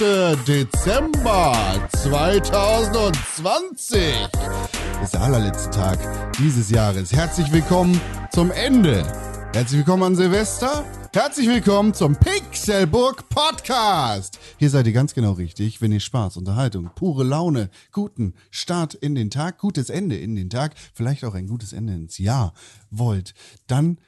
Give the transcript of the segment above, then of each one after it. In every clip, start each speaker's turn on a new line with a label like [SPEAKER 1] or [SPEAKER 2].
[SPEAKER 1] Dezember 2020. Das ist der allerletzte Tag dieses Jahres. Herzlich willkommen zum Ende. Herzlich willkommen an Silvester. Herzlich willkommen zum Pixelburg Podcast. Hier seid ihr ganz genau richtig, wenn ihr Spaß, Unterhaltung, pure Laune, guten Start in den Tag, gutes Ende in den Tag, vielleicht auch ein gutes Ende ins Jahr wollt, dann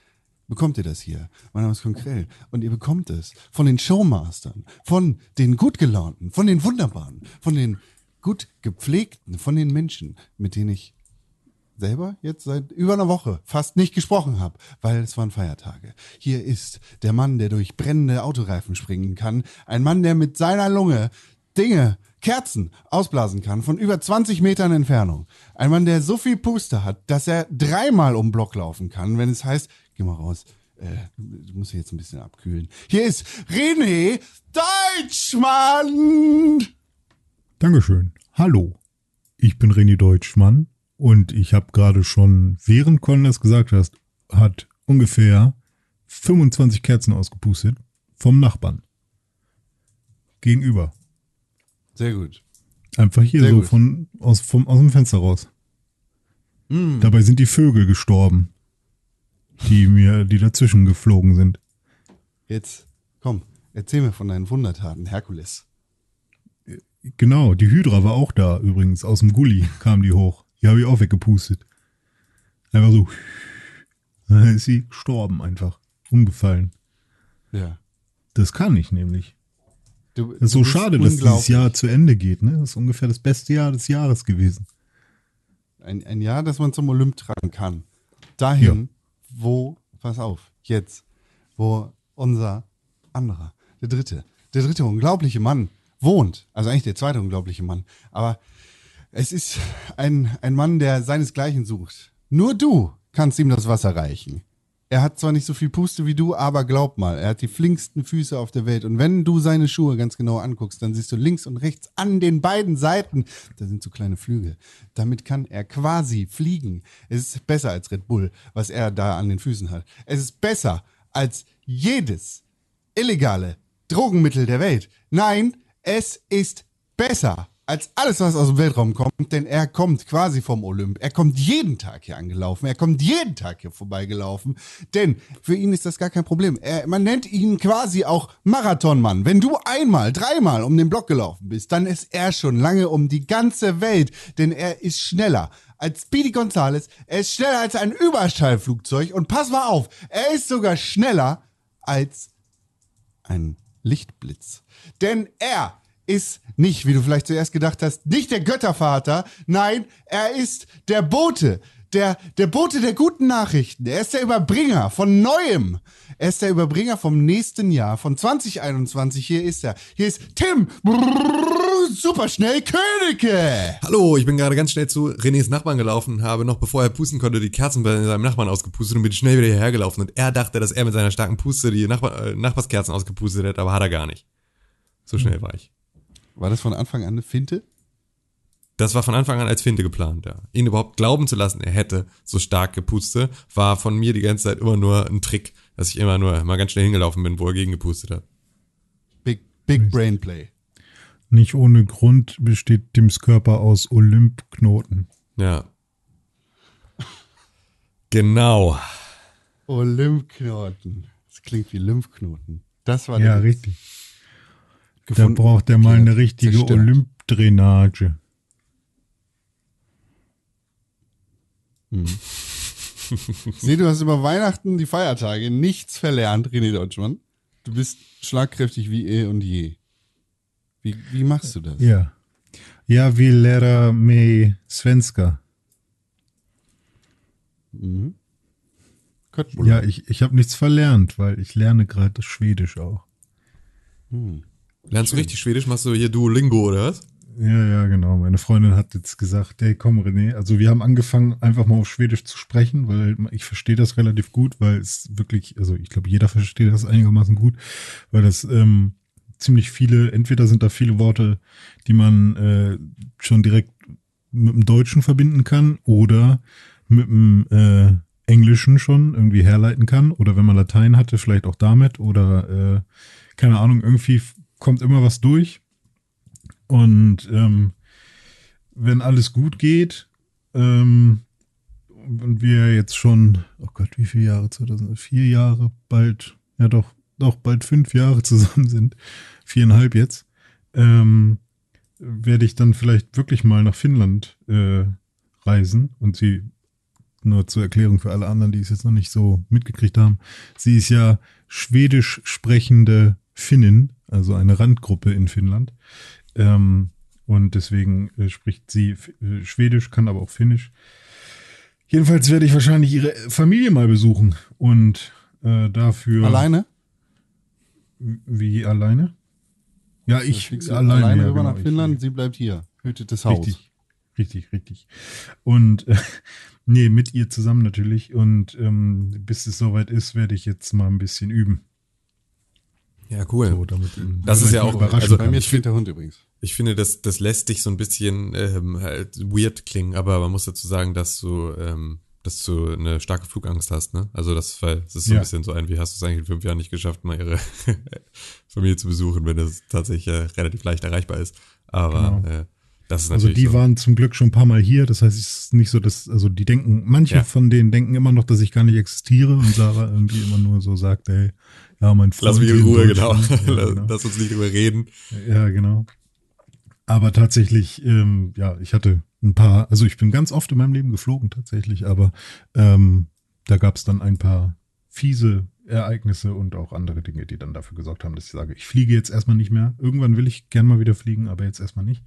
[SPEAKER 1] bekommt ihr das hier. Mein Name ist Konkrell und ihr bekommt es von den Showmastern, von den gut gelaunten, von den wunderbaren, von den gut gepflegten, von den Menschen, mit denen ich selber jetzt seit über einer Woche fast nicht gesprochen habe, weil es waren Feiertage. Hier ist der Mann, der durch brennende Autoreifen springen kann, ein Mann, der mit seiner Lunge Dinge, Kerzen ausblasen kann von über 20 Metern Entfernung. Ein Mann, der so viel Puste hat, dass er dreimal um Block laufen kann, wenn es heißt, geh mal raus. Äh, du musst jetzt ein bisschen abkühlen. Hier ist René Deutschmann.
[SPEAKER 2] Dankeschön. Hallo. Ich bin René Deutschmann und ich habe gerade schon, während Con das gesagt hast, hat ungefähr 25 Kerzen ausgepustet vom Nachbarn. Gegenüber.
[SPEAKER 1] Sehr gut.
[SPEAKER 2] Einfach hier
[SPEAKER 1] Sehr
[SPEAKER 2] so
[SPEAKER 1] gut.
[SPEAKER 2] von, aus, vom, aus dem Fenster raus.
[SPEAKER 1] Mm.
[SPEAKER 2] Dabei sind die Vögel gestorben, die mir, die dazwischen geflogen sind.
[SPEAKER 1] Jetzt, komm, erzähl mir von deinen Wundertaten, Herkules.
[SPEAKER 2] Genau, die Hydra war auch da übrigens. Aus dem Gully kam die hoch. Die habe ich auch weggepustet. Einfach so. Dann ist sie gestorben einfach. Umgefallen.
[SPEAKER 1] Ja.
[SPEAKER 2] Das kann ich nämlich.
[SPEAKER 1] Du,
[SPEAKER 2] Das ist so schade, dass dieses Jahr zu Ende geht. Ne? Das ist ungefähr das beste Jahr des Jahres gewesen.
[SPEAKER 1] Ein, ein Jahr, das man zum Olymp tragen kann. Dahin, wo, pass auf, jetzt, wo unser anderer, der dritte, der dritte unglaubliche Mann wohnt. Also eigentlich der zweite unglaubliche Mann. Aber es ist ein, ein Mann, der seinesgleichen sucht. Nur du kannst ihm das Wasser reichen. Er hat zwar nicht so viel Puste wie du, aber glaub mal, er hat die flinksten Füße auf der Welt. Und wenn du seine Schuhe ganz genau anguckst, dann siehst du links und rechts an den beiden Seiten, da sind so kleine Flügel. Damit kann er quasi fliegen. Es ist besser als Red Bull, was er da an den Füßen hat. Es ist besser als jedes illegale Drogenmittel der Welt. Nein, es ist besser als alles, was aus dem Weltraum kommt, denn er kommt quasi vom Olymp. Er kommt jeden Tag hier angelaufen. Er kommt jeden Tag hier vorbeigelaufen. Denn für ihn ist das gar kein Problem. Er, man nennt ihn quasi auch Marathonmann. Wenn du einmal, dreimal um den Block gelaufen bist, dann ist er schon lange um die ganze Welt. Denn er ist schneller als Speedy Gonzales. Er ist schneller als ein Überschallflugzeug. Und pass mal auf, er ist sogar schneller als ein Lichtblitz. Denn er ist nicht, wie du vielleicht zuerst gedacht hast, nicht der Göttervater. Nein, er ist der Bote. Der, der Bote der guten Nachrichten. Er ist der Überbringer von Neuem. Er ist der Überbringer vom nächsten Jahr, von 2021. Hier ist er. Hier ist Tim Superschnell Königke.
[SPEAKER 3] Hallo, ich bin gerade ganz schnell zu Renés Nachbarn gelaufen, habe noch bevor er pusten konnte, die Kerzen bei seinem Nachbarn ausgepustet und bin schnell wieder hierher gelaufen. Und er dachte, dass er mit seiner starken Puste die Nachbar äh, Nachbarskerzen ausgepustet hat, aber hat er gar nicht. So schnell war ich.
[SPEAKER 1] War das von Anfang an eine Finte?
[SPEAKER 3] Das war von Anfang an als Finte geplant, ja. Ihn überhaupt glauben zu lassen, er hätte so stark gepuste, war von mir die ganze Zeit immer nur ein Trick, dass ich immer nur mal ganz schnell hingelaufen bin, wo er gegen gepustet hat.
[SPEAKER 1] Big, big Brain Play.
[SPEAKER 2] Nicht ohne Grund besteht Tims Körper aus Olymp-Knoten.
[SPEAKER 3] Ja. Genau.
[SPEAKER 1] Lymphknoten. Das klingt wie Lymphknoten. Das war
[SPEAKER 2] Ja,
[SPEAKER 1] der Witz.
[SPEAKER 2] richtig. Da braucht er mal eine richtige
[SPEAKER 1] zerstört.
[SPEAKER 2] Olymp-Drainage.
[SPEAKER 1] Ich sehe, du hast über Weihnachten die Feiertage nichts verlernt, René Deutschmann. Du bist schlagkräftig wie eh und je. Wie, wie machst du das?
[SPEAKER 2] Ja. Ja, wie Lehrer me Svenska.
[SPEAKER 1] Mhm.
[SPEAKER 2] Ja, ich, ich habe nichts verlernt, weil ich lerne gerade Schwedisch auch.
[SPEAKER 3] Lernst du richtig Schwedisch? Machst du hier Duolingo oder was?
[SPEAKER 2] Ja, ja, genau. Meine Freundin hat jetzt gesagt, hey, komm, René. Also wir haben angefangen, einfach mal auf Schwedisch zu sprechen, weil ich verstehe das relativ gut, weil es wirklich, also ich glaube, jeder versteht das einigermaßen gut, weil das ähm, ziemlich viele, entweder sind da viele Worte, die man äh, schon direkt mit dem Deutschen verbinden kann oder mit dem äh, Englischen schon irgendwie herleiten kann oder wenn man Latein hatte, vielleicht auch damit oder äh, keine Ahnung, irgendwie kommt immer was durch. Und ähm, wenn alles gut geht, ähm, und wir jetzt schon, oh Gott, wie viele Jahre? 2000, vier Jahre, bald, ja doch, doch, bald fünf Jahre zusammen sind, viereinhalb jetzt, ähm, werde ich dann vielleicht wirklich mal nach Finnland äh, reisen und sie nur zur Erklärung für alle anderen, die es jetzt noch nicht so mitgekriegt haben. Sie ist ja schwedisch sprechende Finnin, also eine Randgruppe in Finnland. Ähm, und deswegen äh, spricht sie äh, Schwedisch, kann aber auch Finnisch. Jedenfalls werde ich wahrscheinlich ihre Familie mal besuchen und äh, dafür.
[SPEAKER 1] Alleine?
[SPEAKER 2] Wie alleine? Ja,
[SPEAKER 1] Da
[SPEAKER 2] ich alleine,
[SPEAKER 1] alleine
[SPEAKER 2] ja,
[SPEAKER 1] rüber
[SPEAKER 2] genau,
[SPEAKER 1] nach
[SPEAKER 2] ich-
[SPEAKER 1] Finnland, sie bleibt hier. Hütet das Haus.
[SPEAKER 2] Richtig, richtig, richtig. Und äh, nee, mit ihr zusammen natürlich. Und ähm, bis es soweit ist, werde ich jetzt mal ein bisschen üben.
[SPEAKER 3] Ja, cool.
[SPEAKER 2] So, damit,
[SPEAKER 3] Das ist ja auch- also
[SPEAKER 1] Bei mir steht der Hund übrigens.
[SPEAKER 3] Ich finde, das, das lässt dich so ein bisschen ähm, halt weird klingen, aber man muss dazu sagen, dass du, ähm, dass du eine starke Flugangst hast, ne? Also das, weil das ist so
[SPEAKER 2] Ja.
[SPEAKER 3] ein bisschen so ein, wie hast du es eigentlich in fünf Jahren nicht geschafft, mal ihre Familie zu besuchen, wenn das tatsächlich äh, relativ leicht erreichbar ist. Aber
[SPEAKER 2] Genau.
[SPEAKER 3] äh, das ist
[SPEAKER 2] Also
[SPEAKER 3] natürlich
[SPEAKER 2] die
[SPEAKER 3] so.
[SPEAKER 2] waren zum Glück schon ein paar Mal hier. Das heißt, es ist nicht so, dass, also die denken, manche
[SPEAKER 3] Ja.
[SPEAKER 2] von denen denken immer noch, dass ich gar nicht existiere und Sarah irgendwie immer nur so sagt, ey, ja, mein Freund.
[SPEAKER 3] Lass mich in Ruhe, genau.
[SPEAKER 2] Ja,
[SPEAKER 3] Lass,
[SPEAKER 2] genau.
[SPEAKER 3] Lass uns nicht drüber reden.
[SPEAKER 2] Ja, genau. Aber tatsächlich, ähm, ja, ich hatte ein paar, also ich bin ganz oft in meinem Leben geflogen tatsächlich, aber ähm, da gab es dann ein paar fiese Ereignisse und auch andere Dinge, die dann dafür gesorgt haben, dass ich sage, ich fliege jetzt erstmal nicht mehr. Irgendwann will ich gern mal wieder fliegen, aber jetzt erstmal nicht.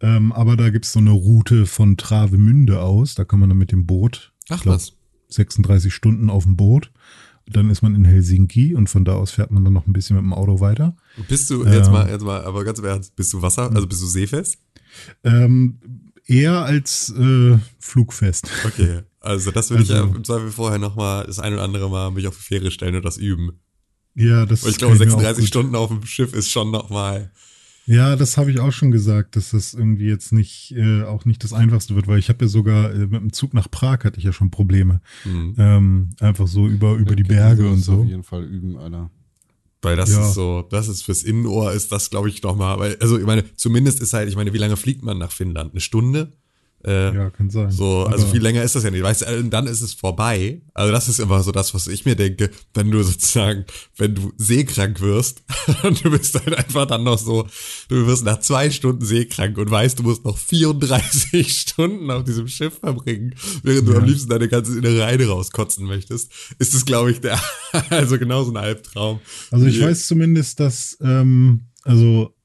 [SPEAKER 2] Ähm, aber da gibt's so eine Route von Travemünde aus, da kann man dann mit dem Boot,
[SPEAKER 3] Ach
[SPEAKER 2] glaub,
[SPEAKER 3] was.
[SPEAKER 2] 36 Stunden auf dem Boot. Dann ist man in Helsinki und von da aus fährt man dann noch ein bisschen mit dem Auto weiter.
[SPEAKER 3] Bist du, jetzt
[SPEAKER 2] Ja.
[SPEAKER 3] mal, jetzt mal, aber ganz im Ernst, bist du Wasser, also bist du seefest?
[SPEAKER 2] Ähm, eher als äh, flugfest.
[SPEAKER 3] Okay, also das würde ich
[SPEAKER 2] Also-
[SPEAKER 3] ja im Zweifel vorher nochmal das ein oder andere Mal mich auf die Fähre stellen und das üben.
[SPEAKER 2] Ja, das
[SPEAKER 3] Weil ich glaube,
[SPEAKER 2] mir auch
[SPEAKER 3] 36
[SPEAKER 2] gut-
[SPEAKER 3] Stunden auf dem Schiff ist schon nochmal.
[SPEAKER 2] Ja, das habe ich auch schon gesagt, dass das irgendwie jetzt nicht äh, auch nicht das Einfachste wird, weil ich habe ja sogar äh, mit dem Zug nach Prag hatte ich ja schon Probleme.
[SPEAKER 3] Hm.
[SPEAKER 2] Ähm, einfach so über über die Berge und so.
[SPEAKER 1] Auf jeden Fall üben, Alter.
[SPEAKER 3] Weil das
[SPEAKER 2] Ja.
[SPEAKER 3] ist so, das ist fürs Innenohr ist das, glaube ich, nochmal. Weil, also ich meine, zumindest ist halt, ich meine, wie lange fliegt man nach Finnland? Eine Stunde? Äh,
[SPEAKER 2] Ja, kann sein.
[SPEAKER 3] So, also
[SPEAKER 2] Aber-
[SPEAKER 3] viel länger ist das ja nicht. Weißt du, und dann ist es vorbei. Also das ist immer so das, was ich mir denke, wenn du sozusagen, wenn du seekrank wirst und du bist halt einfach dann noch so, du wirst nach zwei Stunden seekrank und weißt, du musst noch 34 Stunden auf diesem Schiff verbringen, während du
[SPEAKER 2] Ja.
[SPEAKER 3] am liebsten deine ganze innere Reine rauskotzen möchtest, ist es, glaube ich, der, also genauso ein Albtraum.
[SPEAKER 2] Also ich weiß zumindest, dass, ähm, also äh,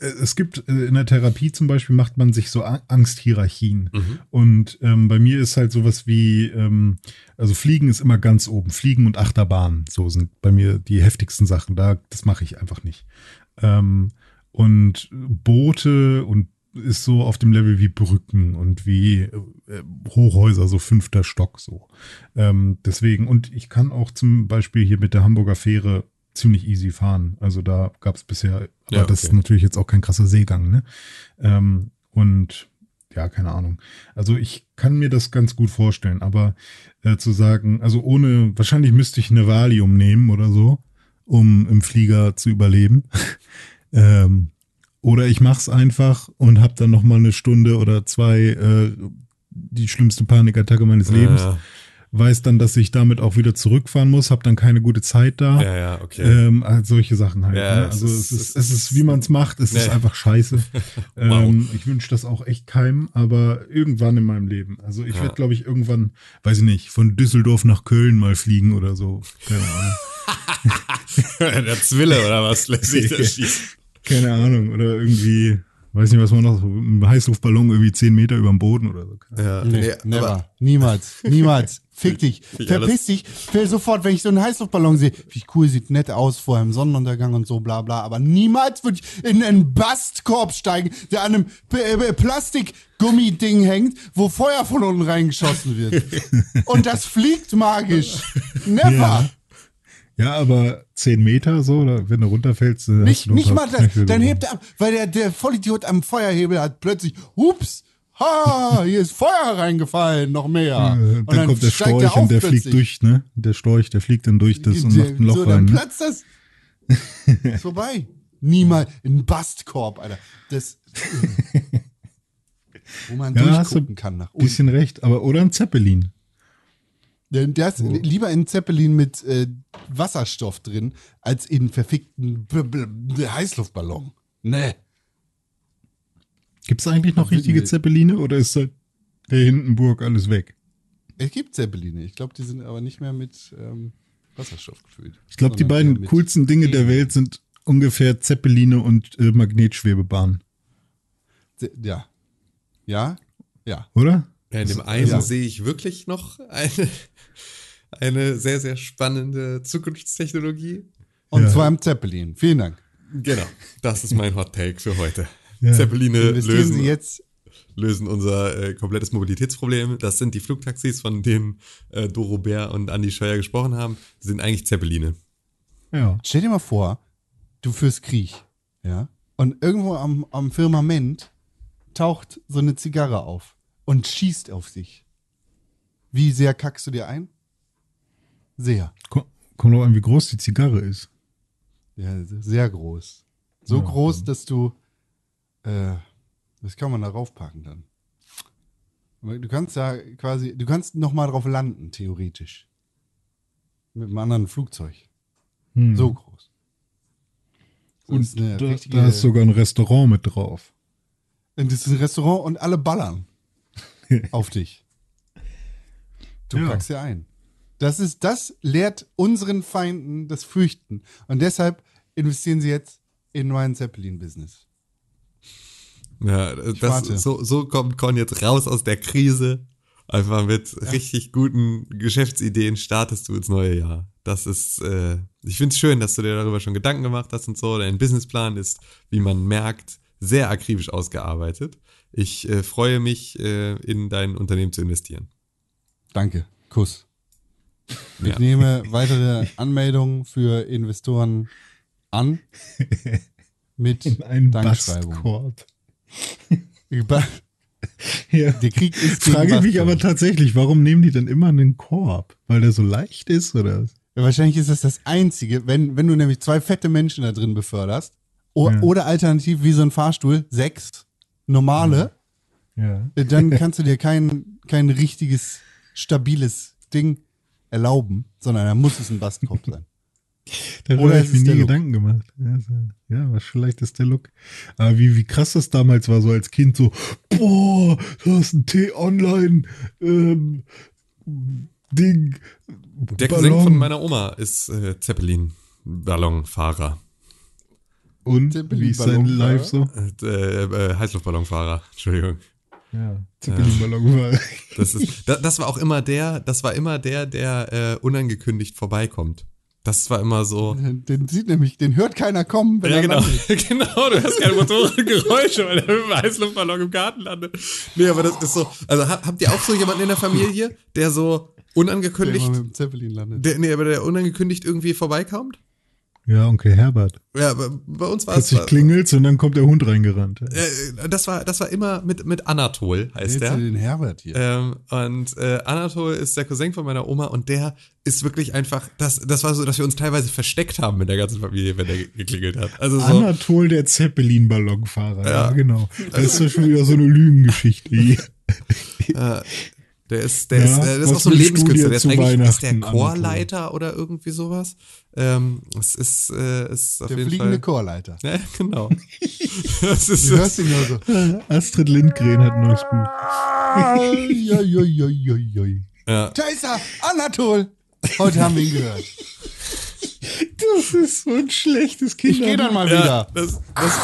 [SPEAKER 2] es gibt äh, in der Therapie zum Beispiel macht man sich so Angsthierarchien.
[SPEAKER 3] Mhm.
[SPEAKER 2] Und ähm, bei mir ist halt sowas wie, ähm, also Fliegen ist immer ganz oben. Fliegen und Achterbahn, so sind bei mir die heftigsten Sachen. Da, das mache ich einfach nicht. Ähm, und Boote und ist so auf dem Level wie Brücken und wie äh, Hochhäuser, so fünfter Stock so. Ähm, deswegen, und ich kann auch zum Beispiel hier mit der Hamburger Fähre ziemlich easy fahren. Also da gab es bisher, aber
[SPEAKER 3] Ja,
[SPEAKER 2] das ist
[SPEAKER 3] okay.
[SPEAKER 2] natürlich jetzt auch kein krasser Seegang, ne? Ähm, und ja, keine Ahnung. Also ich kann mir das ganz gut vorstellen, aber äh, zu sagen, also ohne, wahrscheinlich müsste ich eine Valium nehmen oder so, um im Flieger zu überleben. ähm, oder ich mach's einfach und hab dann noch mal eine Stunde oder zwei äh, die schlimmste Panikattacke meines Lebens.
[SPEAKER 3] Ja,
[SPEAKER 2] Weiß dann, dass ich damit auch wieder zurückfahren muss, hab dann keine gute Zeit da.
[SPEAKER 3] ja, ja, okay.
[SPEAKER 2] Ähm, halt solche Sachen halt.
[SPEAKER 3] Ja,
[SPEAKER 2] ne?
[SPEAKER 3] es
[SPEAKER 2] Also
[SPEAKER 3] ist-
[SPEAKER 2] es ist,
[SPEAKER 3] es
[SPEAKER 2] es ist, wie man es macht, es ist
[SPEAKER 3] Nee.
[SPEAKER 2] einfach scheiße.
[SPEAKER 3] Wow.
[SPEAKER 2] ähm, ich wünsche das auch echt keinem, aber irgendwann in meinem Leben. Also ich
[SPEAKER 3] Ja.
[SPEAKER 2] werde, glaube ich, irgendwann, weiß ich nicht, von Düsseldorf nach Köln mal fliegen oder so. Keine Ahnung.
[SPEAKER 3] der Zwille oder was lässt sich da schießen?
[SPEAKER 2] Keine Ahnung. Oder irgendwie, weiß nicht, was man noch, so ein Heißluftballon irgendwie zehn Meter über dem Boden oder so.
[SPEAKER 3] Ja,
[SPEAKER 1] Nee,
[SPEAKER 3] nee,
[SPEAKER 1] never.
[SPEAKER 3] aber-
[SPEAKER 1] Niemals. Niemals. Fick dich.
[SPEAKER 3] Ich
[SPEAKER 1] Verpiss dich. Ich will sofort, wenn ich so einen Heißluftballon sehe, wie cool, sieht nett aus vor einem Sonnenuntergang und so, bla bla. Aber niemals würde ich in einen Bastkorb steigen, der an einem äh, Plastikgummiding hängt, wo Feuer von unten reingeschossen wird. und das fliegt magisch. Never.
[SPEAKER 2] Ja. Ja, aber zehn Meter so, oder wenn du runterfällst, äh,
[SPEAKER 1] Nicht,
[SPEAKER 2] du noch
[SPEAKER 1] nicht mal das.
[SPEAKER 2] Knöchel
[SPEAKER 1] Dann hebt er ab, weil der, der Vollidiot am Feuerhebel hat plötzlich, hups, ha, hier ist Feuer reingefallen, noch mehr.
[SPEAKER 2] Äh,
[SPEAKER 1] Und
[SPEAKER 2] dann, kommt der Storch
[SPEAKER 1] er
[SPEAKER 2] und der
[SPEAKER 1] auf
[SPEAKER 2] fliegt
[SPEAKER 1] plötzlich.
[SPEAKER 2] durch, ne? Der Storch, der fliegt dann durch das und
[SPEAKER 1] Der-
[SPEAKER 2] macht ein Loch
[SPEAKER 1] so,
[SPEAKER 2] rein.
[SPEAKER 1] Dann
[SPEAKER 2] Ne?
[SPEAKER 1] platzt das. ist vorbei. Niemals. Ein Bastkorb, Alter. Das. wo man
[SPEAKER 2] Ja,
[SPEAKER 1] durchgucken
[SPEAKER 2] du
[SPEAKER 1] kann nach unten.
[SPEAKER 2] Bisschen recht, aber oder ein Zeppelin.
[SPEAKER 1] Der, der ist lieber in Zeppelin mit äh, Wasserstoff drin, als in verfickten B B B Heißluftballon. Nee.
[SPEAKER 2] Gibt es eigentlich noch
[SPEAKER 1] wissen
[SPEAKER 2] richtige. Zeppeline oder ist seit der Hindenburg alles weg?
[SPEAKER 1] Es gibt Zeppeline. Ich glaube, die sind aber nicht mehr mit ähm, Wasserstoff gefüllt.
[SPEAKER 2] Ich glaube, die beiden coolsten Dinge der Welt sind ungefähr Zeppeline und äh, Magnetschwebebahn,
[SPEAKER 1] Ze- Ja. Ja? Ja.
[SPEAKER 2] oder?
[SPEAKER 3] Ja, in dem einen
[SPEAKER 1] Ja.
[SPEAKER 3] sehe ich wirklich noch eine, eine sehr, sehr spannende Zukunftstechnologie.
[SPEAKER 1] Und
[SPEAKER 2] Ja.
[SPEAKER 1] zwar im Zeppelin. Vielen Dank.
[SPEAKER 3] Genau, das ist mein Hot Take für heute.
[SPEAKER 2] Ja.
[SPEAKER 3] Zeppeline lösen,
[SPEAKER 1] Sie jetzt.
[SPEAKER 3] lösen unser äh, komplettes Mobilitätsproblem. Das sind die Flugtaxis, von denen äh, Doro Bär und Andi Scheuer gesprochen haben. Das sind eigentlich Zeppeline.
[SPEAKER 2] Ja.
[SPEAKER 1] Stell dir mal vor, du führst Krieg. Ja. Und irgendwo am, am Firmament taucht so eine Zigarre auf und schießt auf sich. Wie sehr kackst du dir ein? Sehr.
[SPEAKER 2] Ko- Kommt auch an, wie groß die Zigarre ist.
[SPEAKER 1] Ja, sehr groß. So
[SPEAKER 2] Ja,
[SPEAKER 1] groß, dass du. Äh, das kann man da raufpacken dann. Du kannst ja quasi. Du kannst noch mal drauf landen, theoretisch. Mit einem anderen Flugzeug.
[SPEAKER 2] Hm.
[SPEAKER 1] So groß. Das
[SPEAKER 2] Und
[SPEAKER 1] ist
[SPEAKER 2] da,
[SPEAKER 1] richtige-
[SPEAKER 2] da ist sogar ein Restaurant mit drauf.
[SPEAKER 1] Und das ist ein Restaurant und alle ballern auf dich. Du
[SPEAKER 2] Ja.
[SPEAKER 1] packst dir ein. Das ist, das lehrt unseren Feinden das Fürchten. Und deshalb investieren sie jetzt in mein Zeppelin-Business.
[SPEAKER 3] Ja, das, so, so kommt Con jetzt raus aus der Krise. Einfach mit richtig guten Geschäftsideen startest du ins neue Jahr. Das ist, äh, ich find's schön, dass du dir darüber schon Gedanken gemacht hast und so. Dein Businessplan ist, wie man merkt, sehr akribisch ausgearbeitet. Ich äh, freue mich, äh, in dein Unternehmen zu investieren.
[SPEAKER 1] Danke. Kuss. Ich
[SPEAKER 3] Ja.
[SPEAKER 1] nehme weitere Anmeldungen für Investoren an. Mit
[SPEAKER 2] In
[SPEAKER 1] Dankschreibung.
[SPEAKER 2] Bastkorb.
[SPEAKER 1] Über-
[SPEAKER 2] Ja.
[SPEAKER 1] Der Krieg ist
[SPEAKER 2] Frage mich
[SPEAKER 1] Bastkorb.
[SPEAKER 2] aber tatsächlich, warum nehmen die dann immer einen Korb? Weil der so leicht ist oder? was?
[SPEAKER 1] Ja, wahrscheinlich ist das das Einzige, wenn, wenn du nämlich zwei fette Menschen da drin beförderst o,
[SPEAKER 2] Ja.
[SPEAKER 1] oder alternativ wie so ein Fahrstuhl, sechs normale,
[SPEAKER 2] Ja.
[SPEAKER 1] äh, dann kannst du dir kein, kein richtiges, stabiles Ding erlauben, sondern da muss es ein Bastkorb sein.
[SPEAKER 2] Darüber
[SPEAKER 1] Oder
[SPEAKER 2] habe
[SPEAKER 1] es
[SPEAKER 2] ich mir nie
[SPEAKER 1] der Look.
[SPEAKER 2] Gedanken gemacht. Ja, was vielleicht ist der Look. Aber wie, wie krass das damals war, so als Kind, so, boah, du hast ein T-Online, ähm, Ding.
[SPEAKER 3] Der Cousin von meiner Oma ist äh, Zeppelin-Ballonfahrer.
[SPEAKER 2] Und
[SPEAKER 1] Zeppelin-
[SPEAKER 2] wie ist sein? Live so?
[SPEAKER 3] Äh, äh, Heißluftballonfahrer, Entschuldigung.
[SPEAKER 2] Ja, Zeppelin-Ballon war.
[SPEAKER 3] Das, ist, das, das war auch immer der, das war immer der, der äh, unangekündigt vorbeikommt. Das war immer so.
[SPEAKER 1] Den sieht nämlich, den hört keiner kommen, wenn
[SPEAKER 3] Ja,
[SPEAKER 1] er
[SPEAKER 3] genau.
[SPEAKER 1] landet.
[SPEAKER 3] genau, du hast keine Motorengeräusche, weil der mit dem Heißluftballon im Garten landet. Nee, aber das ist so. Also ha- habt ihr auch so jemanden in der Familie, der so
[SPEAKER 1] Der
[SPEAKER 3] unangekündigt,
[SPEAKER 1] mit dem Zeppelin landet.
[SPEAKER 3] der, nee, aber der unangekündigt irgendwie vorbeikommt?
[SPEAKER 2] Ja, Onkel Herbert.
[SPEAKER 3] Ja, bei, uns war es.
[SPEAKER 2] Plötzlich klingelt's und dann kommt der Hund reingerannt.
[SPEAKER 3] Äh, das war, das war immer mit, mit Anatol, heißt der.
[SPEAKER 1] den Herbert hier.
[SPEAKER 3] Ähm, und äh, Anatol ist der Cousin von meiner Oma und der ist wirklich einfach, das, das war so, dass wir uns teilweise versteckt haben mit der ganzen Familie, wenn der ge- geklingelt hat. Also so,
[SPEAKER 2] Anatol, der Zeppelin-Ballonfahrer. Ja.
[SPEAKER 3] Ja.
[SPEAKER 2] genau. Das ist ja schon wieder so eine Lügengeschichte hier.
[SPEAKER 3] äh, der ist, der
[SPEAKER 2] Ja,
[SPEAKER 3] ist, äh, der ist
[SPEAKER 2] was
[SPEAKER 3] auch so ein Lebenskünstler. Der ist eigentlich ist der? Chorleiter oder irgendwie sowas. Ähm, es ist, äh, ist auf
[SPEAKER 1] Der
[SPEAKER 3] jeden
[SPEAKER 1] fliegende
[SPEAKER 3] Fall.
[SPEAKER 1] Chorleiter.
[SPEAKER 3] Ja, genau. das ist,
[SPEAKER 1] Du hörst ihn nur so.
[SPEAKER 2] Astrid Lindgren hat ein neues Buch.
[SPEAKER 1] Ai,
[SPEAKER 3] ja.
[SPEAKER 1] Da ist er, Anatol. Heute haben wir ihn gehört.
[SPEAKER 2] Das ist so ein schlechtes Kind.
[SPEAKER 1] Ich gehe dann mal
[SPEAKER 3] Ja,
[SPEAKER 1] wieder.
[SPEAKER 3] das, das,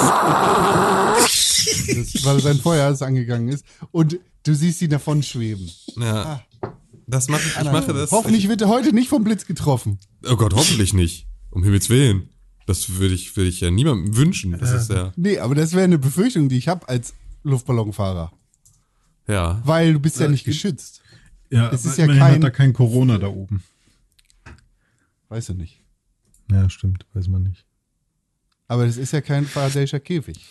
[SPEAKER 1] Das, weil sein Feuer ist angegangen ist. Und du siehst ihn davon schweben.
[SPEAKER 3] ja. Das mache ich, ich mache das.
[SPEAKER 1] Hoffentlich wird er heute nicht vom Blitz getroffen.
[SPEAKER 3] Oh Gott, hoffentlich nicht. Um Himmels Willen. Das würde ich, würde ich ja niemandem wünschen. Das ist ja,
[SPEAKER 1] Nee, aber das wäre eine Befürchtung, die ich habe als Luftballonfahrer.
[SPEAKER 3] ja.
[SPEAKER 1] Weil du bist ja nicht geschützt.
[SPEAKER 2] Ja,
[SPEAKER 1] Es ist ja kein-
[SPEAKER 2] hat da kein Corona da oben.
[SPEAKER 1] Weißt du nicht.
[SPEAKER 2] Ja, stimmt, weiß man nicht.
[SPEAKER 1] Aber das ist ja kein Faradayischer Käfig.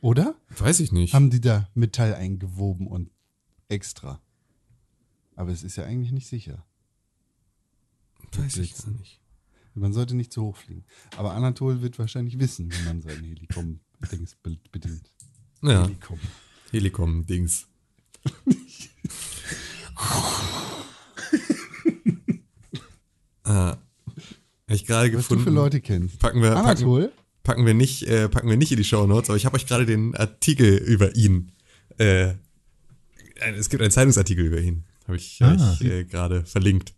[SPEAKER 1] Oder?
[SPEAKER 3] Weiß ich nicht.
[SPEAKER 1] Haben die da Metall eingewoben und extra? Aber es ist ja eigentlich nicht sicher.
[SPEAKER 3] Weiß ich gar nicht.
[SPEAKER 1] Man sollte nicht zu hoch fliegen. Aber Anatol wird wahrscheinlich wissen, wie man sein Helikom-Dings be- bedient.
[SPEAKER 3] Ja,
[SPEAKER 1] Helikom.
[SPEAKER 3] Helikom-Dings. ah, hab ich gerade
[SPEAKER 1] Was du
[SPEAKER 3] gefunden.
[SPEAKER 1] für Leute kennst.
[SPEAKER 3] Packen wir, packen,
[SPEAKER 1] Anatol?
[SPEAKER 3] packen wir nicht, äh, packen wir nicht in die Show Notes, aber ich habe euch gerade den Artikel über ihn. Äh, es gibt einen Zeitungsartikel über ihn, habe ich, hab
[SPEAKER 2] Ah.
[SPEAKER 3] ich äh, gerade verlinkt.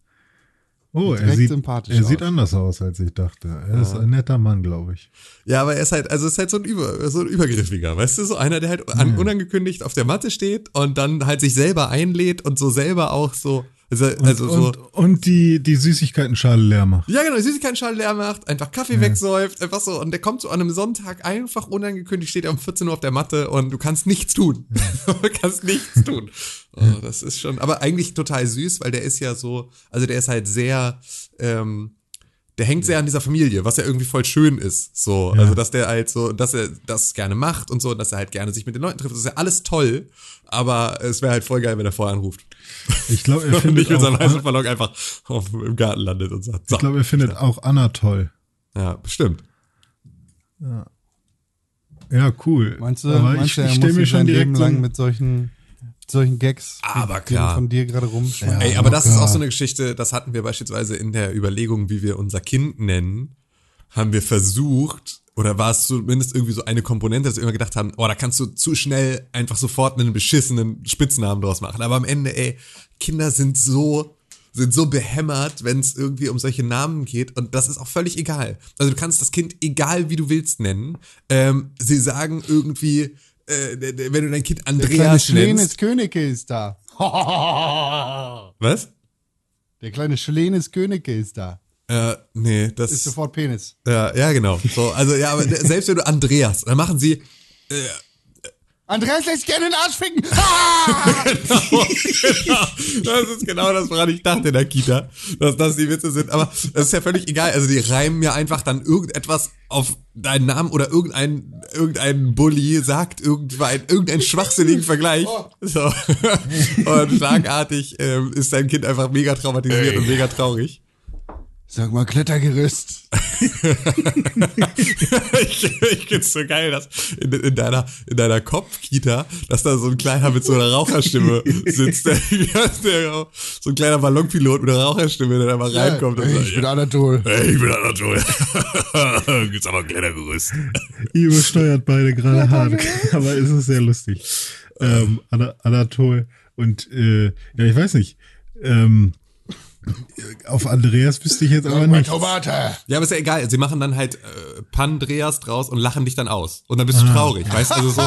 [SPEAKER 2] Oh, er sieht,
[SPEAKER 1] sympathisch
[SPEAKER 2] er sieht anders aus, als ich dachte. Er ist ein netter Mann, glaube ich.
[SPEAKER 3] Ja, aber er ist halt, also es ist halt so ein, Über, so ein Übergriffiger, weißt du, so einer, der halt an, unangekündigt auf der Matte steht und dann halt sich selber einlädt und so selber auch so, also,
[SPEAKER 2] Und,
[SPEAKER 3] also so.
[SPEAKER 2] und, und die, die Süßigkeiten-Schale leer macht.
[SPEAKER 3] Ja, genau, Süßigkeitenschale leer macht, einfach Kaffee wegsäuft, einfach so. Und der kommt so an einem Sonntag einfach unangekündigt, steht er um 14 Uhr auf der Matte und du kannst nichts tun. du kannst nichts tun. Oh, das ist schon, aber eigentlich total süß, weil der ist ja so, also der ist halt sehr, ähm, der hängt sehr an dieser Familie, was ja irgendwie voll schön ist. So,
[SPEAKER 2] Ja.
[SPEAKER 3] also dass der halt so, dass er das gerne macht und so, und dass er halt gerne sich mit den Leuten trifft. Das ist ja alles toll, aber es wäre halt voll geil, wenn er vorher anruft.
[SPEAKER 2] Ich glaube, er findet
[SPEAKER 3] nicht mit seinem
[SPEAKER 2] auch,
[SPEAKER 3] weißen Ballon einfach auf, im Garten landet und sagt, so.
[SPEAKER 2] ich glaube, er findet auch Anna toll.
[SPEAKER 3] Ja, bestimmt.
[SPEAKER 2] Ja, cool.
[SPEAKER 1] Meinst du,
[SPEAKER 2] Aber
[SPEAKER 1] meinst
[SPEAKER 2] ich,
[SPEAKER 1] du er
[SPEAKER 2] ich
[SPEAKER 1] muss sich sein
[SPEAKER 2] direkt
[SPEAKER 1] Leben lang mit solchen, solchen Gags
[SPEAKER 3] Aber
[SPEAKER 1] die
[SPEAKER 3] klar.
[SPEAKER 1] von dir gerade rumschwimmen?
[SPEAKER 3] Ey, aber das ist
[SPEAKER 2] locker.
[SPEAKER 3] auch so eine Geschichte, das hatten wir beispielsweise in der Überlegung, wie wir unser Kind nennen, haben wir versucht, oder war es zumindest irgendwie so eine Komponente, dass wir immer gedacht haben, oh, da kannst du zu schnell einfach sofort einen beschissenen Spitznamen draus machen. Aber am Ende, ey, Kinder sind so sind so behämmert, wenn es irgendwie um solche Namen geht und das ist auch völlig egal. Also du kannst das Kind egal wie du willst nennen. Ähm, sie sagen irgendwie, äh, wenn du dein Kind
[SPEAKER 1] Der kleine
[SPEAKER 3] Andreas nennst.
[SPEAKER 1] Königke ist da.
[SPEAKER 3] Was?
[SPEAKER 1] Der kleine Schlenes Königke ist da.
[SPEAKER 3] Äh, nee, das
[SPEAKER 1] Ist sofort Penis.
[SPEAKER 3] Ja, ja, genau. So, also ja, aber selbst wenn du Andreas, dann machen sie
[SPEAKER 1] Andreas lässt gerne den Arsch ficken. Ah!
[SPEAKER 3] genau, das ist genau das, woran ich dachte in der Kita, dass das die Witze sind. Aber das ist ja völlig egal. Also die reimen ja einfach dann irgendetwas auf deinen Namen oder irgendein irgendein Bully sagt irgendein irgendeinen schwachsinnigen Vergleich. So. Und schlagartig ähm, ist dein Kind einfach mega traumatisiert und mega traurig.
[SPEAKER 1] Sag mal Klettergerüst.
[SPEAKER 3] ich, ich find's so geil, dass in, in deiner, in deiner Kopfkita, dass da so ein kleiner mit so einer Raucherstimme sitzt, der, der, so ein kleiner Ballonpilot mit einer Raucherstimme, der da mal reinkommt und
[SPEAKER 1] Hey,
[SPEAKER 3] sagt,
[SPEAKER 1] ich bin Anatol.
[SPEAKER 3] hey, ich bin Anatol. Gibt's aber ein Klettergerüst.
[SPEAKER 2] Ihr übersteuert beide gerade hart, aber es ist sehr lustig. Ähm, Ana- Anatol und äh, ja, ich weiß nicht. Ähm, auf Andreas wüsste ich jetzt aber nicht.
[SPEAKER 1] Tomate.
[SPEAKER 3] Ja, aber ist ja egal. Sie machen dann halt äh, Pandreas draus und lachen dich dann aus. Und dann bist du traurig, weißt du? Also so,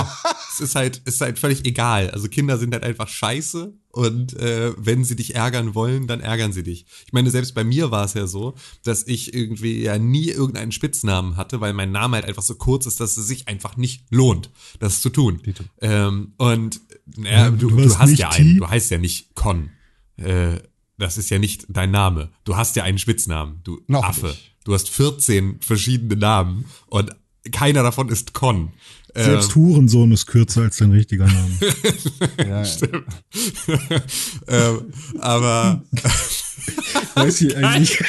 [SPEAKER 3] es ist halt, es ist halt völlig egal. Also Kinder sind halt einfach scheiße und äh, wenn sie dich ärgern wollen, dann ärgern sie dich. Ich meine, selbst bei mir war es ja so, dass ich irgendwie ja nie irgendeinen Spitznamen hatte, weil mein Name halt einfach so kurz ist, dass es sich einfach nicht lohnt, das zu tun. Ähm, und naja,
[SPEAKER 2] Ja,
[SPEAKER 3] du,
[SPEAKER 2] du
[SPEAKER 3] du, hast ja einen, du heißt ja nicht Con. Äh, das ist ja nicht dein Name. Du hast ja einen Spitznamen, du
[SPEAKER 1] Noch
[SPEAKER 3] Affe.
[SPEAKER 1] nicht.
[SPEAKER 3] Du hast 14 verschiedene Namen und keiner davon ist Con. Ähm,
[SPEAKER 2] Selbst Hurensohn ist kürzer als dein richtiger Name.
[SPEAKER 1] Ja,
[SPEAKER 3] ähm, aber
[SPEAKER 2] Weiß ich eigentlich.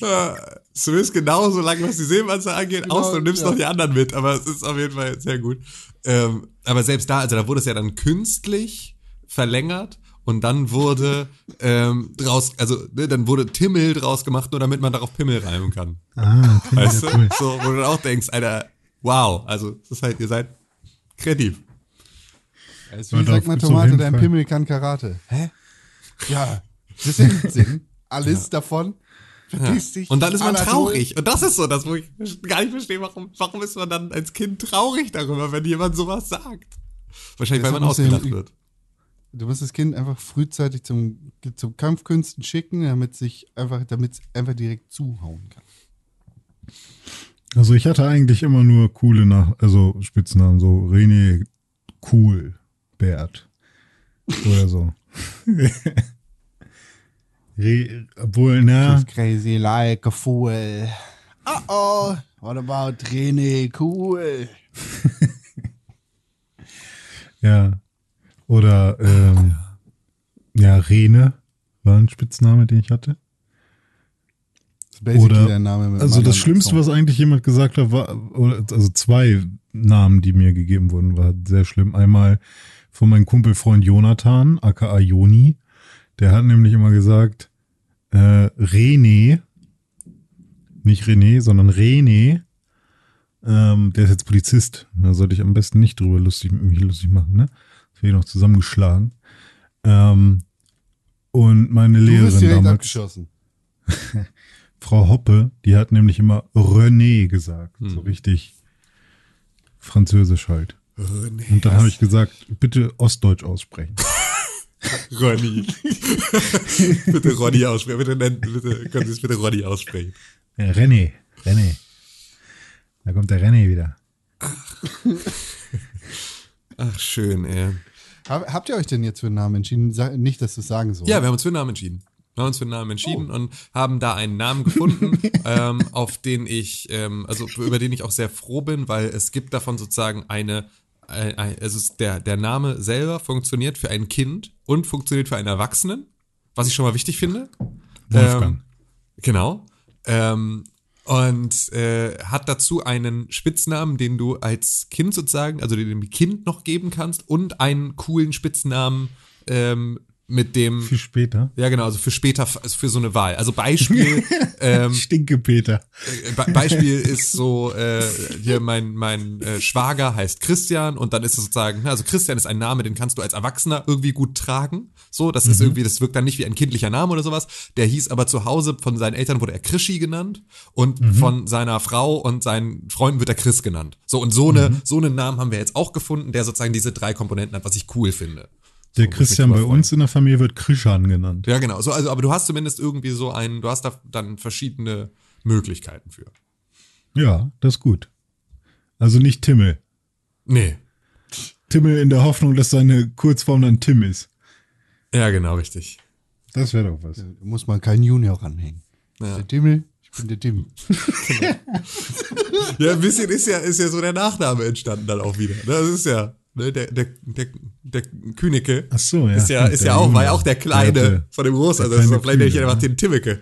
[SPEAKER 3] du bist genauso lang, was die Silberanzahl angeht,
[SPEAKER 1] Genau,
[SPEAKER 3] außer du nimmst
[SPEAKER 1] ja.
[SPEAKER 3] noch die anderen mit. Aber es ist auf jeden Fall sehr gut. Ähm, aber selbst da, also da wurde es ja dann künstlich verlängert und dann wurde ähm, draus, also ne, dann wurde Timmel draus gemacht, nur damit man darauf Pimmel reimen kann.
[SPEAKER 2] Ah, okay,
[SPEAKER 3] Weißt
[SPEAKER 2] ja,
[SPEAKER 3] du?
[SPEAKER 2] cool.
[SPEAKER 3] So, wo du dann auch denkst, Alter, wow, also das ist halt, ihr seid kreativ.
[SPEAKER 1] Also,
[SPEAKER 2] Ja,
[SPEAKER 1] wie sagt man Tomate, dein. Pimmel kann Karate. Hä? Ja, das ergibt Sinn. Alles davon. Verpiss dich.
[SPEAKER 3] Und dann ist man traurig. Und das ist so, das, wo ich gar nicht verstehe, warum, warum ist man dann als Kind traurig darüber, wenn jemand sowas sagt? Wahrscheinlich, weil
[SPEAKER 1] Deshalb
[SPEAKER 3] man
[SPEAKER 1] muss er-
[SPEAKER 3] ausgelacht wird.
[SPEAKER 1] Du musst das Kind einfach frühzeitig zum, zum Kampfkünsten schicken, damit sich einfach, damit es einfach direkt zuhauen kann.
[SPEAKER 2] Also ich hatte eigentlich immer nur coole Nach also Spitznamen, so René Cool Bert oder so. Re obwohl,
[SPEAKER 1] She's crazy like a fool. Oh oh, what about René? Cool.
[SPEAKER 2] Ja. Oder ähm, ja, Rene war ein Spitzname, den ich hatte. Oder-
[SPEAKER 1] der Name mit
[SPEAKER 2] Also das Schlimmste,
[SPEAKER 1] Akzent.
[SPEAKER 2] was eigentlich jemand gesagt hat, war, oder, also zwei Namen, die mir gegeben wurden, war sehr schlimm. Einmal von meinem Kumpelfreund Jonathan, aka Joni. Der hat nämlich immer gesagt, äh, René, nicht René, sondern René, ähm, der ist jetzt Polizist. Da sollte ich am besten nicht drüber lustig, mich lustig machen, ne? Ich noch zusammengeschlagen. Ähm, und meine
[SPEAKER 1] Du wirst
[SPEAKER 2] Lehrerin
[SPEAKER 1] direkt
[SPEAKER 2] damals.
[SPEAKER 1] abgeschossen.
[SPEAKER 2] Frau Hoppe, die hat nämlich immer René gesagt. So richtig französisch halt.
[SPEAKER 3] René.
[SPEAKER 2] Und dann habe ich gesagt, bitte Ostdeutsch aussprechen.
[SPEAKER 3] Ronny. bitte Ronny aussprechen. Bitte, nennen, bitte können Sie es bitte Ronny aussprechen.
[SPEAKER 2] Ja, René, René. Da kommt der René wieder.
[SPEAKER 3] Ach, schön, ey.
[SPEAKER 1] Hab, habt ihr euch denn jetzt für einen Namen entschieden? Nicht, dass du es sagen sollst.
[SPEAKER 3] Ja, wir haben uns für einen Namen entschieden. Wir haben uns für einen Namen entschieden und haben da einen Namen gefunden, ähm, auf den ich, ähm, also über den ich auch sehr froh bin, weil es gibt davon sozusagen eine, ein, ein, also es ist der, der Name selber funktioniert für ein Kind und funktioniert für einen Erwachsenen, was ich schon mal wichtig finde.
[SPEAKER 2] Wolfgang.
[SPEAKER 3] Ähm, genau. Ähm, und äh, hat dazu einen Spitznamen, den du als Kind sozusagen, also den dem Kind noch geben kannst und einen coolen Spitznamen ähm, mit dem
[SPEAKER 2] Viel später.
[SPEAKER 3] ja, genau, also für später, also für so eine Wahl. Also Beispiel, ähm,
[SPEAKER 2] Stinke Peter.
[SPEAKER 3] äh, Be Beispiel ist so, äh, hier mein, mein äh, Schwager heißt Christian und dann ist es sozusagen, ne, also Christian ist ein Name, den kannst du als Erwachsener irgendwie gut tragen. So, das ist irgendwie, das wirkt dann nicht wie ein kindlicher Name oder sowas. Der hieß aber zu Hause, von seinen Eltern wurde er Krischi genannt und von seiner Frau und seinen Freunden wird er Chris genannt. So, und so eine, so einen Namen haben wir jetzt auch gefunden, der sozusagen diese drei Komponenten hat, was ich cool finde.
[SPEAKER 2] Der
[SPEAKER 3] So,
[SPEAKER 2] Christian bei uns in der Familie wird Krishan genannt.
[SPEAKER 3] Ja, genau. So, also, aber du hast zumindest irgendwie so einen, du hast da dann verschiedene Möglichkeiten für.
[SPEAKER 2] Ja, das ist gut. Also nicht Timmel.
[SPEAKER 3] Nee.
[SPEAKER 2] Timmel in der Hoffnung, dass seine Kurzform dann Tim ist.
[SPEAKER 3] Ja, genau, richtig.
[SPEAKER 2] Das wäre doch was.
[SPEAKER 1] Da muss man keinen Junior ranhängen.
[SPEAKER 3] Ja.
[SPEAKER 1] Der Dimmel, ich bin der Dimmel.
[SPEAKER 3] Ja, ein bisschen ist ja, ist ja so der Nachname entstanden dann auch wieder. Das ist ja, ne, der, der, der, der Künike.
[SPEAKER 2] Ach so, ja.
[SPEAKER 3] Ist ja, ist
[SPEAKER 2] der
[SPEAKER 3] ja auch, war ja auch der Kleine
[SPEAKER 2] Der hatte-
[SPEAKER 3] von dem Groß. Also,
[SPEAKER 2] der
[SPEAKER 3] das ist vielleicht nenne ich einfach
[SPEAKER 2] ja.
[SPEAKER 3] den Timmeke.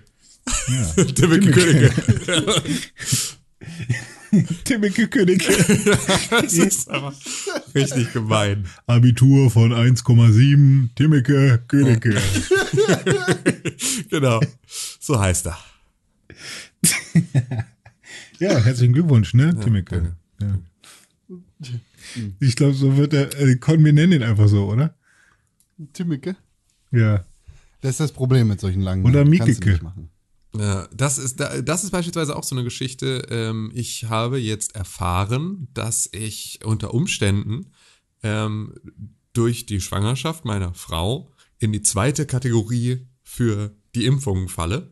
[SPEAKER 2] Ja.
[SPEAKER 3] Timmeke Königke.
[SPEAKER 2] Timmeke König.
[SPEAKER 3] Das ist aber richtig gemein.
[SPEAKER 2] Abitur von 1,7, Timmeke Königke.
[SPEAKER 3] Genau. So heißt er.
[SPEAKER 2] Ja, herzlichen Glückwunsch, ne, Timmeke.
[SPEAKER 3] danke.
[SPEAKER 2] Ja. Ich glaube, so wird er, äh, Con, wir nennen ihn einfach so, oder?
[SPEAKER 1] Timmeke?
[SPEAKER 2] Ja.
[SPEAKER 1] Das ist das Problem mit solchen langen
[SPEAKER 2] Oder
[SPEAKER 1] Namen. Kannst du
[SPEAKER 2] Miekeke.
[SPEAKER 1] nicht machen.
[SPEAKER 3] Ja, das ist, da- das ist beispielsweise auch so eine Geschichte. Ähm, ich habe jetzt erfahren, dass ich unter Umständen ähm, durch die Schwangerschaft meiner Frau in die zweite Kategorie für die Impfungen falle,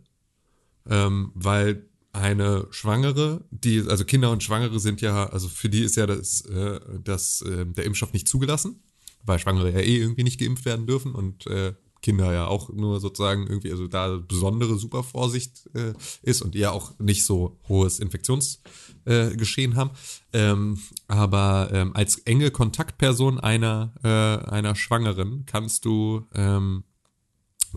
[SPEAKER 3] ähm, weil eine Schwangere, die, also Kinder und Schwangere sind ja, also für die ist ja das, äh, das, äh, der Impfstoff nicht zugelassen, weil Schwangere ja eh irgendwie nicht geimpft werden dürfen und äh, Kinder ja auch nur sozusagen irgendwie, also da besondere super Vorsicht äh, ist und die ja auch nicht so hohes Infektionsgeschehen äh, haben. Ähm, aber ähm, als enge Kontaktperson einer, äh, einer Schwangeren kannst du ähm,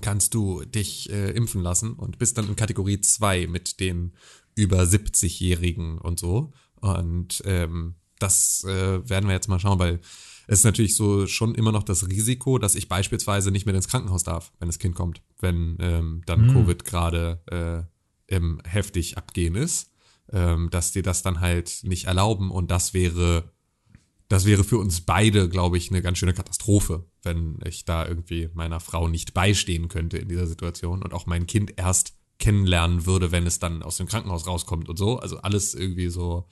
[SPEAKER 3] kannst du dich äh, impfen lassen und bist dann in Kategorie 2 mit den über 70-Jährigen und so. Und ähm, das äh, werden wir jetzt mal schauen, weil es ist natürlich so schon immer noch das Risiko, dass ich beispielsweise nicht mehr ins Krankenhaus darf, wenn das Kind kommt, wenn ähm, dann Covid gerade äh, im heftig abgehen ist, ähm, dass die das dann halt nicht erlauben und das wäre das wäre für uns beide, glaube ich, eine ganz schöne Katastrophe, wenn ich da irgendwie meiner Frau nicht beistehen könnte in dieser Situation und auch mein Kind erst kennenlernen würde, wenn es dann aus dem Krankenhaus rauskommt und so. Also alles irgendwie so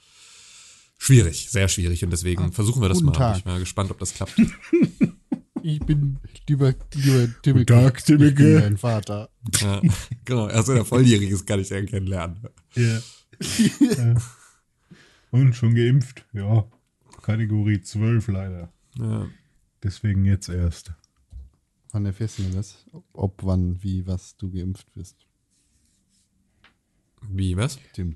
[SPEAKER 3] schwierig, sehr schwierig und deswegen versuchen wir das mal.
[SPEAKER 1] Tag.
[SPEAKER 3] Ich bin mal gespannt, ob das klappt.
[SPEAKER 1] Ich bin lieber, lieber Timmeke.
[SPEAKER 2] Tag, Timmeke.
[SPEAKER 1] Ich bin dein Vater.
[SPEAKER 3] ja, genau, erst wenn er volljährig ist, kann ich den kennenlernen.
[SPEAKER 2] Ja. ja. Und schon geimpft? Ja. Kategorie 12 leider.
[SPEAKER 3] Ja.
[SPEAKER 2] Deswegen jetzt erst.
[SPEAKER 1] Wann erfährst du denn das? Ob, wann, wie, was du geimpft bist,
[SPEAKER 3] Wie, was?
[SPEAKER 1] Tim.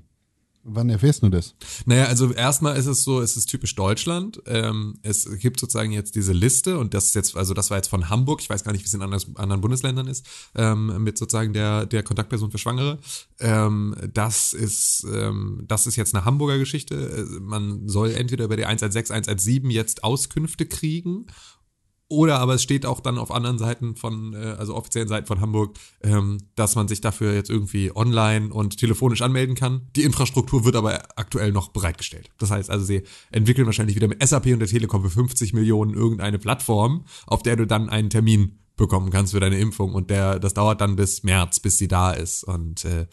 [SPEAKER 1] Wann erfährst du das?
[SPEAKER 3] Naja, also erstmal ist es so, es ist typisch Deutschland. Ähm, es gibt sozusagen jetzt diese Liste und das ist jetzt, also das war jetzt von Hamburg, ich weiß gar nicht, wie es in anderen, anderen Bundesländern ist, ähm, mit sozusagen der, der Kontaktperson für Schwangere. Ähm, das ist, ähm, das ist jetzt eine Hamburger Geschichte. Äh, Man soll entweder über die 116, 117 jetzt Auskünfte kriegen oder aber es steht auch dann auf anderen Seiten von, äh, also offiziellen Seiten von Hamburg, ähm, dass man sich dafür jetzt irgendwie online und telefonisch anmelden kann. Die Infrastruktur wird aber aktuell noch bereitgestellt. Das heißt also, sie entwickeln wahrscheinlich wieder mit SAP und der Telekom für 50 Millionen irgendeine Plattform, auf der du dann einen Termin bekommen kannst für deine Impfung. Und der, das dauert dann bis März, bis die da ist. Und äh,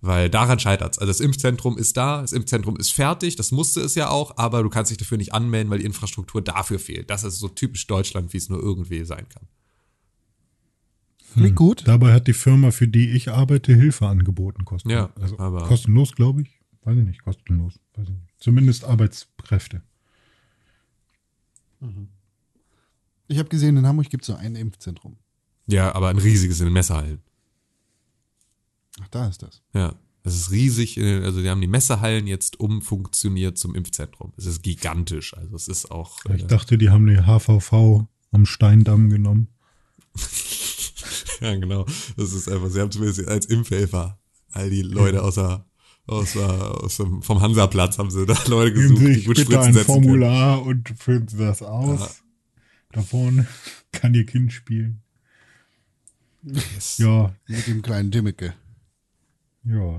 [SPEAKER 3] weil daran scheitert's. Also das Impfzentrum ist da, das Impfzentrum ist fertig, das musste es ja auch, aber du kannst dich dafür nicht anmelden, weil die Infrastruktur dafür fehlt. Das ist so typisch Deutschland, wie es nur irgendwie sein kann.
[SPEAKER 1] Klingt gut.
[SPEAKER 2] Dabei hat die Firma, für die ich arbeite, Hilfe angeboten. Kosten,
[SPEAKER 3] Ja,
[SPEAKER 2] also
[SPEAKER 3] aber-
[SPEAKER 2] kostenlos, glaube ich. Weiß ich nicht, kostenlos. Weiß ich nicht. Zumindest Arbeitskräfte.
[SPEAKER 1] Ich habe gesehen, in Hamburg gibt es so ein Impfzentrum.
[SPEAKER 3] Ja, aber ein riesiges in den Messehallen.
[SPEAKER 1] Ach, da ist das.
[SPEAKER 3] Ja. Das ist riesig, äh, also die haben die Messehallen jetzt umfunktioniert zum Impfzentrum. Es ist gigantisch, also es ist auch.
[SPEAKER 2] Ich
[SPEAKER 3] Äh,
[SPEAKER 2] dachte, die haben die HVV am Steindamm genommen.
[SPEAKER 3] ja, genau. Das ist einfach, sie haben zumindest als Impfhelfer all die Leute außer, außer, aus dem, vom Hansaplatz haben sie da Leute gesucht,
[SPEAKER 2] Sie
[SPEAKER 3] die
[SPEAKER 2] sich
[SPEAKER 3] gut
[SPEAKER 2] bitte
[SPEAKER 3] Spritzen
[SPEAKER 2] ein
[SPEAKER 3] setzen können.
[SPEAKER 2] Formular und füllen Sie das aus. Da vorne kann Ihr Kind spielen.
[SPEAKER 3] Yes.
[SPEAKER 2] Ja,
[SPEAKER 1] Mit dem kleinen Dimmeke.
[SPEAKER 2] Ja.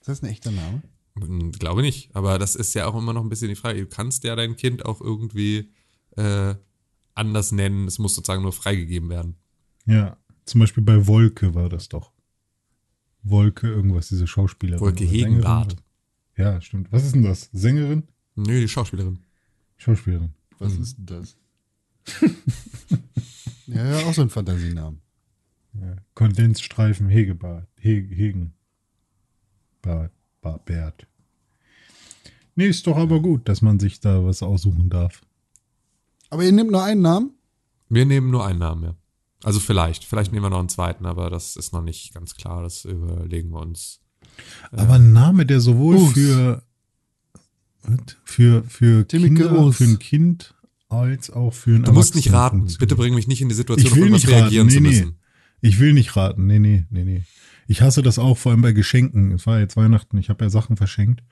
[SPEAKER 1] Ist das ein echter Name?
[SPEAKER 3] Hm, Glaube nicht, aber das ist ja auch immer noch ein bisschen die Frage. Du kannst ja dein Kind auch irgendwie äh, anders nennen. Es muss sozusagen nur freigegeben werden.
[SPEAKER 2] Ja, zum Beispiel bei Wolke war das doch. Wolke, irgendwas, diese Schauspielerin.
[SPEAKER 3] Wolke Hegenbart.
[SPEAKER 2] Ja, stimmt. Was ist denn das? Sängerin?
[SPEAKER 3] Nö, die Schauspielerin.
[SPEAKER 2] Schauspielerin.
[SPEAKER 1] Was ist denn das? ja, ja, auch so ein Fantasienamen.
[SPEAKER 2] Ja. Kondensstreifen Hegebart. He Hegen. Bert. Nee, ist doch aber gut, dass man sich da was aussuchen darf.
[SPEAKER 1] Aber ihr nehmt nur einen Namen?
[SPEAKER 3] Wir nehmen nur einen Namen, ja. Also vielleicht. Vielleicht nehmen wir noch einen zweiten, aber das ist noch nicht ganz klar. Das überlegen wir uns.
[SPEAKER 2] Aber ein Name, der sowohl
[SPEAKER 1] Urs.
[SPEAKER 2] für, für, für Kinder,
[SPEAKER 1] Urs.
[SPEAKER 2] für ein Kind als auch für ein
[SPEAKER 3] Du musst nicht raten. Bitte bring mich nicht in die Situation,
[SPEAKER 2] Ich will
[SPEAKER 3] auf irgendwas
[SPEAKER 2] nicht raten.
[SPEAKER 3] reagieren
[SPEAKER 2] Nee,
[SPEAKER 3] zu
[SPEAKER 2] nee.
[SPEAKER 3] müssen.
[SPEAKER 2] Ich will nicht raten. Nee, nee, nee, nee. Ich hasse das auch, vor allem bei Geschenken. Es war jetzt Weihnachten, ich habe ja Sachen verschenkt.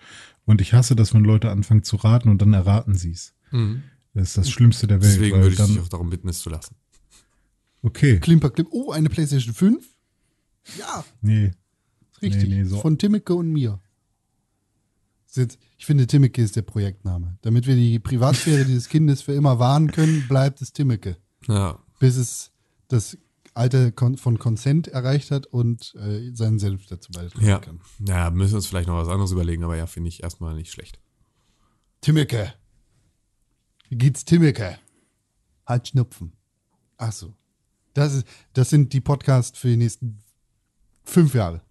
[SPEAKER 2] Und ich hasse das, wenn Leute anfangen zu raten und dann erraten sie es.
[SPEAKER 3] Mhm.
[SPEAKER 2] Das ist das Schlimmste der Welt.
[SPEAKER 3] Deswegen würde ich
[SPEAKER 2] dann,
[SPEAKER 3] dich auch darum bitten, es zu lassen.
[SPEAKER 2] Okay,
[SPEAKER 1] Klimper, Klim. Oh, eine PlayStation 5? Ja,
[SPEAKER 2] nee.
[SPEAKER 1] ist richtig.
[SPEAKER 2] Nee, nee, so-
[SPEAKER 1] Von Timmeke und mir. Ich finde, Timmeke ist der Projektname. Damit wir die Privatsphäre dieses Kindes für immer wahren können, bleibt es Timmeke.
[SPEAKER 3] Ja.
[SPEAKER 1] Bis es das Alter von Consent erreicht hat und äh, seinen Senf dazu beitragen
[SPEAKER 3] Ja.
[SPEAKER 1] kann.
[SPEAKER 3] Ja, müssen wir uns vielleicht noch was anderes überlegen, aber ja, finde ich erstmal nicht schlecht.
[SPEAKER 1] Timmeke. Wie geht's Timmeke? Halt Schnupfen. Ach so. Das, ist, das sind die Podcasts für die nächsten fünf Jahre.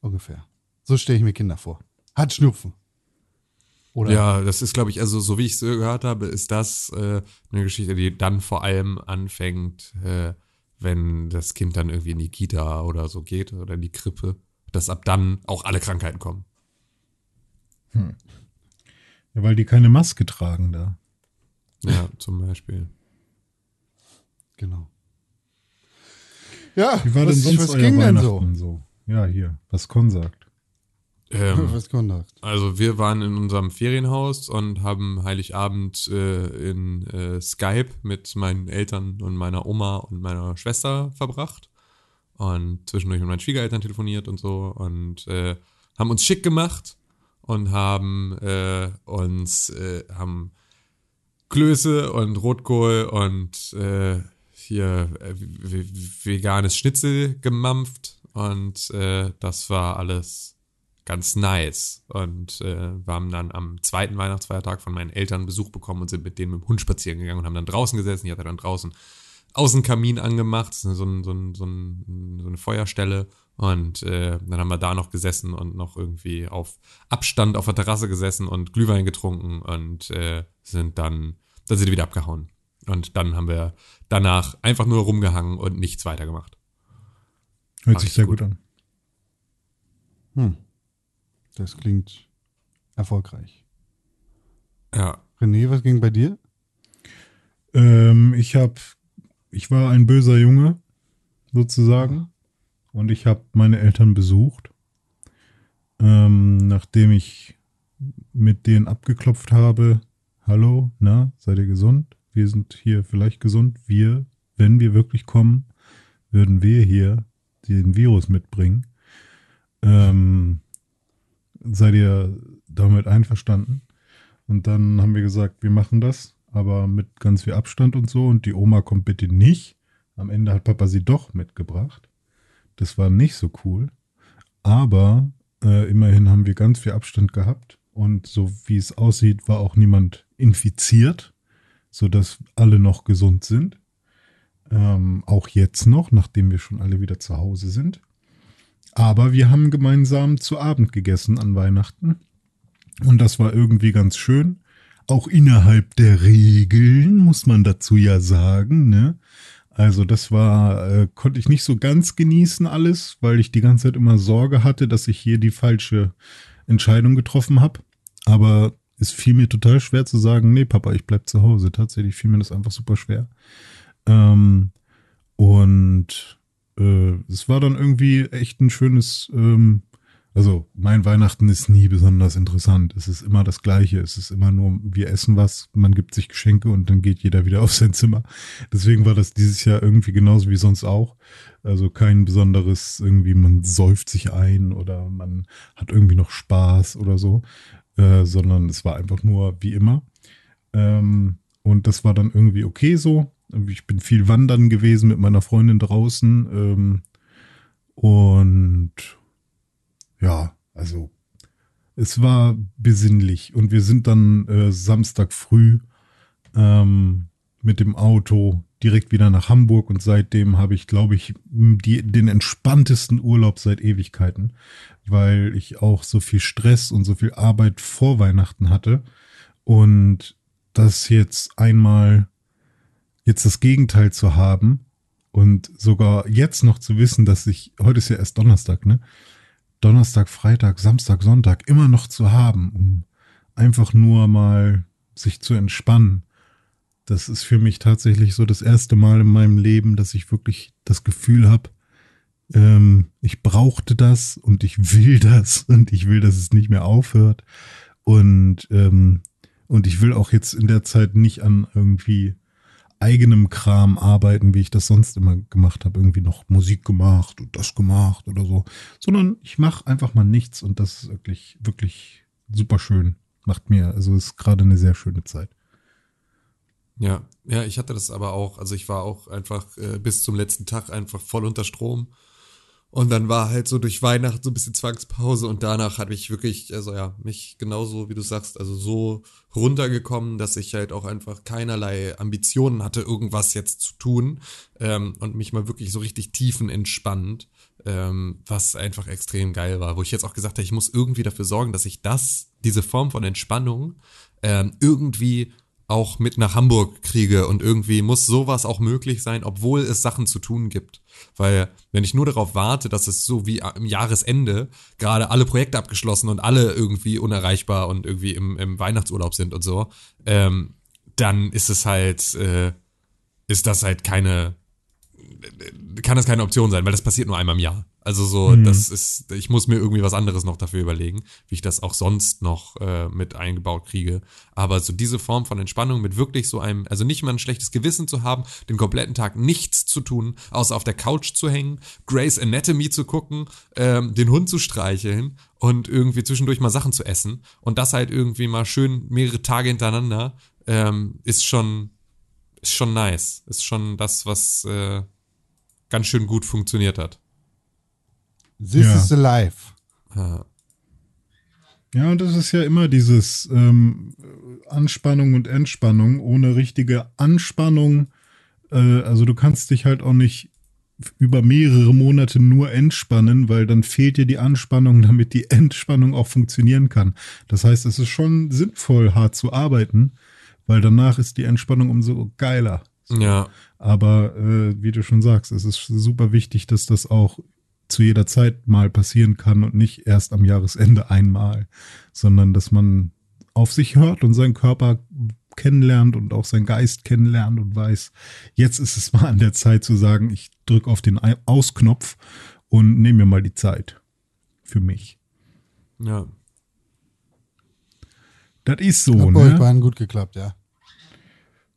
[SPEAKER 1] Ungefähr. So stelle ich mir Kinder vor. Hat Schnupfen. Oder?
[SPEAKER 3] Ja, das ist, glaube ich, also so wie ich es gehört habe, ist das äh, eine Geschichte, die dann vor allem anfängt, äh, wenn das Kind dann irgendwie in die Kita oder so geht oder in die Krippe, dass ab dann auch alle Krankheiten kommen.
[SPEAKER 2] Ja, weil die keine Maske tragen da.
[SPEAKER 3] Ja, zum Beispiel.
[SPEAKER 1] Genau. Ja,
[SPEAKER 2] Wie war
[SPEAKER 1] was,
[SPEAKER 2] denn sonst
[SPEAKER 1] was
[SPEAKER 2] euer
[SPEAKER 1] ging denn so?
[SPEAKER 2] Weihnachten so? Ja, hier, was Con sagt.
[SPEAKER 3] Ähm,
[SPEAKER 1] Was?
[SPEAKER 3] Also wir waren in unserem Ferienhaus und haben Heiligabend äh, in äh, Skype mit meinen Eltern und meiner Oma und meiner Schwester verbracht und zwischendurch mit meinen Schwiegereltern telefoniert und so und äh, haben uns schick gemacht und haben äh, uns äh, haben Klöße und Rotkohl und äh, hier veganes Schnitzel gemampft und das war alles ganz nice. Und äh, wir haben dann am zweiten Weihnachtsfeiertag von meinen Eltern Besuch bekommen und sind mit denen mit dem Hund spazieren gegangen und haben dann draußen gesessen. Die hat er dann draußen Außenkamin angemacht, so, ein, so, ein, so, ein, so eine Feuerstelle. Und äh, dann haben wir da noch gesessen und noch irgendwie auf Abstand auf der Terrasse gesessen und Glühwein getrunken und äh, sind dann, dann sind wir wieder abgehauen. Und dann haben wir danach einfach nur rumgehangen und nichts weiter gemacht.
[SPEAKER 2] Hört
[SPEAKER 3] Ach,
[SPEAKER 2] sich sehr
[SPEAKER 3] gut.
[SPEAKER 2] gut an.
[SPEAKER 1] Hm. Das klingt erfolgreich.
[SPEAKER 3] Ja.
[SPEAKER 1] René, was ging bei dir?
[SPEAKER 2] Ähm, ich habe, ich war ein böser Junge, sozusagen. Und ich habe meine Eltern besucht. Ähm, nachdem ich mit denen abgeklopft habe, hallo, na, seid ihr gesund? Wir sind hier vielleicht gesund. Wir, wenn wir wirklich kommen, würden wir hier den Virus mitbringen. Ähm, seid ihr damit einverstanden? Und dann haben wir gesagt, wir machen das, aber mit ganz viel Abstand und so. Und die Oma kommt bitte nicht. Am Ende hat Papa sie doch mitgebracht. Das war nicht so cool. Aber äh, immerhin haben wir ganz viel Abstand gehabt. Und so wie es aussieht, war auch niemand infiziert, sodass alle noch gesund sind. Ähm, auch jetzt noch, nachdem wir schon alle wieder zu Hause sind. Aber wir haben gemeinsam zu Abend gegessen an Weihnachten. Und das war irgendwie ganz schön. Auch innerhalb der Regeln, muss man dazu ja sagen, ne? Also das war, äh, konnte ich nicht so ganz genießen alles, weil ich die ganze Zeit immer Sorge hatte, dass ich hier die falsche Entscheidung getroffen habe. Aber es fiel mir total schwer zu sagen, nee, Papa, ich bleib zu Hause. Tatsächlich fiel mir das einfach super schwer. Ähm, und äh, es war dann irgendwie echt ein schönes, ähm, also mein Weihnachten ist nie besonders interessant. Es ist immer das Gleiche. Es ist immer nur, wir essen was, man gibt sich Geschenke und dann geht jeder wieder auf sein Zimmer. Deswegen war das dieses Jahr irgendwie genauso wie sonst auch. Also kein besonderes, irgendwie man säuft sich ein oder man hat irgendwie noch Spaß oder so, äh, sondern es war einfach nur wie immer. Ähm, und das war dann irgendwie okay so. Ich bin viel wandern gewesen mit meiner Freundin draußen. Ähm, und ja, also es war besinnlich. Und wir sind dann äh, Samstag früh ähm, mit dem Auto direkt wieder nach Hamburg und seitdem habe ich, glaube ich, die, den entspanntesten Urlaub seit Ewigkeiten, weil ich auch so viel Stress und so viel Arbeit vor Weihnachten hatte und das jetzt einmal jetzt das Gegenteil zu haben und sogar jetzt noch zu wissen, dass ich, heute ist ja erst Donnerstag, ne? Donnerstag, Freitag, Samstag, Sonntag immer noch zu haben, um einfach nur mal sich zu entspannen. Das ist für mich tatsächlich so das erste Mal in meinem Leben, dass ich wirklich das Gefühl habe, ähm, ich brauchte das und ich will das und ich will, dass es nicht mehr aufhört. Und, ähm, und ich will auch jetzt in der Zeit nicht an irgendwie eigenem Kram arbeiten, wie ich das sonst immer gemacht habe, irgendwie noch Musik gemacht und das gemacht oder so, sondern ich mache einfach mal nichts und das ist wirklich, wirklich super schön. Macht mir, also ist gerade eine sehr schöne Zeit.
[SPEAKER 3] Ja, ja, ich hatte das aber auch, also ich war auch einfach äh, bis zum letzten Tag einfach voll unter Strom und dann war halt so durch Weihnachten so ein bisschen Zwangspause und danach habe ich wirklich, also ja, mich genauso wie du sagst, also so runtergekommen, dass ich halt auch einfach keinerlei Ambitionen hatte, irgendwas jetzt zu tun ähm, und mich mal wirklich so richtig tiefenentspannt, ähm, was einfach extrem geil war, wo ich jetzt auch gesagt habe, ich muss irgendwie dafür sorgen, dass ich das, diese Form von Entspannung ähm, irgendwie auch mit nach Hamburg kriege und irgendwie muss sowas auch möglich sein, obwohl es Sachen zu tun gibt. Weil wenn ich nur darauf warte, dass es so wie im Jahresende gerade alle Projekte abgeschlossen und alle irgendwie unerreichbar und irgendwie im, im Weihnachtsurlaub sind und so, ähm, dann ist es halt, äh, ist das halt keine, kann das keine Option sein, weil das passiert nur einmal im Jahr. Also so, mhm. das ist, ich muss mir irgendwie was anderes noch dafür überlegen, wie ich das auch sonst noch äh, mit eingebaut kriege. Aber so diese Form von Entspannung mit wirklich so einem, also nicht mal ein schlechtes Gewissen zu haben, den kompletten Tag nichts zu tun, außer auf der Couch zu hängen, Grey's Anatomy zu gucken, ähm, den Hund zu streicheln und irgendwie zwischendurch mal Sachen zu essen und das halt irgendwie mal schön mehrere Tage hintereinander, ähm, ist schon, ist schon nice. Ist schon das, was äh, ganz schön gut funktioniert hat.
[SPEAKER 1] This ja. is alive.
[SPEAKER 2] Ja. ja, und das ist ja immer dieses ähm, Anspannung und Entspannung. Ohne richtige Anspannung, äh, also du kannst dich halt auch nicht über mehrere Monate nur entspannen, weil dann fehlt dir die Anspannung, damit die Entspannung auch funktionieren kann. Das heißt, es ist schon sinnvoll, hart zu arbeiten, weil danach ist die Entspannung umso geiler.
[SPEAKER 3] Ja.
[SPEAKER 2] Aber äh, wie du schon sagst, es ist super wichtig, dass das auch zu jeder Zeit mal passieren kann und nicht erst am Jahresende einmal, sondern dass man auf sich hört und seinen Körper kennenlernt und auch seinen Geist kennenlernt und weiß, jetzt ist es mal an der Zeit zu sagen, ich drücke auf den Ausknopf und nehme mir mal die Zeit für mich.
[SPEAKER 3] Ja.
[SPEAKER 2] Das ist so,
[SPEAKER 1] Hat bei euch
[SPEAKER 2] ne?
[SPEAKER 1] beiden gut geklappt, ja.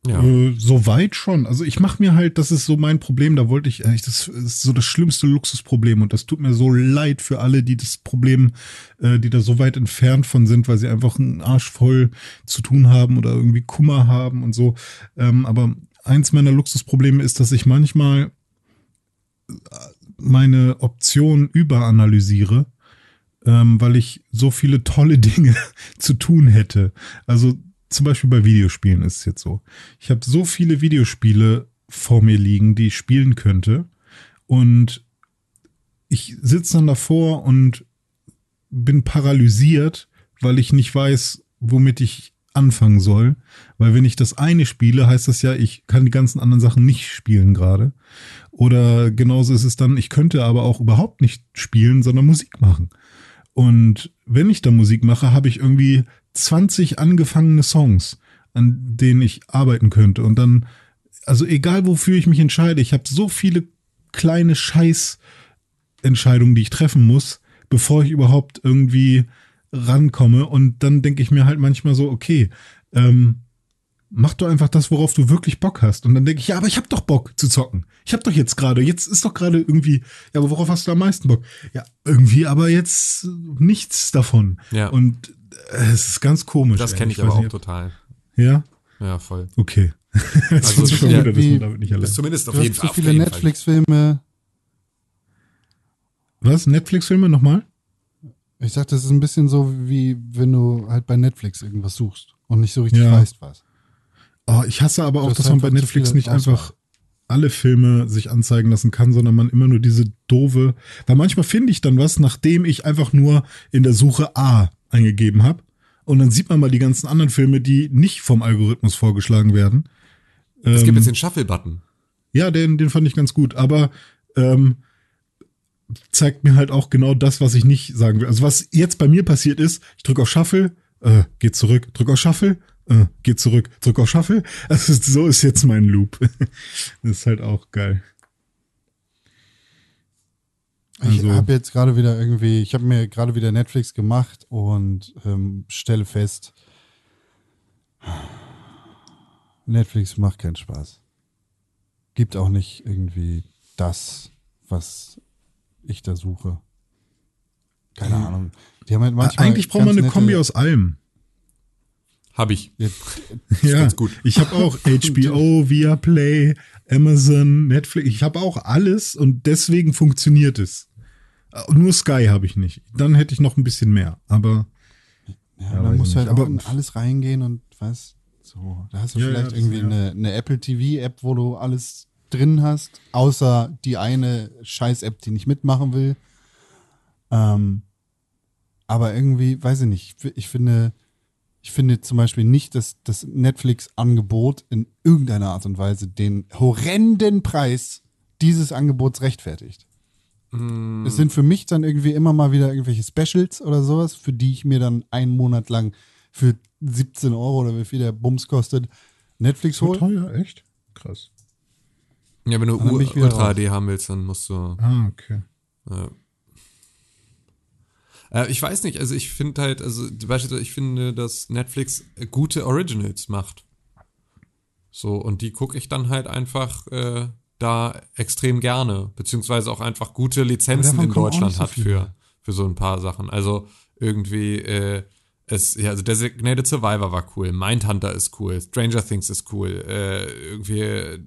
[SPEAKER 3] Ja.
[SPEAKER 2] Äh, Soweit schon. Also ich mache mir halt, das ist so mein Problem, da wollte ich, äh, das ist so das schlimmste Luxusproblem und das tut mir so leid für alle, die das Problem, äh, die da so weit entfernt von sind, weil sie einfach einen Arsch voll zu tun haben oder irgendwie Kummer haben und so. Ähm, aber eins meiner Luxusprobleme ist, dass ich manchmal äh, meine Optionen überanalysiere, ähm, weil ich so viele tolle Dinge zu tun hätte. Also zum Beispiel bei Videospielen ist es jetzt so. Ich habe so viele Videospiele vor mir liegen, die ich spielen könnte. Und ich sitze dann davor und bin paralysiert, weil ich nicht weiß, womit ich anfangen soll. Weil wenn ich das eine spiele, heißt das ja, ich kann die ganzen anderen Sachen nicht spielen gerade. Oder genauso ist es dann, ich könnte aber auch überhaupt nicht spielen, sondern Musik machen. Und wenn ich da Musik mache, habe ich irgendwie 20 angefangene Songs, an denen ich arbeiten könnte. Und dann, also egal wofür ich mich entscheide, ich habe so viele kleine Scheißentscheidungen, die ich treffen muss, bevor ich überhaupt irgendwie rankomme. Und dann denke ich mir halt manchmal so, okay, ähm, mach doch einfach das, worauf du wirklich Bock hast. Und dann denke ich, ja, aber ich habe doch Bock zu zocken. Ich habe doch jetzt gerade, jetzt ist doch gerade irgendwie, ja, aber worauf hast du am meisten Bock? Ja, irgendwie, aber jetzt nichts davon.
[SPEAKER 3] Ja.
[SPEAKER 2] Und es ist ganz komisch.
[SPEAKER 3] Das kenne ich
[SPEAKER 2] weiß
[SPEAKER 3] aber auch
[SPEAKER 2] nicht,
[SPEAKER 3] total.
[SPEAKER 2] Ja,
[SPEAKER 3] Ja, voll.
[SPEAKER 2] okay. Jetzt
[SPEAKER 3] Also,
[SPEAKER 2] schon
[SPEAKER 3] ja,
[SPEAKER 2] wieder, dass man damit nicht
[SPEAKER 3] Das
[SPEAKER 2] allein.
[SPEAKER 3] ist zumindest auf
[SPEAKER 1] Du
[SPEAKER 3] jeden
[SPEAKER 1] hast
[SPEAKER 3] Fall.
[SPEAKER 1] so viele. Netflix-Filme.
[SPEAKER 2] Was? Netflix-Filme nochmal?
[SPEAKER 1] Ich sag, das ist ein bisschen so, wie wenn du halt bei Netflix irgendwas suchst und nicht so richtig
[SPEAKER 2] Ja.
[SPEAKER 1] weißt, was.
[SPEAKER 2] Oh, ich hasse aber auch,
[SPEAKER 1] hast
[SPEAKER 2] dass man bei Netflix nicht
[SPEAKER 1] Auswahl.
[SPEAKER 2] einfach alle Filme sich anzeigen lassen kann, sondern man immer nur diese doofe, weil manchmal finde ich dann was, nachdem ich einfach nur in der Suche A eingegeben habe und dann sieht man mal die ganzen anderen Filme, die nicht vom Algorithmus vorgeschlagen werden.
[SPEAKER 3] Es
[SPEAKER 2] Ähm,
[SPEAKER 3] gibt jetzt den Shuffle-Button.
[SPEAKER 2] Ja, den, den fand ich ganz gut, aber ähm, zeigt mir halt auch genau das, was ich nicht sagen will. Also was jetzt bei mir passiert ist, ich drücke auf Shuffle, äh, geht zurück, drück auf Shuffle, äh, geht zurück, drück auf Shuffle. Also so ist jetzt mein Loop. das ist halt auch geil.
[SPEAKER 1] Ich
[SPEAKER 2] Also-
[SPEAKER 1] habe jetzt gerade wieder irgendwie, ich habe mir gerade wieder Netflix gemacht und ähm, stelle fest, Netflix macht keinen Spaß. Gibt auch nicht irgendwie das, was ich da suche. Keine Ahnung. Die haben halt manchmal
[SPEAKER 2] Eigentlich braucht man eine Kombi aus allem.
[SPEAKER 3] Habe ich.
[SPEAKER 2] Ja,
[SPEAKER 3] ganz gut.
[SPEAKER 2] ich habe auch HBO, Viaplay, Amazon, Netflix. Ich habe auch alles und deswegen funktioniert es. Äh, Nur Sky habe ich nicht. Dann hätte ich noch ein bisschen mehr. Aber
[SPEAKER 1] ja,
[SPEAKER 2] Ja,
[SPEAKER 1] da musst du halt
[SPEAKER 2] nicht.
[SPEAKER 1] auch
[SPEAKER 2] Aber-
[SPEAKER 1] in alles reingehen und was. So, da hast du
[SPEAKER 2] Ja,
[SPEAKER 1] vielleicht
[SPEAKER 2] ja,
[SPEAKER 1] irgendwie eine, eine Apple TV-App, wo du alles drin hast, außer die eine Scheiß-App, die nicht mitmachen will. Ähm, aber irgendwie, weiß ich nicht, ich finde, ich finde zum Beispiel nicht, dass das Netflix-Angebot in irgendeiner Art und Weise den horrenden Preis dieses Angebots rechtfertigt.
[SPEAKER 3] Mm,
[SPEAKER 1] Es sind für mich dann irgendwie immer mal wieder irgendwelche Specials oder sowas, für die ich mir dann einen Monat lang für 17 Euro oder wie viel der Bums kostet, Netflix
[SPEAKER 2] so
[SPEAKER 1] hole.
[SPEAKER 2] teuer, echt? Krass.
[SPEAKER 3] Ja, wenn du U- Ultra. HD haben willst, dann musst du.
[SPEAKER 2] Ah, okay.
[SPEAKER 3] Ja. Äh, ich weiß nicht, also ich finde halt, also beispielsweise, ich finde, dass Netflix gute Originals macht. So, und die gucke ich dann halt einfach äh, da extrem gerne, beziehungsweise auch einfach gute Lizenzen in Deutschland
[SPEAKER 1] so
[SPEAKER 3] hat für, für so ein paar Sachen. Also irgendwie, äh, es, ja, also Designated Survivor war cool, Mindhunter ist cool, Stranger Things ist cool, äh, irgendwie äh,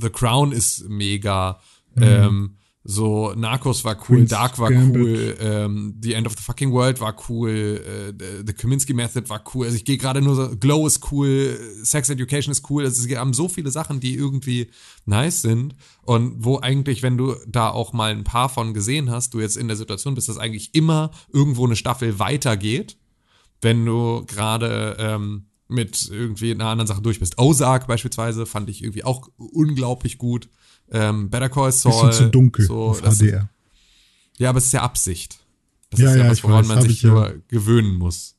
[SPEAKER 3] The Crown ist mega, ähm, so Narcos war cool,
[SPEAKER 2] Queen's
[SPEAKER 3] Dark war
[SPEAKER 2] Gambit.
[SPEAKER 3] cool, ähm, The End of the Fucking World war cool, äh, The Kaminsky Method war cool, also ich gehe gerade nur so, Glow ist cool, Sex Education ist cool, also es haben so viele Sachen, die irgendwie nice sind und wo eigentlich, wenn du da auch mal ein paar von gesehen hast, du jetzt in der Situation bist, dass eigentlich immer irgendwo eine Staffel weitergeht, wenn du gerade ähm, mit irgendwie einer anderen Sache durch bist. Ozark beispielsweise fand ich irgendwie auch unglaublich gut. Ähm, Better Call Saul.
[SPEAKER 2] Bisschen zu dunkel
[SPEAKER 3] So, das,
[SPEAKER 2] HDR.
[SPEAKER 3] Ja, aber es ist ja Absicht. Das
[SPEAKER 2] Ja,
[SPEAKER 3] ist ja,
[SPEAKER 2] ja,
[SPEAKER 3] was, woran
[SPEAKER 2] weiß,
[SPEAKER 3] man sich
[SPEAKER 2] ich ja.
[SPEAKER 3] nur gewöhnen muss.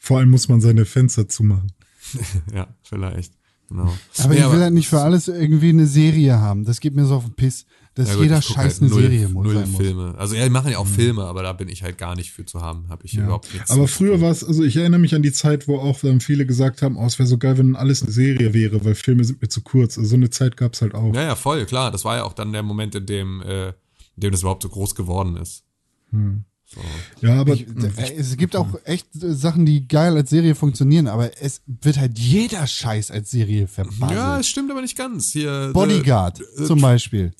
[SPEAKER 2] Vor allem muss man seine Fenster zumachen.
[SPEAKER 3] ja, vielleicht. Genau.
[SPEAKER 1] Aber
[SPEAKER 3] Nee,
[SPEAKER 1] ich will halt nicht für alles irgendwie eine Serie haben. Das geht mir so auf den Piss, dass
[SPEAKER 3] Ja gut,
[SPEAKER 1] jeder Scheiß
[SPEAKER 3] halt
[SPEAKER 1] eine
[SPEAKER 3] null,
[SPEAKER 1] Serie muss,
[SPEAKER 3] null
[SPEAKER 1] sein muss.
[SPEAKER 3] Filme. Also ja, die machen ja auch Filme, aber da bin ich halt gar nicht für zu haben. Habe ich
[SPEAKER 2] Ja.
[SPEAKER 3] überhaupt nichts.
[SPEAKER 2] Aber früher war es, also ich erinnere mich an die Zeit, wo auch dann viele gesagt haben, oh, es wäre so geil, wenn alles eine Serie wäre, weil Filme sind mir zu kurz. Also so eine Zeit gab es halt auch.
[SPEAKER 3] Ja, ja, voll, klar. Das war ja auch dann der Moment, in dem, äh, in dem das überhaupt so groß geworden ist. So.
[SPEAKER 2] Ja, aber
[SPEAKER 1] Ich, äh, es gibt auch echt äh, Sachen, die geil als Serie funktionieren, aber es wird halt jeder Scheiß als Serie verbaselt.
[SPEAKER 3] Ja, es stimmt aber nicht ganz. Hier,
[SPEAKER 1] Bodyguard
[SPEAKER 3] äh,
[SPEAKER 1] zum Beispiel.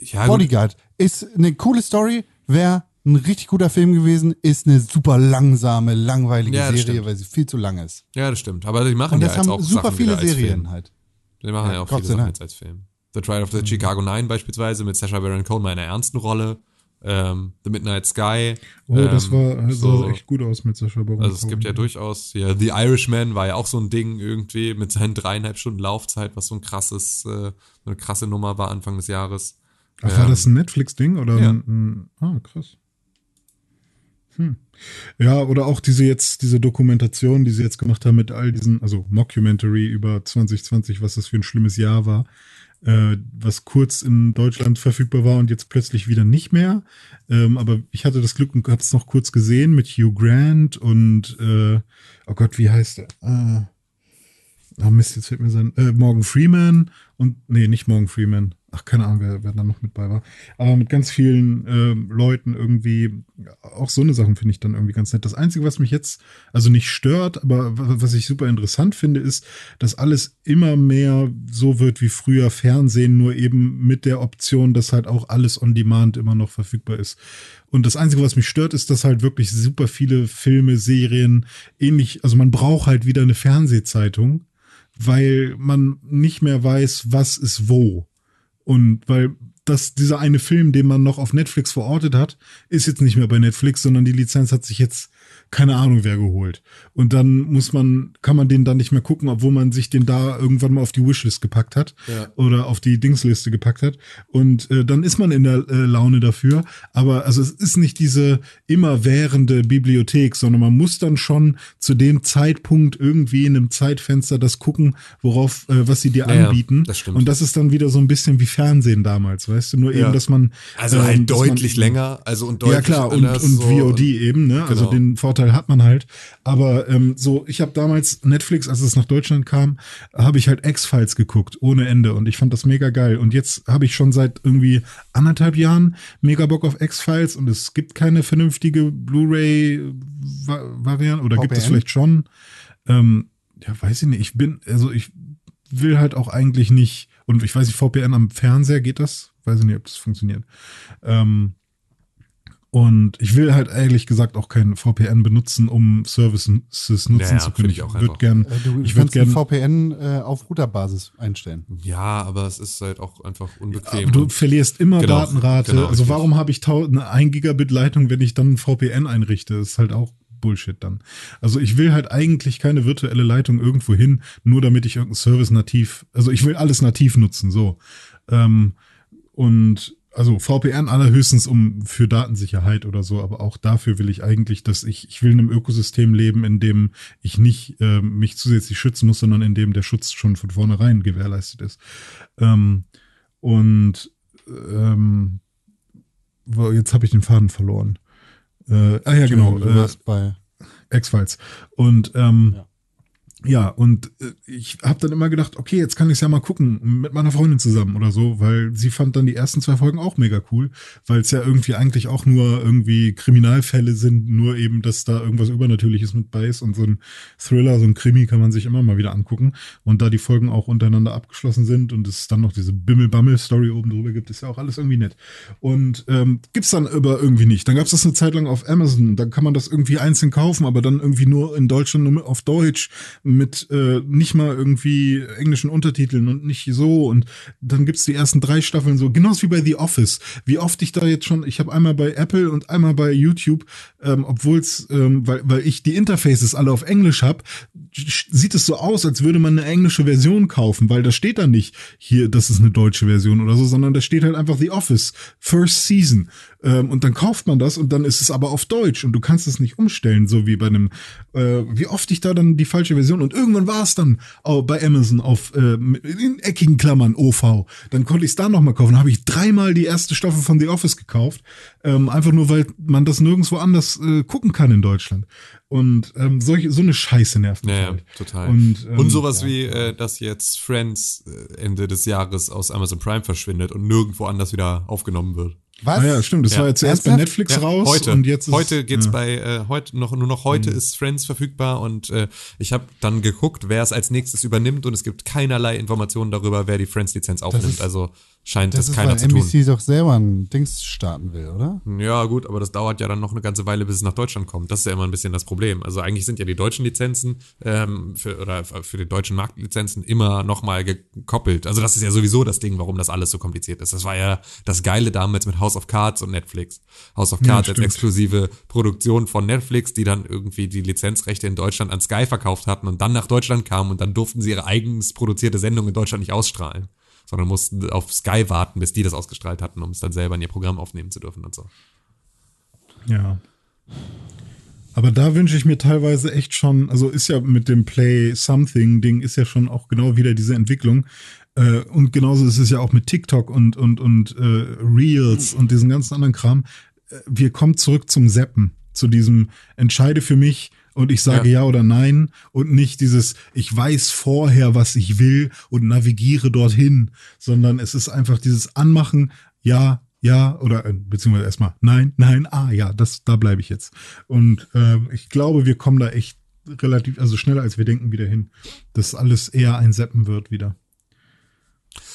[SPEAKER 3] Ja, gut.
[SPEAKER 1] Bodyguard ist eine coole Story, wäre ein richtig guter Film gewesen, ist eine super langsame, langweilige
[SPEAKER 3] Ja,
[SPEAKER 1] Serie,
[SPEAKER 3] stimmt.
[SPEAKER 1] weil sie viel zu lang ist.
[SPEAKER 3] Ja, das stimmt. Aber die machen
[SPEAKER 1] Und
[SPEAKER 3] ja
[SPEAKER 1] das
[SPEAKER 3] jetzt
[SPEAKER 1] haben
[SPEAKER 3] auch
[SPEAKER 1] super
[SPEAKER 3] Sachen
[SPEAKER 1] viele Serien halt.
[SPEAKER 3] Die machen
[SPEAKER 1] Ja,
[SPEAKER 3] ja, auch
[SPEAKER 1] Gott
[SPEAKER 3] viele Sachen jetzt als Film. The Trial of the Chicago Nine beispielsweise mit Sacha Baron Cohen in einer ernsten Rolle. Ähm, The Midnight Sky.
[SPEAKER 2] oh, das
[SPEAKER 3] ähm,
[SPEAKER 2] war sah
[SPEAKER 3] so.
[SPEAKER 2] echt gut aus mit Sascha Baron
[SPEAKER 3] Also es gibt ja durchaus, ja, The Irishman war ja auch so ein Ding irgendwie mit seinen dreieinhalb Stunden Laufzeit, was so ein krasses, äh, eine krasse Nummer war Anfang des Jahres.
[SPEAKER 2] Ach, war
[SPEAKER 3] Ähm,
[SPEAKER 2] das ein Netflix-Ding oder?
[SPEAKER 3] ja.
[SPEAKER 2] Ein, ein, ah, krass. Hm. Ja, oder auch diese jetzt, diese Dokumentation, die sie jetzt gemacht haben mit all diesen, also Mockumentary über 2020, was das für ein schlimmes Jahr war, äh, was kurz in Deutschland verfügbar war und jetzt plötzlich wieder nicht mehr. Ähm, aber ich hatte das Glück und habe es noch kurz gesehen mit Hugh Grant und, äh, oh Gott, wie heißt? Äh, Ah, Mist, jetzt fällt mir sein. Äh, Morgan Freeman und, nee, nicht Morgan Freeman. Ach, keine Ahnung, wer, wer da noch mit bei war. Aber mit ganz vielen ähm, Leuten irgendwie, auch so eine Sachen finde ich dann irgendwie ganz nett. Das Einzige, was mich jetzt, also nicht stört, aber was ich super interessant finde, ist, dass alles immer mehr so wird wie früher Fernsehen, nur eben mit der Option, dass halt auch alles on demand immer noch verfügbar ist. Und das Einzige, was mich stört, ist, dass halt wirklich super viele Filme, Serien, ähnlich, also man braucht halt wieder eine Fernsehzeitung, weil man nicht mehr weiß, was ist wo. Und weil das, dieser eine Film, den man noch auf Netflix verortet hat, ist jetzt nicht mehr bei Netflix, sondern die Lizenz hat sich jetzt keine Ahnung wer geholt. Und dann muss man, kann man den dann nicht mehr gucken, obwohl man sich den da irgendwann mal auf die Wishlist gepackt hat
[SPEAKER 3] Ja.
[SPEAKER 2] oder auf die Dingsliste gepackt hat. Und äh, dann ist man in der äh, Laune dafür. Aber also es ist nicht diese immerwährende Bibliothek, sondern man muss dann schon zu dem Zeitpunkt irgendwie in einem Zeitfenster das gucken, worauf, äh, was sie dir
[SPEAKER 3] Ja, ja,
[SPEAKER 2] anbieten.
[SPEAKER 3] das stimmt.
[SPEAKER 2] Und das ist dann wieder so ein bisschen wie Fernsehen damals, weißt du? Nur
[SPEAKER 3] Ja.
[SPEAKER 2] eben, dass man
[SPEAKER 3] Also
[SPEAKER 2] ähm,
[SPEAKER 3] halt
[SPEAKER 2] man-
[SPEAKER 3] deutlich länger, also und deutlich
[SPEAKER 2] ja klar und, und
[SPEAKER 3] so.
[SPEAKER 2] VOD eben, ne? Also
[SPEAKER 3] Genau.
[SPEAKER 2] den Vorteil hat man halt. Aber ähm, so, ich habe damals Netflix, als es nach Deutschland kam, habe ich halt X-Files geguckt ohne Ende und ich fand das mega geil. Und jetzt habe ich schon seit irgendwie anderthalb Jahren mega Bock auf X-Files und es gibt keine vernünftige Blu-ray-Variante oder gibt es
[SPEAKER 1] VPN?
[SPEAKER 2] vielleicht schon? Ähm, ja, weiß ich nicht. Ich bin, also ich will halt auch eigentlich nicht, und ich weiß nicht, VPN am Fernseher geht das? Weiß ich nicht, ob das funktioniert. Ähm, und ich will halt ehrlich gesagt auch kein VPN benutzen, um Services nutzen
[SPEAKER 3] Ja, ja,
[SPEAKER 2] zu können. Ich
[SPEAKER 3] ich
[SPEAKER 2] würde gern,
[SPEAKER 1] Äh, Du
[SPEAKER 2] ich
[SPEAKER 1] ein
[SPEAKER 2] gern,
[SPEAKER 1] VPN äh, auf Routerbasis einstellen.
[SPEAKER 3] Ja, aber es ist halt auch einfach unbequem.
[SPEAKER 2] aber du verlierst immer
[SPEAKER 3] Genau,
[SPEAKER 2] Datenrate.
[SPEAKER 3] genau,
[SPEAKER 2] also warum habe ich eine 1 Gigabit Leitung, wenn ich dann ein VPN einrichte? Das ist halt auch Bullshit dann. Also ich will halt eigentlich keine virtuelle Leitung irgendwo hin, nur damit ich irgendeinen Service nativ, also ich will alles nativ nutzen, so. Ähm, und also VPN allerhöchstens um für Datensicherheit oder so, aber auch dafür will ich eigentlich, dass ich, ich will in einem Ökosystem leben, in dem ich nicht äh, mich zusätzlich schützen muss, sondern in dem der Schutz schon von vornherein gewährleistet ist. Ähm, und ähm, jetzt habe ich den Faden verloren. Äh, ah ja, genau. Äh. X-Files. Und ähm,
[SPEAKER 1] Ja.
[SPEAKER 2] Ja. und äh, ich habe dann immer gedacht, okay, jetzt kann ich es ja mal gucken mit meiner Freundin zusammen oder so, weil sie fand dann die ersten zwei Folgen auch mega cool, weil es ja irgendwie eigentlich auch nur irgendwie Kriminalfälle sind, nur eben, dass da irgendwas Übernatürliches mit bei ist und so ein Thriller, so ein Krimi kann man sich immer mal wieder angucken. Und da die Folgen auch untereinander abgeschlossen sind und es dann noch diese Bimmel-Bammel-Story oben drüber gibt, ist ja auch alles irgendwie nett. Und ähm, gibt's dann aber irgendwie nicht. Dann gab's das eine Zeit lang auf Amazon. Dann kann man das irgendwie einzeln kaufen, aber dann irgendwie nur in Deutschland nur auf Deutsch. Mit äh, nicht mal irgendwie englischen Untertiteln und nicht so und dann gibt's die ersten drei Staffeln so, genauso wie bei The Office. Wie oft ich da jetzt schon, ich habe einmal bei Apple und einmal bei YouTube, ähm, obwohl's, ähm, weil, weil ich die Interfaces alle auf Englisch habe, sieht es so aus, als würde man eine englische Version kaufen, weil da steht da nicht hier, das ist eine deutsche Version oder so, sondern da steht halt einfach The Office, First Season. Ähm, und dann kauft man das und dann ist es aber auf Deutsch und du kannst es nicht umstellen, so wie bei einem, äh, wie oft ich da dann die falsche Version und irgendwann war es dann auch bei Amazon auf äh, in eckigen Klammern OV. Dann konnte ich es da nochmal kaufen. Dann habe ich dreimal die erste Staffel von The Office gekauft, ähm, einfach nur weil man das nirgendwo anders äh, gucken kann in Deutschland. Und ähm, solche, so eine Scheiße nervt mich.
[SPEAKER 3] Ja, ja,
[SPEAKER 2] halt.
[SPEAKER 3] total.
[SPEAKER 2] Und, ähm,
[SPEAKER 3] und sowas
[SPEAKER 2] ja.
[SPEAKER 3] wie, äh, dass jetzt Friends äh, Ende des Jahres aus Amazon Prime verschwindet und nirgendwo anders wieder aufgenommen wird.
[SPEAKER 1] Was?
[SPEAKER 2] Ah ja, stimmt. Das
[SPEAKER 3] Ja.
[SPEAKER 2] war jetzt zuerst bei? Netflix
[SPEAKER 3] Ja,
[SPEAKER 2] raus
[SPEAKER 3] heute.
[SPEAKER 2] und jetzt ist,
[SPEAKER 3] heute geht's
[SPEAKER 2] ja.
[SPEAKER 3] bei äh, heute noch nur noch heute ist Friends verfügbar und äh, ich habe dann geguckt, wer es als nächstes übernimmt und es gibt keinerlei Informationen darüber, wer die Friends Lizenz aufnimmt.
[SPEAKER 1] ist-
[SPEAKER 3] also scheint
[SPEAKER 1] Das
[SPEAKER 3] das,
[SPEAKER 1] ist,
[SPEAKER 3] keiner
[SPEAKER 1] weil
[SPEAKER 3] zu tun.
[SPEAKER 1] NBC doch selber ein Dings starten will, oder?
[SPEAKER 3] Ja, gut, aber das dauert ja dann noch eine ganze Weile, bis es nach Deutschland kommt. Das ist ja immer ein bisschen das Problem. Also eigentlich sind ja die deutschen Lizenzen ähm, für, oder für die deutschen Marktlizenzen immer nochmal gekoppelt. Also das ist ja sowieso das Ding, warum das alles so kompliziert ist. Das war ja das Geile damals mit House of Cards und Netflix. House of
[SPEAKER 2] Ja,
[SPEAKER 3] Cards als
[SPEAKER 2] stimmt.
[SPEAKER 3] exklusive Produktion von Netflix, die dann irgendwie die Lizenzrechte in Deutschland an Sky verkauft hatten und dann nach Deutschland kamen und dann durften sie ihre eigens produzierte Sendung in Deutschland nicht ausstrahlen sondern mussten auf Sky warten, bis die das ausgestrahlt hatten, um es dann selber in ihr Programm aufnehmen zu dürfen und so.
[SPEAKER 2] Ja. Aber da wünsche ich mir teilweise echt schon, also ist ja mit dem Play Something Ding ist ja schon auch genau wieder diese Entwicklung. Äh, und genauso ist es ja auch mit TikTok und, und, und äh, Reels und diesen ganzen anderen Kram. Äh, Wir kommen zurück zum Seppen, zu diesem Entscheide für mich und ich sage ja.
[SPEAKER 3] Ja.
[SPEAKER 2] oder nein und nicht dieses, ich weiß vorher, was ich will und navigiere dorthin, sondern es ist einfach dieses Anmachen, ja, ja, oder äh, beziehungsweise erstmal nein, nein, ah ja, das, da bleibe ich jetzt. Und ähm, ich glaube, wir kommen da echt relativ, also schneller als wir denken, wieder hin, dass alles eher ein Seppen wird wieder.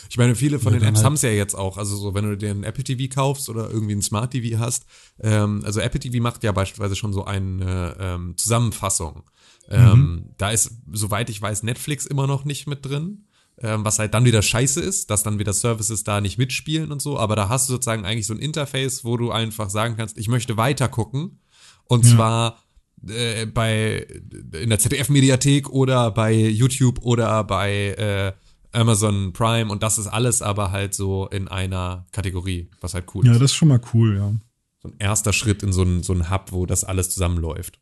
[SPEAKER 3] Ich meine, viele von
[SPEAKER 1] Ja,
[SPEAKER 3] den Apps
[SPEAKER 1] halt-
[SPEAKER 3] haben es ja jetzt auch. Also so, wenn du dir ein Apple TV kaufst oder irgendwie ein Smart TV hast. Ähm, also Apple TV macht ja beispielsweise schon so eine ähm, Zusammenfassung. Ähm, Da ist, soweit ich weiß, Netflix immer noch nicht mit drin. Ähm, was halt dann wieder scheiße ist, dass dann wieder Services da nicht mitspielen und so. Aber da hast du sozusagen eigentlich so ein Interface, wo du einfach sagen kannst, ich möchte weiter gucken. Und
[SPEAKER 2] Ja.
[SPEAKER 3] zwar äh, bei in der ZDF-Mediathek oder bei YouTube oder bei äh, Amazon Prime und das ist alles aber halt so in einer Kategorie, was halt cool
[SPEAKER 2] Ja,
[SPEAKER 3] ist.
[SPEAKER 2] das ist schon mal cool, ja.
[SPEAKER 3] So ein erster Schritt in so einen so einen Hub, wo das alles zusammenläuft.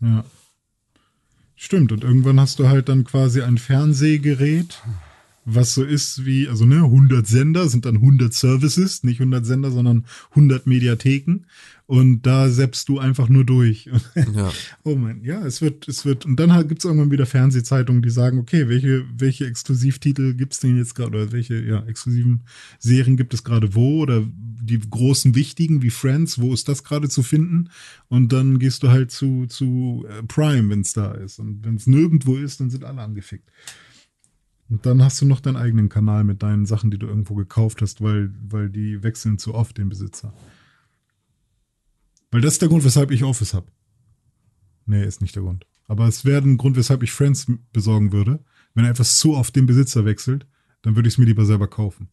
[SPEAKER 2] Ja. Stimmt, und irgendwann hast du halt dann quasi ein Fernsehgerät, was so ist wie, also ne, 100 Sender sind dann 100 Services, nicht 100 Sender, sondern 100 Mediatheken. Und da seppst du einfach nur durch.
[SPEAKER 3] Ja.
[SPEAKER 2] Oh mein, ja, es wird, es wird, und dann halt gibt's irgendwann wieder Fernsehzeitungen, die sagen, okay, welche, welche Exklusivtitel gibt's denn jetzt gerade, oder welche, ja, exklusiven Serien gibt es gerade wo, oder die großen wichtigen wie Friends, wo ist das gerade zu finden? Und dann gehst du halt zu, zu äh, Prime, wenn's da ist. Und wenn's nirgendwo ist, dann sind alle angefickt. Und dann hast du noch deinen eigenen Kanal mit deinen Sachen, die du irgendwo gekauft hast, weil, weil die wechseln zu oft den Besitzer. Weil das ist der Grund, weshalb ich Office habe. Nee, ist nicht der Grund. Aber es wäre ein Grund, weshalb ich Friends besorgen würde. Wenn er etwas zu oft den Besitzer wechselt, dann würde ich es mir lieber selber kaufen.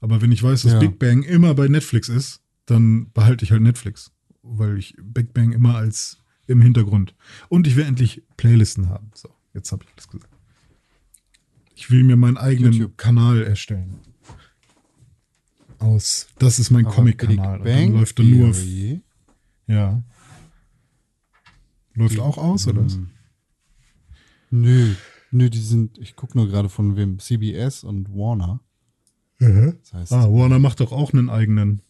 [SPEAKER 2] Aber wenn ich weiß, dass
[SPEAKER 1] Ja.
[SPEAKER 2] Big Bang immer bei Netflix ist, dann behalte ich halt Netflix. Weil ich Big Bang immer als im Hintergrund. Und ich will endlich Playlisten haben. So, jetzt habe ich alles gesagt. Ich will mir meinen eigenen
[SPEAKER 1] YouTube.
[SPEAKER 2] Kanal erstellen. Aus. Das ist mein Comic-Kanal. Dann läuft er nur. Ja. Läuft auch aus, oder?
[SPEAKER 1] Hm. Nö, nö, die sind, ich gucke nur gerade von wem, CBS und Warner. Das heißt,
[SPEAKER 2] Ah, Warner macht doch auch einen eigenen.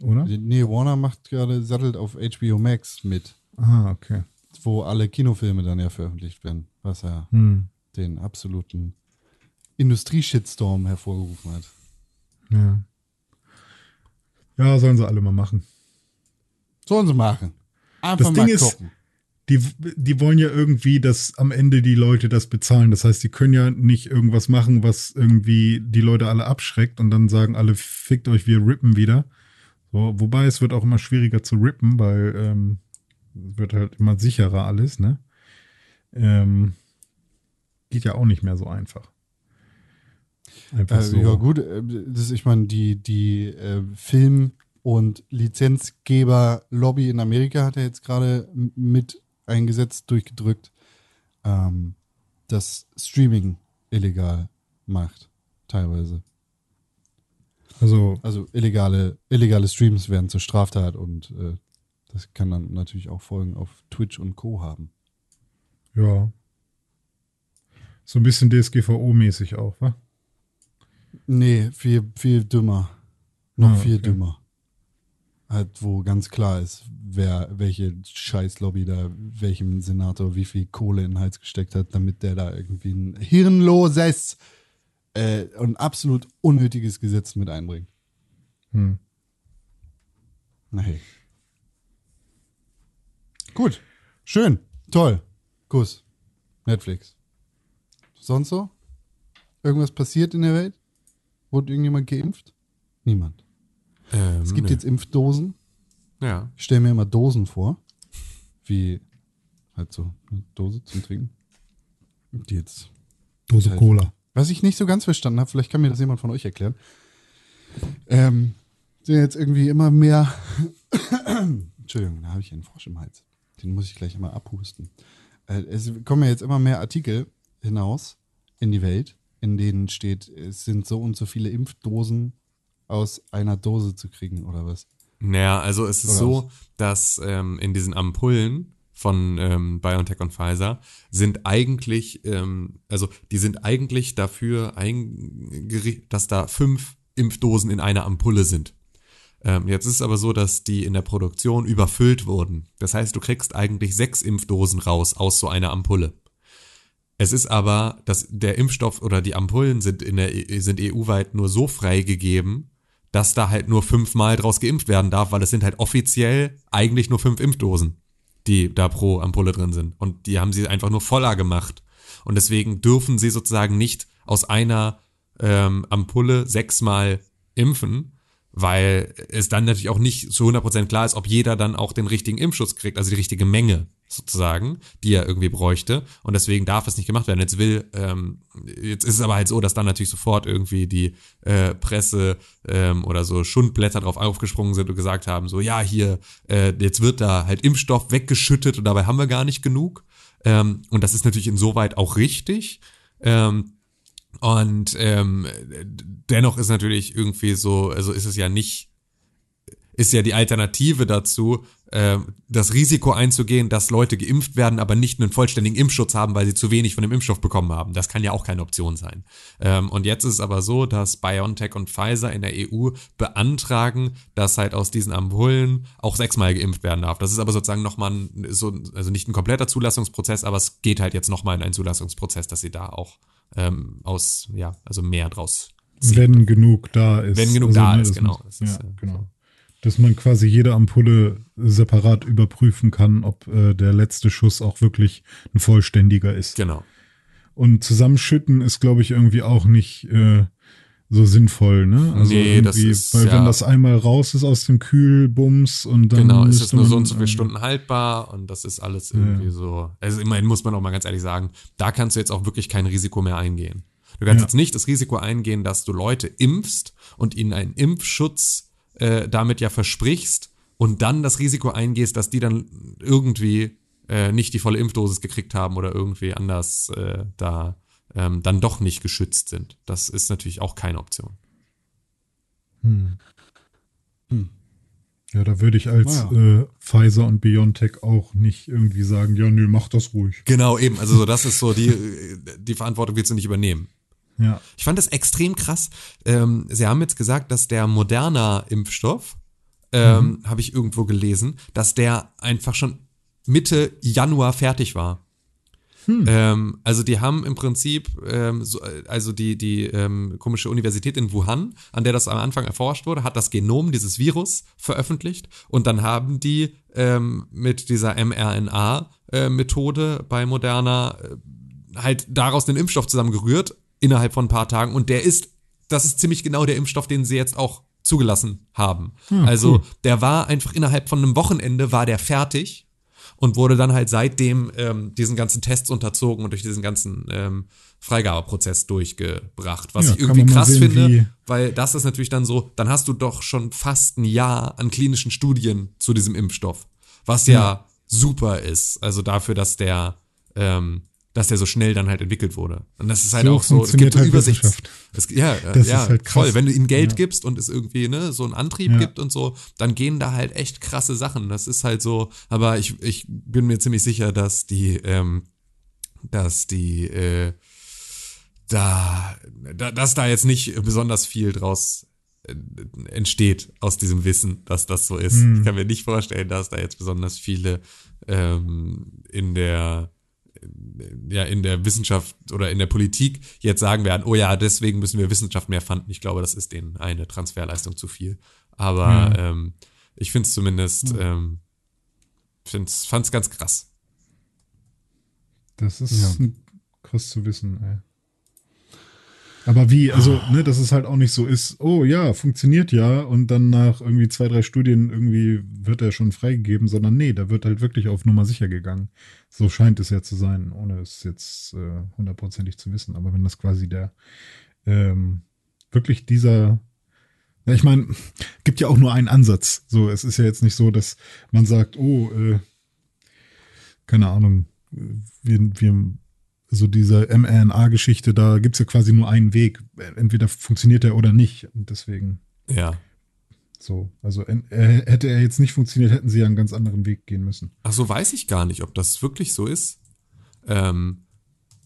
[SPEAKER 2] Oder?
[SPEAKER 1] nee, Warner macht gerade, sattelt auf HBO Max mit,
[SPEAKER 2] Ah, okay.
[SPEAKER 1] wo alle Kinofilme dann ja veröffentlicht werden, was ja
[SPEAKER 2] Hm.
[SPEAKER 1] den absoluten Industrieshitstorm hervorgerufen hat.
[SPEAKER 2] Ja. Ja, sollen sie alle mal machen.
[SPEAKER 1] Sollen sie machen. Einfach
[SPEAKER 2] Das
[SPEAKER 1] mal
[SPEAKER 2] Ding ist-
[SPEAKER 1] gucken.
[SPEAKER 2] Die, die wollen ja irgendwie, dass am Ende die Leute das bezahlen. Das heißt, die können ja nicht irgendwas machen, was irgendwie die Leute alle abschreckt und dann sagen alle, fickt euch, wir rippen wieder. So, wobei es wird auch immer schwieriger zu rippen, weil ähm, es wird halt immer sicherer alles, ne? ähm, geht ja auch nicht mehr so einfach. Einfach
[SPEAKER 1] Äh,
[SPEAKER 2] so.
[SPEAKER 1] Ja, gut, äh, das, ich meine, die, die äh, Film- und Lizenzgeber-Lobby in Amerika hat ja jetzt gerade mit ein Gesetz durchgedrückt, ähm, das Streaming illegal macht, teilweise.
[SPEAKER 2] Also,
[SPEAKER 1] Also illegale, illegale Streams werden zur Straftat und äh, das kann dann natürlich auch Folgen auf Twitch und Co. haben.
[SPEAKER 2] ja. So ein bisschen DSGVO-mäßig auch, wa?
[SPEAKER 1] Nee, viel, viel dümmer. Noch
[SPEAKER 2] Ah,
[SPEAKER 1] viel
[SPEAKER 2] okay.
[SPEAKER 1] dümmer. Halt, wo ganz klar ist, wer, welche Scheißlobby da, welchem Senator wie viel Kohle in den Hals gesteckt hat, damit der da irgendwie ein hirnloses äh, und absolut unnötiges Gesetz mit einbringt.
[SPEAKER 2] Hm.
[SPEAKER 1] Na hey. Gut. Schön. Toll. Kuss. Netflix. Sonst so? Irgendwas passiert in der Welt? Wurde irgendjemand geimpft? Niemand.
[SPEAKER 3] Ähm,
[SPEAKER 1] Es gibt
[SPEAKER 3] nö.
[SPEAKER 1] jetzt Impfdosen.
[SPEAKER 3] Ja.
[SPEAKER 1] Ich stelle mir immer Dosen vor. Wie halt so eine Dose zum Trinken. Die jetzt.
[SPEAKER 2] Dose
[SPEAKER 1] Halt.
[SPEAKER 2] Cola.
[SPEAKER 1] Was ich nicht so ganz verstanden habe, vielleicht kann mir das jemand von euch erklären. Ähm, sind jetzt irgendwie immer mehr. Entschuldigung, da habe ich einen Frosch im Hals. Den muss ich gleich immer abhusten. Äh, es kommen ja jetzt immer mehr Artikel hinaus in die Welt, in denen steht, es sind so und so viele Impfdosen aus einer Dose zu kriegen oder was.
[SPEAKER 3] Naja, also es ist
[SPEAKER 1] Oder
[SPEAKER 3] so, dass ähm, in diesen Ampullen von ähm, BioNTech und Pfizer sind eigentlich, ähm, also die sind eigentlich dafür eingerichtet, dass da fünf Impfdosen in einer Ampulle sind. Ähm, jetzt ist es aber so, dass die in der Produktion überfüllt wurden. Das heißt, du kriegst eigentlich sechs Impfdosen raus aus so einer Ampulle. Es ist aber, dass der Impfstoff oder die Ampullen sind in der E- sind EU-weit nur so freigegeben, dass da halt nur fünfmal draus geimpft werden darf, weil es sind halt offiziell eigentlich nur fünf Impfdosen, die da pro Ampulle drin sind. Und die haben sie einfach nur voller gemacht. Und deswegen dürfen sie sozusagen nicht aus einer ähm, Ampulle sechsmal impfen, weil es dann natürlich auch nicht zu 100% klar ist, ob jeder dann auch den richtigen Impfschutz kriegt, also die richtige Menge sozusagen, die er irgendwie bräuchte. Und deswegen darf es nicht gemacht werden. Jetzt will, ähm, jetzt ist es aber halt so, dass dann natürlich sofort irgendwie die äh, Presse ähm, oder so Schundblätter drauf aufgesprungen sind und gesagt haben, so ja, hier, äh, jetzt wird da halt Impfstoff weggeschüttet und dabei haben wir gar nicht genug. Ähm, und das ist natürlich insoweit auch richtig. Ähm, und ähm, dennoch ist natürlich irgendwie so, also ist es ja nicht, ist ja die Alternative dazu, ähm, das Risiko einzugehen, dass Leute geimpft werden, aber nicht einen vollständigen Impfschutz haben, weil sie zu wenig von dem Impfstoff bekommen haben. Das kann ja auch keine Option sein. Ähm, und jetzt ist es aber so, dass BioNTech und Pfizer in der EU beantragen, dass halt aus diesen Ampullen auch sechsmal geimpft werden darf. Das ist aber sozusagen nochmal ein, so, also nicht ein kompletter Zulassungsprozess, aber es geht halt jetzt nochmal in einen Zulassungsprozess, dass sie da auch ähm, aus, ja, also mehr draus ziehen.
[SPEAKER 2] Wenn genug da ist.
[SPEAKER 3] Wenn genug da
[SPEAKER 2] ne,
[SPEAKER 3] ist, genau. Das
[SPEAKER 2] ja,
[SPEAKER 3] ist, äh,
[SPEAKER 2] genau. Dass man quasi jede Ampulle separat überprüfen kann, ob äh, der letzte Schuss auch wirklich ein vollständiger ist.
[SPEAKER 3] Genau.
[SPEAKER 2] Und zusammenschütten ist, glaube ich, irgendwie auch nicht äh, so sinnvoll, ne? Also
[SPEAKER 3] Nee, das ist,
[SPEAKER 2] weil
[SPEAKER 3] ja.
[SPEAKER 2] wenn das einmal raus ist aus dem Kühlbums und dann
[SPEAKER 3] Genau, es ist
[SPEAKER 2] müsste
[SPEAKER 3] nur so und so viele Stunden haltbar und das ist alles irgendwie so. Also immerhin muss man auch mal ganz ehrlich sagen, da kannst du jetzt auch wirklich kein Risiko mehr eingehen. Du kannst
[SPEAKER 2] Ja.
[SPEAKER 3] jetzt nicht das Risiko eingehen, dass du Leute impfst und ihnen einen Impfschutz äh, damit ja versprichst und dann das Risiko eingehst, dass die dann irgendwie äh, nicht die volle Impfdosis gekriegt haben oder irgendwie anders äh, da ähm, dann doch nicht geschützt sind. Das ist natürlich auch keine Option.
[SPEAKER 2] Ja, da würde ich als
[SPEAKER 1] Naja.
[SPEAKER 2] äh, Pfizer und BioNTech auch nicht irgendwie sagen, ja, nö, mach das ruhig.
[SPEAKER 3] Genau, eben. Also so, das ist so, die, die Verantwortung willst du nicht übernehmen.
[SPEAKER 2] Ja.
[SPEAKER 3] Ich fand das extrem krass. Ähm, sie haben jetzt gesagt, dass der Moderna-Impfstoff, ähm, habe ich irgendwo gelesen, dass der einfach schon Mitte Januar fertig war. Ähm, also die haben im Prinzip, ähm, so, also die, die ähm, komische Universität in Wuhan, an der das am Anfang erforscht wurde, hat das Genom dieses Virus veröffentlicht und dann haben die ähm, mit dieser mRNA-Methode bei Moderna äh, halt daraus einen Impfstoff zusammengerührt innerhalb von ein paar Tagen und der ist, das ist ziemlich genau der Impfstoff, den sie jetzt auch zugelassen haben. also
[SPEAKER 2] cool.
[SPEAKER 3] der war einfach innerhalb von einem Wochenende war der fertig und wurde dann halt seitdem ähm, diesen ganzen Tests unterzogen und durch diesen ganzen ähm, Freigabeprozess durchgebracht. Was
[SPEAKER 2] Ja,
[SPEAKER 3] ich irgendwie krass
[SPEAKER 2] sehen,
[SPEAKER 3] finde, weil das ist natürlich dann so, dann hast du doch schon fast ein Jahr an klinischen Studien zu diesem Impfstoff, was ja, super ist. Also dafür, dass der, ähm, dass der so schnell dann halt entwickelt wurde. Und das ist halt
[SPEAKER 2] So
[SPEAKER 3] auch so, es gibt so
[SPEAKER 2] halt
[SPEAKER 3] Übersichts. Es, ja, äh,
[SPEAKER 2] Das
[SPEAKER 3] ja,
[SPEAKER 2] ist halt krass.
[SPEAKER 3] voll. Wenn du ihm Geld
[SPEAKER 2] Ja.
[SPEAKER 3] gibst und es irgendwie ne, so einen Antrieb
[SPEAKER 2] Ja.
[SPEAKER 3] gibt und so, dann gehen da halt echt krasse Sachen. Das ist halt so, aber ich, ich bin mir ziemlich sicher, dass die, ähm, dass die, äh, da, da, dass da jetzt nicht besonders viel draus äh, entsteht aus diesem Wissen, dass das so ist.
[SPEAKER 2] Hm.
[SPEAKER 3] Ich kann mir nicht vorstellen, dass da jetzt besonders viele ähm, in der ja in der Wissenschaft oder in der Politik jetzt sagen werden, oh ja, deswegen müssen wir Wissenschaft mehr fanden. Ich glaube, das ist denen eine Transferleistung zu viel. Aber
[SPEAKER 2] Ja.
[SPEAKER 3] ähm, ich finde es zumindest, ähm, find's, fand's ganz krass.
[SPEAKER 2] Das ist
[SPEAKER 1] Ja.
[SPEAKER 2] krass zu wissen, ey. Aber wie, also, ne, dass es halt auch nicht so ist, oh ja, funktioniert ja, und dann nach irgendwie zwei, drei Studien irgendwie wird er schon freigegeben, sondern nee, da wird halt wirklich auf Nummer sicher gegangen. So scheint es ja zu sein, ohne es jetzt äh, hundertprozentig zu wissen. Aber wenn das quasi der ähm, wirklich dieser ja, ich meine, gibt ja auch nur einen Ansatz. So, es ist ja jetzt nicht so, dass man sagt, oh, äh, keine Ahnung, wir, wir, so diese mRNA-Geschichte, da gibt's ja quasi nur einen Weg. Entweder funktioniert er oder nicht. Und deswegen
[SPEAKER 3] Ja.
[SPEAKER 2] so. Also äh, hätte er jetzt nicht funktioniert, hätten sie ja einen ganz anderen Weg gehen müssen.
[SPEAKER 3] Ach so, weiß ich gar nicht, ob das wirklich so ist. Ähm,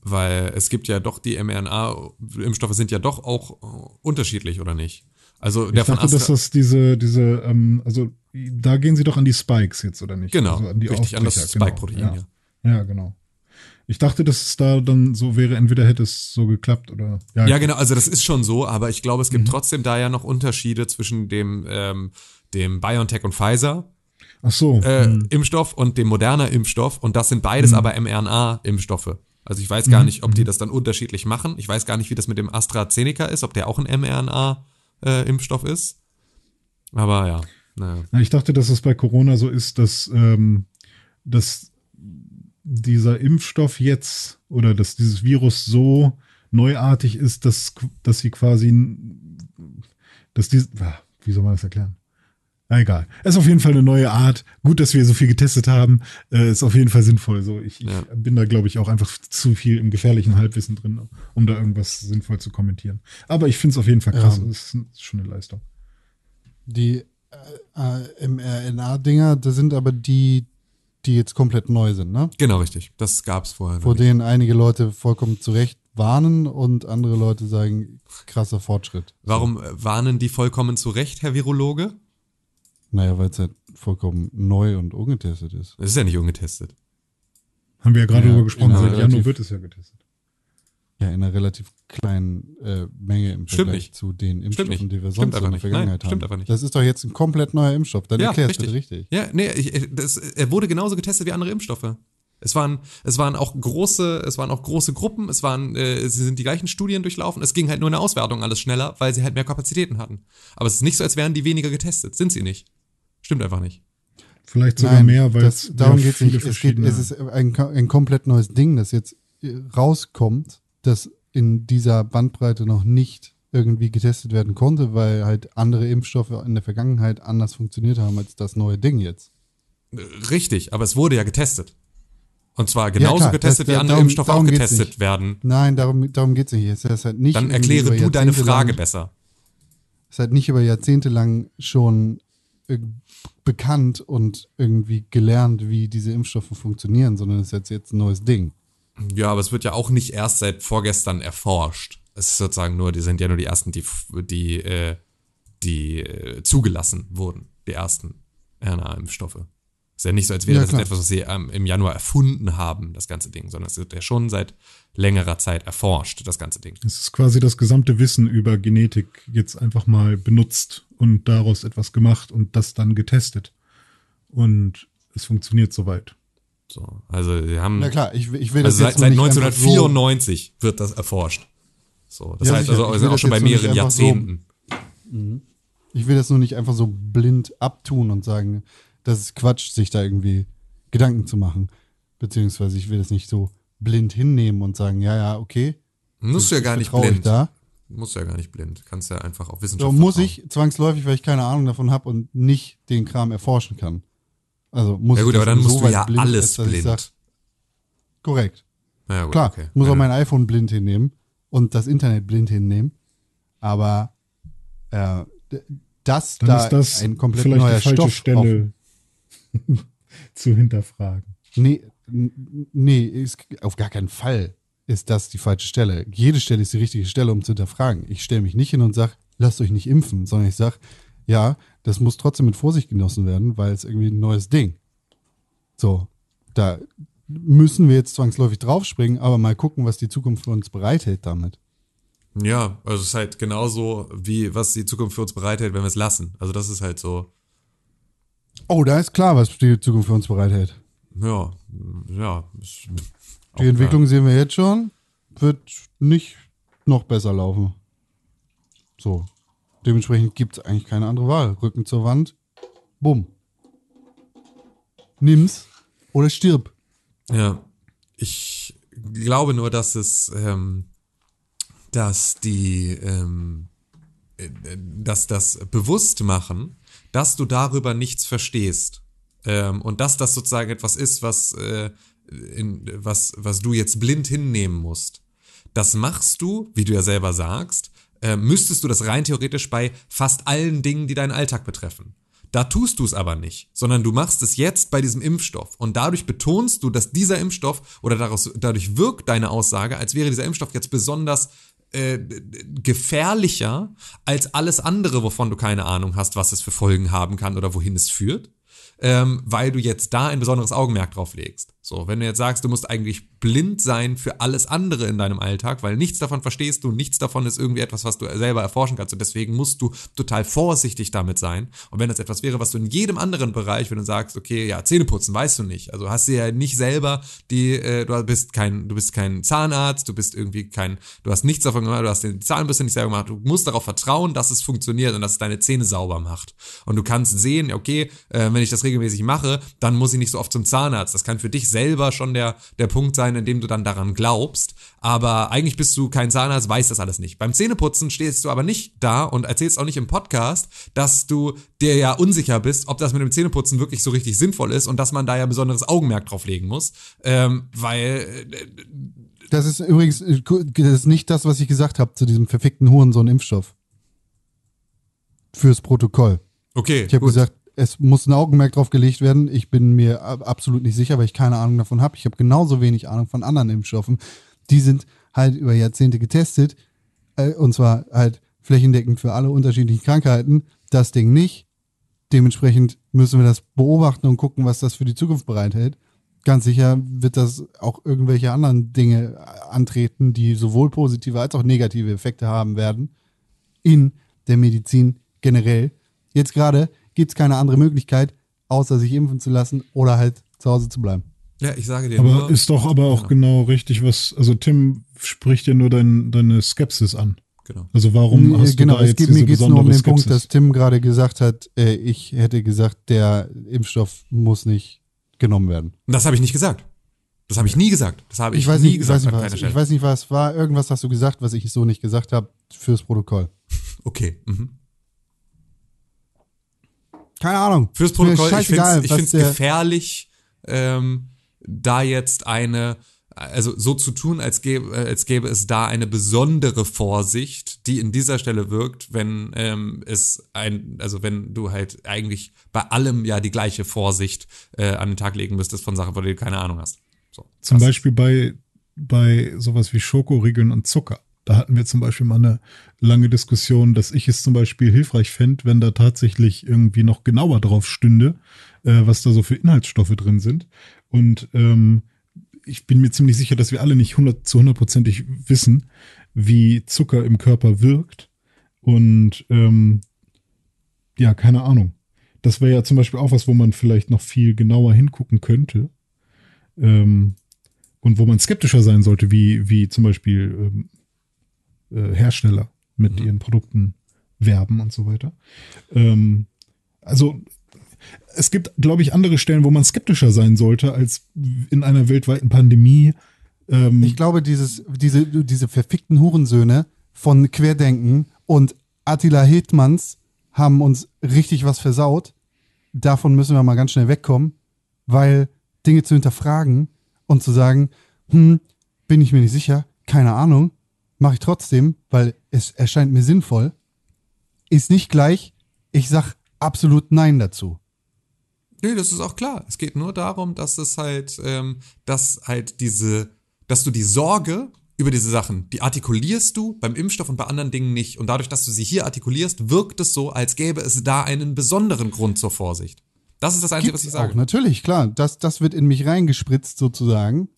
[SPEAKER 3] weil es gibt ja doch die mRNA-Impfstoffe sind ja doch auch unterschiedlich, oder nicht? Also der
[SPEAKER 2] ich dachte,
[SPEAKER 3] von
[SPEAKER 2] dass
[SPEAKER 3] Astra
[SPEAKER 2] das diese, diese, ähm, also da gehen sie doch an die Spikes jetzt, oder nicht?
[SPEAKER 3] Genau,
[SPEAKER 2] also an die
[SPEAKER 3] richtig, an das
[SPEAKER 2] genau,
[SPEAKER 3] Spike-Protein,
[SPEAKER 2] ja.
[SPEAKER 3] ja.
[SPEAKER 2] Ja, genau. Ich dachte, dass es da dann so wäre, entweder hätte es so geklappt oder.
[SPEAKER 3] Ja, genau, also das ist schon so, aber ich glaube, es
[SPEAKER 2] Mhm.
[SPEAKER 3] gibt trotzdem da ja noch Unterschiede zwischen dem, ähm, dem BioNTech und Pfizer
[SPEAKER 2] Ach so.
[SPEAKER 3] äh,
[SPEAKER 2] hm.
[SPEAKER 3] Impfstoff und dem Moderna Impfstoff und das sind
[SPEAKER 2] Mhm.
[SPEAKER 3] beides aber mRNA-Impfstoffe. Also ich weiß gar nicht, ob die das dann unterschiedlich machen. Ich weiß gar nicht, wie das mit dem AstraZeneca ist, ob der auch ein mRNA-Impfstoff ist. Aber ja, naja.
[SPEAKER 2] Na, ich dachte, dass es bei Corona so ist, dass, ähm, dass dieser Impfstoff jetzt oder dass dieses Virus so neuartig ist, dass, dass sie quasi, dass die, ah, wie soll man das erklären? Na, egal. Es ist auf jeden Fall eine neue Art. Gut, dass wir so viel getestet haben. Äh, ist auf jeden Fall sinnvoll. So, ich,
[SPEAKER 3] Ja.
[SPEAKER 2] ich bin da, glaube ich, auch einfach zu viel im gefährlichen Halbwissen drin, um da irgendwas sinnvoll zu kommentieren. Aber ich finde es auf jeden Fall krass.
[SPEAKER 1] Ja.
[SPEAKER 2] Es ist schon eine Leistung.
[SPEAKER 1] Die äh, äh, mRNA-Dinger, das sind aber die, die jetzt komplett neu sind, ne?
[SPEAKER 3] Genau, richtig. Das gab's vorher. noch
[SPEAKER 1] Vor denen einige Leute vollkommen zu Recht warnen und andere Leute sagen, krasser Fortschritt.
[SPEAKER 3] Warum äh, warnen die vollkommen zu Recht, Herr Virologe?
[SPEAKER 1] Naja, weil es halt vollkommen neu und ungetestet ist.
[SPEAKER 3] Das ist ja nicht ungetestet.
[SPEAKER 2] Haben wir ja gerade
[SPEAKER 1] Ja,
[SPEAKER 2] drüber gesprochen.
[SPEAKER 1] einer
[SPEAKER 2] Seit Januar wird es ja getestet.
[SPEAKER 1] Ja, in einer relativ kleinen äh, Menge im
[SPEAKER 3] Stimmt
[SPEAKER 1] Vergleich
[SPEAKER 3] nicht.
[SPEAKER 1] zu den Impfstoffen,
[SPEAKER 3] nicht.
[SPEAKER 1] die wir
[SPEAKER 3] Stimmt
[SPEAKER 1] sonst in der
[SPEAKER 3] nicht.
[SPEAKER 1] Vergangenheit
[SPEAKER 3] Nein, stimmt
[SPEAKER 1] haben.
[SPEAKER 3] einfach nicht.
[SPEAKER 1] Das ist doch jetzt ein komplett neuer Impfstoff. Dann
[SPEAKER 3] Ja,
[SPEAKER 1] erklärst du
[SPEAKER 3] richtig.
[SPEAKER 1] das richtig.
[SPEAKER 3] Ja, nee, ich, das, er wurde genauso getestet wie andere Impfstoffe. Es waren, es waren auch große, es waren auch große Gruppen, es waren, äh, sie sind die gleichen Studien durchlaufen. Es ging halt nur in der Auswertung alles schneller, weil sie halt mehr Kapazitäten hatten. Aber es ist nicht so, als wären die weniger getestet. Sind sie nicht. Stimmt einfach nicht.
[SPEAKER 2] Vielleicht sogar
[SPEAKER 1] Nein,
[SPEAKER 2] mehr, weil
[SPEAKER 1] das,
[SPEAKER 2] es
[SPEAKER 1] darum
[SPEAKER 2] ja
[SPEAKER 1] geht es
[SPEAKER 2] viele
[SPEAKER 1] nicht. Es, geht, es ist ein, ein komplett neues Ding, das jetzt rauskommt, das in dieser Bandbreite noch nicht irgendwie getestet werden konnte, weil halt andere Impfstoffe in der Vergangenheit anders funktioniert haben als das neue Ding jetzt.
[SPEAKER 3] Richtig, aber es wurde ja getestet. Und zwar genauso
[SPEAKER 1] klar,
[SPEAKER 3] getestet,
[SPEAKER 1] das-
[SPEAKER 3] wie andere
[SPEAKER 1] darum-
[SPEAKER 3] Impfstoffe auch
[SPEAKER 1] darum geht's
[SPEAKER 3] getestet
[SPEAKER 1] nicht.
[SPEAKER 3] werden.
[SPEAKER 1] Nein, darum, darum geht es nicht. Es ist halt nicht
[SPEAKER 3] Dann erkläre du deine Frage
[SPEAKER 1] lang-
[SPEAKER 3] besser.
[SPEAKER 1] ist halt nicht über Jahrzehnte lang schon äh, bekannt und irgendwie gelernt, wie diese Impfstoffe funktionieren, sondern es ist jetzt, jetzt ein neues Ding.
[SPEAKER 3] Ja, aber es wird ja auch nicht erst seit vorgestern erforscht. Es ist sozusagen nur, die sind ja nur die ersten, die, die, äh, die äh, zugelassen wurden, die ersten RNA-Impfstoffe. Ist ja nicht so, als wäre
[SPEAKER 1] Ja,
[SPEAKER 3] das etwas, was sie ähm, im Januar erfunden haben, das ganze Ding, sondern es wird ja schon seit längerer Zeit erforscht, das ganze Ding.
[SPEAKER 2] Es ist quasi das gesamte Wissen über Genetik jetzt einfach mal benutzt und daraus etwas gemacht und das dann getestet. Und es funktioniert soweit.
[SPEAKER 3] So, also sie haben,
[SPEAKER 1] Na klar, ich, will- ich will das
[SPEAKER 3] also
[SPEAKER 1] jetzt
[SPEAKER 3] seit, seit
[SPEAKER 1] nicht einfach
[SPEAKER 3] 1994 wird das erforscht. So, das
[SPEAKER 1] Ja,
[SPEAKER 3] heißt
[SPEAKER 1] sicher.
[SPEAKER 3] also, sind auch schon bei mehreren
[SPEAKER 1] so-
[SPEAKER 3] Jahrzehnten.
[SPEAKER 1] So, ich will das nur nicht einfach so blind abtun und sagen, das ist Quatsch, sich da irgendwie Gedanken zu machen. Beziehungsweise ich will das nicht so blind hinnehmen und sagen, ja, ja, okay.
[SPEAKER 3] Musst du ja gar nicht blind.
[SPEAKER 1] Da.
[SPEAKER 3] Musst du ja gar nicht blind. Kannst ja einfach auf
[SPEAKER 1] So
[SPEAKER 3] Wissenschaft
[SPEAKER 1] muss
[SPEAKER 3] vertrauen.
[SPEAKER 1] ich zwangsläufig, weil ich keine Ahnung davon habe und nicht den Kram erforschen kann. Also muss
[SPEAKER 3] Ja gut,
[SPEAKER 1] ich
[SPEAKER 3] aber
[SPEAKER 1] das
[SPEAKER 3] dann
[SPEAKER 1] so
[SPEAKER 3] musst du ja
[SPEAKER 1] blind,
[SPEAKER 3] alles blind.
[SPEAKER 1] Sag, korrekt.
[SPEAKER 3] ja, gut,
[SPEAKER 1] Klar,
[SPEAKER 3] okay.
[SPEAKER 1] muss
[SPEAKER 3] ja.
[SPEAKER 1] auch mein iPhone blind hinnehmen und das Internet blind hinnehmen. Aber äh, d- dass
[SPEAKER 2] Dann
[SPEAKER 1] da
[SPEAKER 2] ist das
[SPEAKER 1] ein komplett
[SPEAKER 2] vielleicht
[SPEAKER 1] neuer
[SPEAKER 2] die falsche
[SPEAKER 1] Stoff
[SPEAKER 2] Stelle zu hinterfragen.
[SPEAKER 1] Nee, nee, ist, auf gar keinen Fall ist das die falsche Stelle. Jede Stelle ist die richtige Stelle, um zu hinterfragen. Ich stelle mich nicht hin und sage, lasst euch nicht impfen, sondern ich sage, ja, das muss trotzdem mit Vorsicht genossen werden, weil es irgendwie ein neues Ding. So, da müssen wir jetzt zwangsläufig draufspringen, aber mal gucken, was die Zukunft für uns bereithält damit.
[SPEAKER 3] Ja, also es ist halt genauso, wie was die Zukunft für uns bereithält, wenn wir es lassen. Also das ist halt so,
[SPEAKER 1] Oh, da ist klar, was die Zukunft für uns bereithält.
[SPEAKER 3] ja, ja.
[SPEAKER 1] Die Entwicklung sehen wir jetzt schon, wird nicht noch besser laufen. So. Dementsprechend gibt es eigentlich keine andere Wahl. Rücken zur Wand, bumm. Nimm's oder stirb.
[SPEAKER 3] Ja, ich glaube nur, dass es, ähm, dass die, ähm, äh, dass das Bewusstmachen, dass du darüber nichts verstehst ähm, und dass das sozusagen etwas ist, was, äh, in, was, was du jetzt blind hinnehmen musst. Das machst du, wie du ja selber sagst, äh, müsstest du das rein theoretisch bei fast allen Dingen, die deinen Alltag betreffen. Da tust du es aber nicht, sondern du machst es jetzt bei diesem Impfstoff. Und dadurch betonst du, dass dieser Impfstoff oder daraus, dadurch wirkt deine Aussage, als wäre dieser Impfstoff jetzt besonders äh, gefährlicher als alles andere, wovon du keine Ahnung hast, was es für Folgen haben kann oder wohin es führt ähm, weil du jetzt da ein besonderes Augenmerk drauf legst. So, wenn du jetzt sagst, du musst eigentlich blind sein für alles andere in deinem Alltag, weil nichts davon verstehst du, nichts davon ist irgendwie etwas, was du selber erforschen kannst und deswegen musst du total vorsichtig damit sein. Und wenn das etwas wäre, was du in jedem anderen Bereich, wenn du sagst, okay, ja, Zähne putzen, weißt du nicht. Also hast du ja nicht selber die, äh, du bist kein, du bist kein Zahnarzt, du bist irgendwie kein, du hast nichts davon gemacht, du hast den Zahnbürste nicht selber gemacht. Du musst darauf vertrauen, dass es funktioniert und dass es deine Zähne sauber macht. Und du kannst sehen, okay, äh, wenn ich das regelmäßig mache, dann muss ich nicht so oft zum Zahnarzt. Das kann für dich selber schon der, der Punkt sein, in dem du dann daran glaubst. Aber eigentlich bist du kein Zahnarzt, weißt das alles nicht. Beim Zähneputzen stehst du aber nicht da und erzählst auch nicht im Podcast, dass du dir ja unsicher bist, ob das mit dem Zähneputzen wirklich so richtig sinnvoll ist und dass man da ja besonderes Augenmerk drauf legen muss. Ähm, weil äh,
[SPEAKER 1] Das ist übrigens äh, das ist nicht das, was ich gesagt habe zu diesem verfickten Hurensohn-Impfstoff. Fürs Protokoll.
[SPEAKER 3] Okay,
[SPEAKER 1] Ich habe gesagt, es muss ein Augenmerk drauf gelegt werden. Ich bin mir ab- absolut nicht sicher, weil ich keine Ahnung davon habe. Ich habe genauso wenig Ahnung von anderen Impfstoffen. Die sind halt über Jahrzehnte getestet äh, und zwar halt flächendeckend für alle unterschiedlichen Krankheiten. Das Ding nicht. Dementsprechend müssen wir das beobachten und gucken, was das für die Zukunft bereithält. Ganz sicher wird das auch irgendwelche anderen Dinge äh, antreten, die sowohl positive als auch negative Effekte haben werden in der Medizin generell. Jetzt gerade gibt es keine andere Möglichkeit, außer sich impfen zu lassen oder halt zu Hause zu bleiben.
[SPEAKER 3] Ja, ich sage dir
[SPEAKER 2] Aber
[SPEAKER 3] nur,
[SPEAKER 2] ist doch aber auch genau richtig, was, also Tim spricht ja nur dein, deine Skepsis an.
[SPEAKER 3] genau.
[SPEAKER 2] Also warum hast
[SPEAKER 1] genau,
[SPEAKER 2] du da
[SPEAKER 1] es
[SPEAKER 2] jetzt
[SPEAKER 1] geht,
[SPEAKER 2] diese
[SPEAKER 1] mir geht es nur um den Punkt,
[SPEAKER 2] Skepsis?
[SPEAKER 1] dass Tim gerade gesagt hat, äh, ich hätte gesagt, der Impfstoff muss nicht genommen werden.
[SPEAKER 3] Und das habe ich nicht gesagt. Das habe ich nie gesagt. Das habe ich,
[SPEAKER 1] Ich weiß
[SPEAKER 3] nie
[SPEAKER 1] nicht, ich
[SPEAKER 3] gesagt
[SPEAKER 1] weiß nicht, was, ich weiß nicht, was war. Irgendwas hast du gesagt, was ich so nicht gesagt habe, fürs Protokoll.
[SPEAKER 3] Okay. Mhm.
[SPEAKER 1] Keine Ahnung.
[SPEAKER 3] Fürs Protokoll, ich finde es gefährlich, ähm, da jetzt eine, also so zu tun, als gäbe, äh, als gäbe es da eine besondere Vorsicht, die in dieser Stelle wirkt, wenn ähm, es ein, also wenn du halt eigentlich bei allem ja die gleiche Vorsicht äh, an den Tag legen müsstest von Sachen, von denen du keine Ahnung hast. So,
[SPEAKER 2] Zum Beispiel bei, bei sowas wie Schokoriegeln und Zucker. Da hatten wir zum Beispiel mal eine lange Diskussion, dass ich es zum Beispiel hilfreich fände, wenn da tatsächlich irgendwie noch genauer drauf stünde, äh, was da so für Inhaltsstoffe drin sind. Und ähm, ich bin mir ziemlich sicher, dass wir alle nicht 100 zu hundertprozentig wissen, wie Zucker im Körper wirkt. Und ähm, ja, keine Ahnung. Das wäre ja zum Beispiel auch was, wo man vielleicht noch viel genauer hingucken könnte. Ähm, und wo man skeptischer sein sollte, wie, wie zum Beispiel ähm, äh, Hersteller mit
[SPEAKER 3] Mhm.
[SPEAKER 2] ihren Produkten werben und so weiter. Ähm, also Es gibt, glaube ich, andere Stellen, wo man skeptischer sein sollte als in einer weltweiten Pandemie. Ähm,
[SPEAKER 1] Ich glaube, dieses, diese, diese verfickten Hurensöhne von Querdenken und Attila Hildmanns haben uns richtig was versaut. Davon müssen wir mal ganz schnell wegkommen, weil Dinge zu hinterfragen und zu sagen, hm, bin ich mir nicht sicher, keine Ahnung, mache ich trotzdem, weil es erscheint mir sinnvoll, ist nicht gleich, ich sag absolut Nein dazu.
[SPEAKER 3] Nee, das ist auch klar. Es geht nur darum, dass es halt, ähm, dass halt diese, dass du die Sorge über diese Sachen, die artikulierst du beim Impfstoff und bei anderen Dingen nicht. Und dadurch, dass du sie hier artikulierst, wirkt es so, als gäbe es da einen besonderen Grund zur Vorsicht. Das ist das Einzige, was ich
[SPEAKER 1] Gibt's
[SPEAKER 3] sage.
[SPEAKER 1] Auch, natürlich, klar. Das, das wird in mich reingespritzt sozusagen.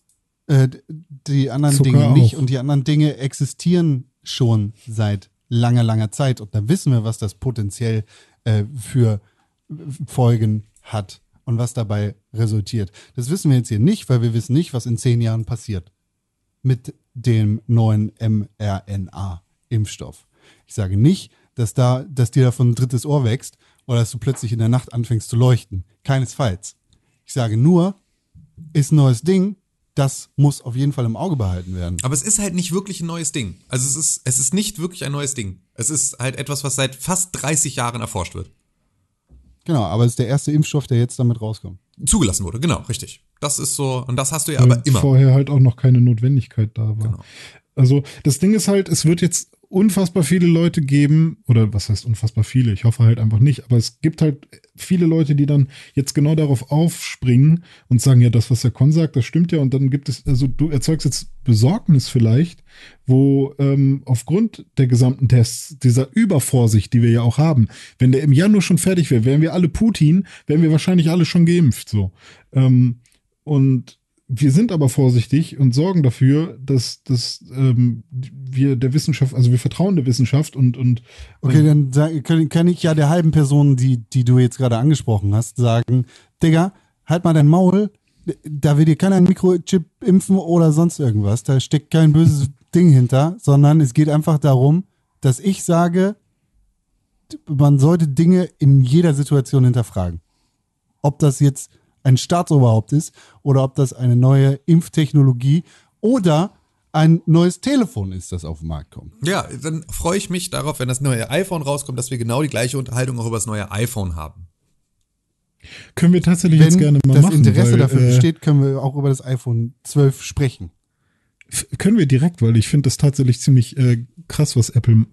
[SPEAKER 1] Äh, die anderen
[SPEAKER 2] Zucker
[SPEAKER 1] Dinge nicht.
[SPEAKER 2] auch.
[SPEAKER 1] Und die anderen Dinge existieren schon seit langer, langer Zeit. Und da wissen wir, was das potenziell äh, für Folgen hat und was dabei resultiert. Das wissen wir jetzt hier nicht, weil wir wissen nicht, was in zehn Jahren passiert mit dem neuen mRNA-Impfstoff. Ich sage nicht, dass da, dass dir davon ein drittes Ohr wächst oder dass du plötzlich in der Nacht anfängst zu leuchten. Keinesfalls. Ich sage nur, ist ein neues Ding, das muss auf jeden Fall im Auge behalten werden.
[SPEAKER 3] Aber es ist halt nicht wirklich ein neues Ding. Also es ist, es ist nicht wirklich ein neues Ding. Es ist halt etwas, was seit fast 30 Jahren erforscht wird.
[SPEAKER 1] Genau, aber es ist der erste Impfstoff, der jetzt damit rauskommt.
[SPEAKER 3] Zugelassen wurde, genau, richtig. Das ist so, und das hast du ja
[SPEAKER 2] weil
[SPEAKER 3] aber immer.
[SPEAKER 2] vorher halt auch noch keine Notwendigkeit da war.
[SPEAKER 3] Genau.
[SPEAKER 2] Also das Ding ist halt, es wird jetzt unfassbar viele Leute geben, oder was heißt unfassbar viele? Ich hoffe halt einfach nicht, aber es gibt halt viele Leute, die dann jetzt genau darauf aufspringen und sagen, ja, das, was der Con sagt, das stimmt ja, und dann gibt es, also du erzeugst jetzt Besorgnis vielleicht, wo ähm, aufgrund der gesamten Tests, dieser Übervorsicht, die wir ja auch haben, wenn der im Januar schon fertig wäre, wären wir alle Putin, wären wir wahrscheinlich alle schon geimpft, so. Ähm, und wir sind aber vorsichtig und sorgen dafür, dass, dass ähm, wir der Wissenschaft, also wir vertrauen der Wissenschaft und, und
[SPEAKER 1] Okay, dann sag, kann, kann ich ja der halben Person, die, die du jetzt gerade angesprochen hast, sagen, Digga, halt mal dein Maul, da will dir keiner einen Mikrochip impfen oder sonst irgendwas. Da steckt kein böses Ding hinter, sondern es geht einfach darum, dass ich sage, man sollte Dinge in jeder Situation hinterfragen. Ob das jetzt ein Staatsoberhaupt ist oder ob das eine neue Impftechnologie oder ein neues Telefon ist, das auf den Markt kommt.
[SPEAKER 3] Ja, dann freue ich mich darauf, wenn das neue iPhone rauskommt, dass wir genau die gleiche Unterhaltung auch über das neue iPhone haben.
[SPEAKER 2] können wir tatsächlich
[SPEAKER 1] Wenn
[SPEAKER 2] jetzt gerne mal
[SPEAKER 1] das
[SPEAKER 2] machen.
[SPEAKER 1] Interesse
[SPEAKER 2] weil,
[SPEAKER 1] dafür
[SPEAKER 2] äh,
[SPEAKER 1] besteht, können wir auch über das iPhone 12 sprechen.
[SPEAKER 2] Können wir direkt, weil ich finde das tatsächlich ziemlich äh, krass, was Apple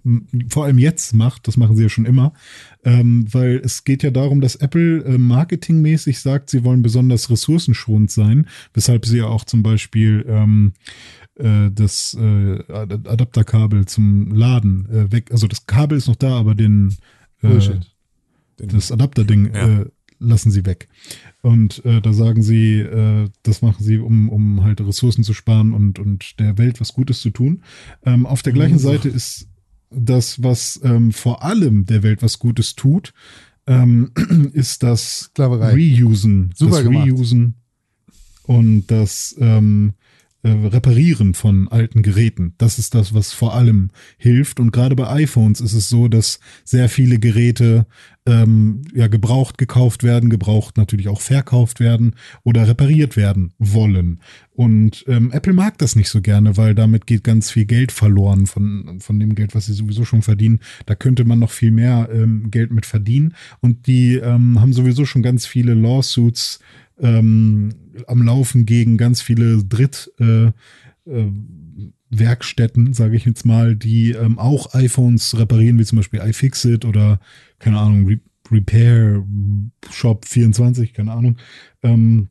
[SPEAKER 2] vor allem jetzt macht. Das machen sie ja schon immer. Ähm, weil es geht ja darum, dass Apple äh, marketingmäßig sagt, sie wollen besonders ressourcenschonend sein, weshalb sie ja auch zum Beispiel ähm, äh, das äh, Ad- Adapterkabel zum Laden äh, weg, also das Kabel ist noch da, aber den äh,
[SPEAKER 1] Bullshit.
[SPEAKER 2] das Adapterding
[SPEAKER 3] Ja.
[SPEAKER 2] äh, lassen sie weg. Und äh, da sagen sie, äh, das machen sie, um, um halt Ressourcen zu sparen und, und der Welt was Gutes zu tun. Ähm, auf der gleichen
[SPEAKER 1] Mhm.
[SPEAKER 2] Seite ist das, was ähm, vor allem der Welt was Gutes tut, ähm, ist das
[SPEAKER 1] Sklaverei.
[SPEAKER 2] Reusen.
[SPEAKER 1] Super
[SPEAKER 2] das
[SPEAKER 1] gemacht.
[SPEAKER 2] Reusen und das ähm, äh, Reparieren von alten Geräten. Das ist das, was vor allem hilft. Und gerade bei iPhones ist es so, dass sehr viele Geräte ähm, ja gebraucht gekauft werden, gebraucht natürlich auch verkauft werden oder repariert werden wollen. Und ähm, Apple mag das nicht so gerne, weil damit geht ganz viel Geld verloren von, von dem Geld, was sie sowieso schon verdienen. Da könnte man noch viel mehr ähm, Geld mit verdienen. Und die ähm, haben sowieso schon ganz viele Lawsuits ähm, am Laufen gegen ganz viele Dritt äh, äh, sage ich jetzt mal, die ähm, auch iPhones reparieren, wie zum Beispiel iFixit oder keine Ahnung, Re Repair Shop 24, keine Ahnung, ähm,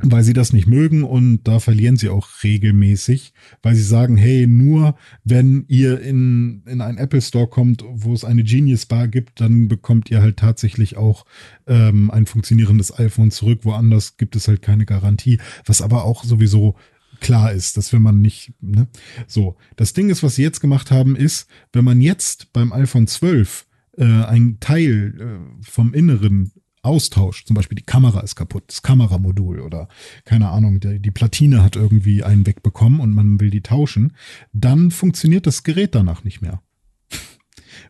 [SPEAKER 2] weil sie das nicht mögen und da verlieren sie auch regelmäßig, weil sie sagen, hey, nur wenn ihr in, in einen Apple Store kommt, wo es eine Genius Bar gibt, dann bekommt ihr halt tatsächlich auch ähm, ein funktionierendes iPhone zurück. Woanders gibt es halt keine Garantie, was aber auch sowieso klar ist, dass wenn man nicht, ne? So, das Ding ist, was sie jetzt gemacht haben, ist, wenn man jetzt beim iPhone 12 äh, ein Teil äh, vom Inneren austauscht, zum Beispiel die Kamera ist kaputt, das Kameramodul oder keine Ahnung, die, die Platine hat irgendwie einen wegbekommen und man will die tauschen, dann funktioniert das Gerät danach nicht mehr.